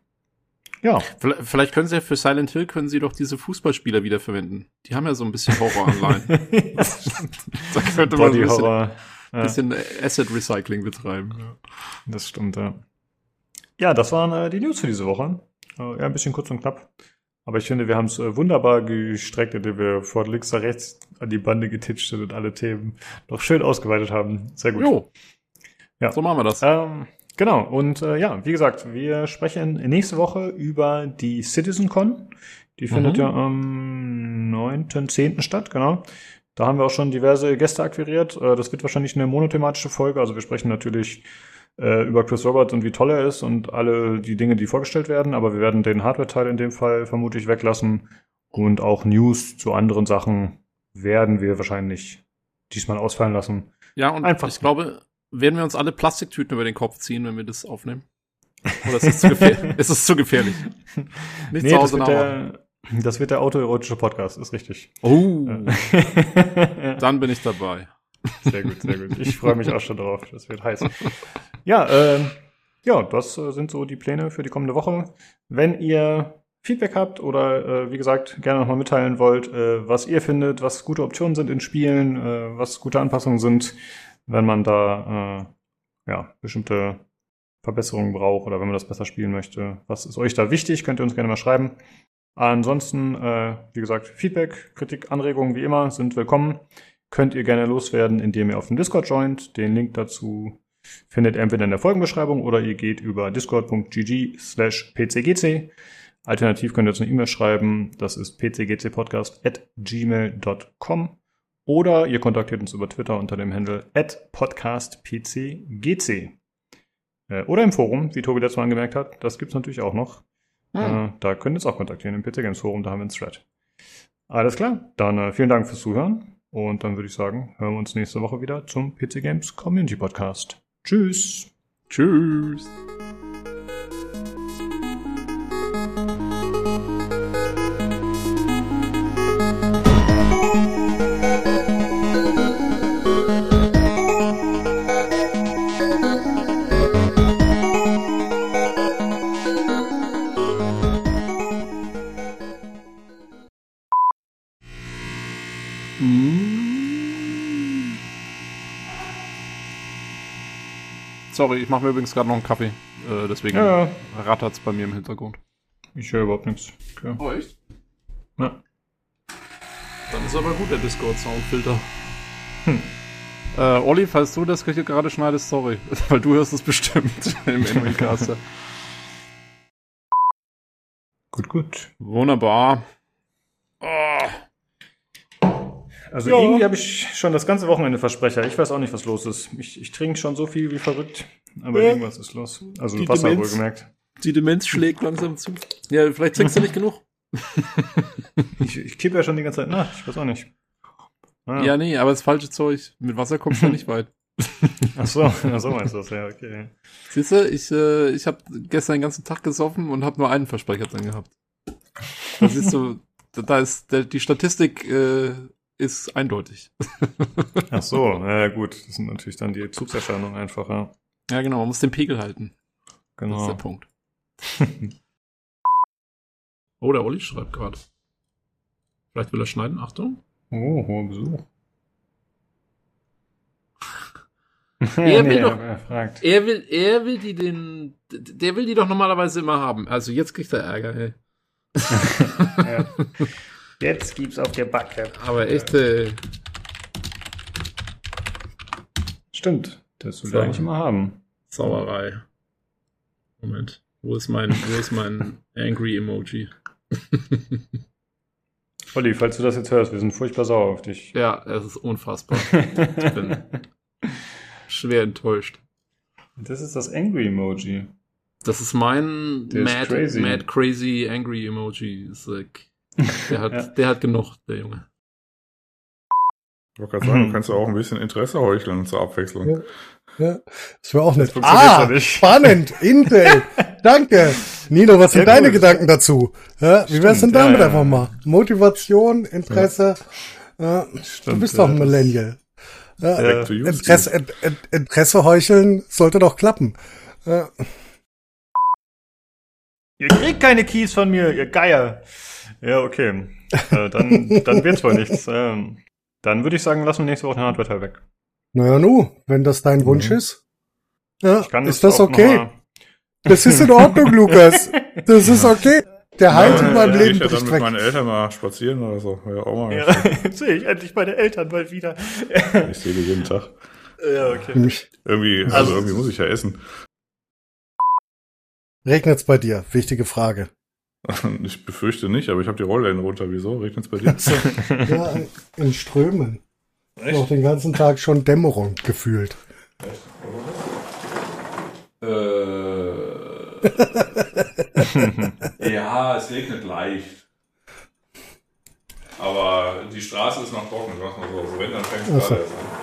Ja. Vielleicht, können sie ja für Silent Hill können sie doch diese Fußballspieler wiederverwenden. Die haben ja so ein bisschen Horror-Anleihen. [LAUGHS] da könnte man so ein bisschen, Horror. Ja, bisschen Asset Recycling betreiben. Ja. das stimmt, ja. Ja, das waren äh, die News für diese Woche. Äh, ja, ein bisschen kurz und knapp. Aber ich finde, wir haben es äh, wunderbar gestreckt, indem wir von links nach rechts an die Bande getitscht sind und alle Themen noch schön ausgeweitet haben. Sehr gut. Jo. Ja. So machen wir das. Ähm, genau, und äh, ja, wie gesagt, wir sprechen nächste Woche über die CitizenCon. Die findet Mhm. ja am 9.10. statt, genau. Da haben wir auch schon diverse Gäste akquiriert. Äh, das wird wahrscheinlich eine monothematische Folge. Also wir sprechen natürlich äh, über Chris Roberts und wie toll er ist und alle die Dinge, die vorgestellt werden. Aber wir werden den Hardware-Teil in dem Fall vermutlich weglassen. Und auch News zu anderen Sachen werden wir wahrscheinlich diesmal ausfallen lassen. Ja, und Einfach. ich glaube, werden wir uns alle Plastiktüten über den Kopf ziehen, wenn wir das aufnehmen? Oder ist es zu, gefähr [LAUGHS] ist es zu gefährlich? Nicht Nee, zu das Hause wird, nachmachen. der, das wird der autoerotische Podcast, ist richtig. Oh, Äh, [LAUGHS] dann bin ich dabei. Sehr gut, sehr gut. Ich freue mich auch schon drauf. Das wird heiß. Ja, ähm, ja, das äh, sind so die Pläne für die kommende Woche. Wenn ihr Feedback habt oder äh, wie gesagt gerne nochmal mitteilen wollt, äh, was ihr findet, was gute Optionen sind in Spielen, äh, was gute Anpassungen sind, wenn man da äh, ja bestimmte Verbesserungen braucht oder wenn man das besser spielen möchte, was ist euch da wichtig, könnt ihr uns gerne mal schreiben. Ansonsten, äh, wie gesagt, Feedback, Kritik, Anregungen wie immer sind willkommen. Könnt ihr gerne loswerden, indem ihr auf dem Discord joint. Den Link dazu findet ihr entweder in der Folgenbeschreibung oder ihr geht über discord.gg slash pcgc. Alternativ könnt ihr uns eine E-Mail schreiben. Das ist pcgcpodcast.gmail.com oder ihr kontaktiert uns über Twitter unter dem Handle podcastpcgc. Äh, oder im Forum, wie Tobi letztes Mal angemerkt hat. Das gibt's natürlich auch noch. Hm. Da könnt ihr uns auch kontaktieren im PC Games Forum, da haben wir einen Thread. Alles klar, dann äh, vielen Dank fürs Zuhören und dann würde ich sagen, hören wir uns nächste Woche wieder zum PC Games Community Podcast. Tschüss. Tschüss. Sorry, ich mache mir übrigens gerade noch einen Kaffee. Äh, deswegen Ja, rattert's bei mir im Hintergrund. ich höre überhaupt nichts. Okay. Oh, echt? Ja. Dann ist aber gut der Discord-Soundfilter. Hm. Äh, Olli, falls du das gerade schneidest, sorry. [LAUGHS] Weil du hörst es bestimmt [LAUGHS] im Enricaster. Gut, gut. Wunderbar. Oh, Also Ja. irgendwie habe ich schon das ganze Wochenende Versprecher. Ich weiß auch nicht, was los ist. Ich, ich trinke schon so viel wie verrückt, aber Ja. irgendwas ist los. Also Die Wasser Demenz. wohlgemerkt. die Demenz schlägt langsam zu. Ja, vielleicht trinkst du nicht genug. [LAUGHS] Ich, ich kippe ja schon die ganze Zeit nach. Ich weiß auch nicht. Ah. Ja, nee, aber das falsche Zeug. Mit Wasser kommst du nicht weit. [LAUGHS] Ach so, ach so meinst du das, ja, okay. Siehst du, ich, äh, ich habe gestern den ganzen Tag gesoffen und habe nur einen Versprecher drin gehabt. Da siehst du, da- da ist der, die Statistik äh, ist eindeutig. [LAUGHS] Ach so, [LAUGHS] ja gut. Das sind natürlich dann die Zugserscheinungen einfach, ja. Ja, genau, man muss den Pegel halten. Das ist Genau. der Punkt. [LAUGHS] oh, der Olli schreibt gerade. Vielleicht will er schneiden, Achtung. Oh, hoher Besuch. Er will doch- Er fragt. Er will, er will die den, der will die doch normalerweise immer haben. Also jetzt kriegt er Ärger, ey. Ja. Jetzt gibt's auf der Backe. Aber echt, äh, Stimmt. Das will So. eigentlich immer haben. Sauerei. Moment. Wo ist mein, wo ist mein Angry Emoji? [LAUGHS] Olli, falls du das jetzt hörst, wir sind furchtbar sauer auf dich. Ja, es ist unfassbar. Ich bin [LAUGHS] schwer enttäuscht. Das ist das Angry Emoji. Das ist mein Der ist mad, crazy. mad crazy angry Emoji. Ist like, [LAUGHS] der hat, Ja. der hat genug, der Junge. Ich wollte gerade sagen, du kannst ja auch ein bisschen Interesse heucheln zur Abwechslung. Ja. Ja, das wäre auch nicht. funktioniert Ah, nicht. spannend. Intel. [LAUGHS] Danke. Nino, was Sehr sind deine gut. Gedanken dazu? Ja, wie wär's denn damit ja. einfach mal? Motivation, Interesse. Ja, du Stimmt, bist doch ein Millennial. Ja, Interesse. Int- Int- Interesse heucheln sollte doch klappen. Ja, Ihr kriegt keine Keys von mir, ihr Geier. Ja, okay. Äh, dann, dann wird's wohl nichts. Ähm, dann würde ich sagen, lassen wir nächste Woche den Hardware weg. naja, nu, wenn das dein Wunsch ist. Ja, Ich kann ist das okay? Das ist in Ordnung, [LAUGHS] Lukas. Das ist okay. Der Halt in meinem ja, Leben ich ja dann mit meinen Eltern mal spazieren oder so. Ja, auch mal. Ja, jetzt [LAUGHS] sehe ich endlich meine Eltern mal wieder. Ich sehe die jeden Tag. ja, okay. Irgendwie, also, Also- irgendwie muss ich ja essen. Regnet's bei dir? Wichtige Frage. [LAUGHS] Ich befürchte nicht, aber ich habe die Rollläden runter. Wieso? Regnet's bei dir? Ja, in Strömen. Noch den ganzen Tag schon Dämmerung gefühlt. Äh, [LAUGHS] ja, es regnet leicht. Aber die Straße ist noch trocken, sag mal so. Also wenn, dann fängt es gerade erst an.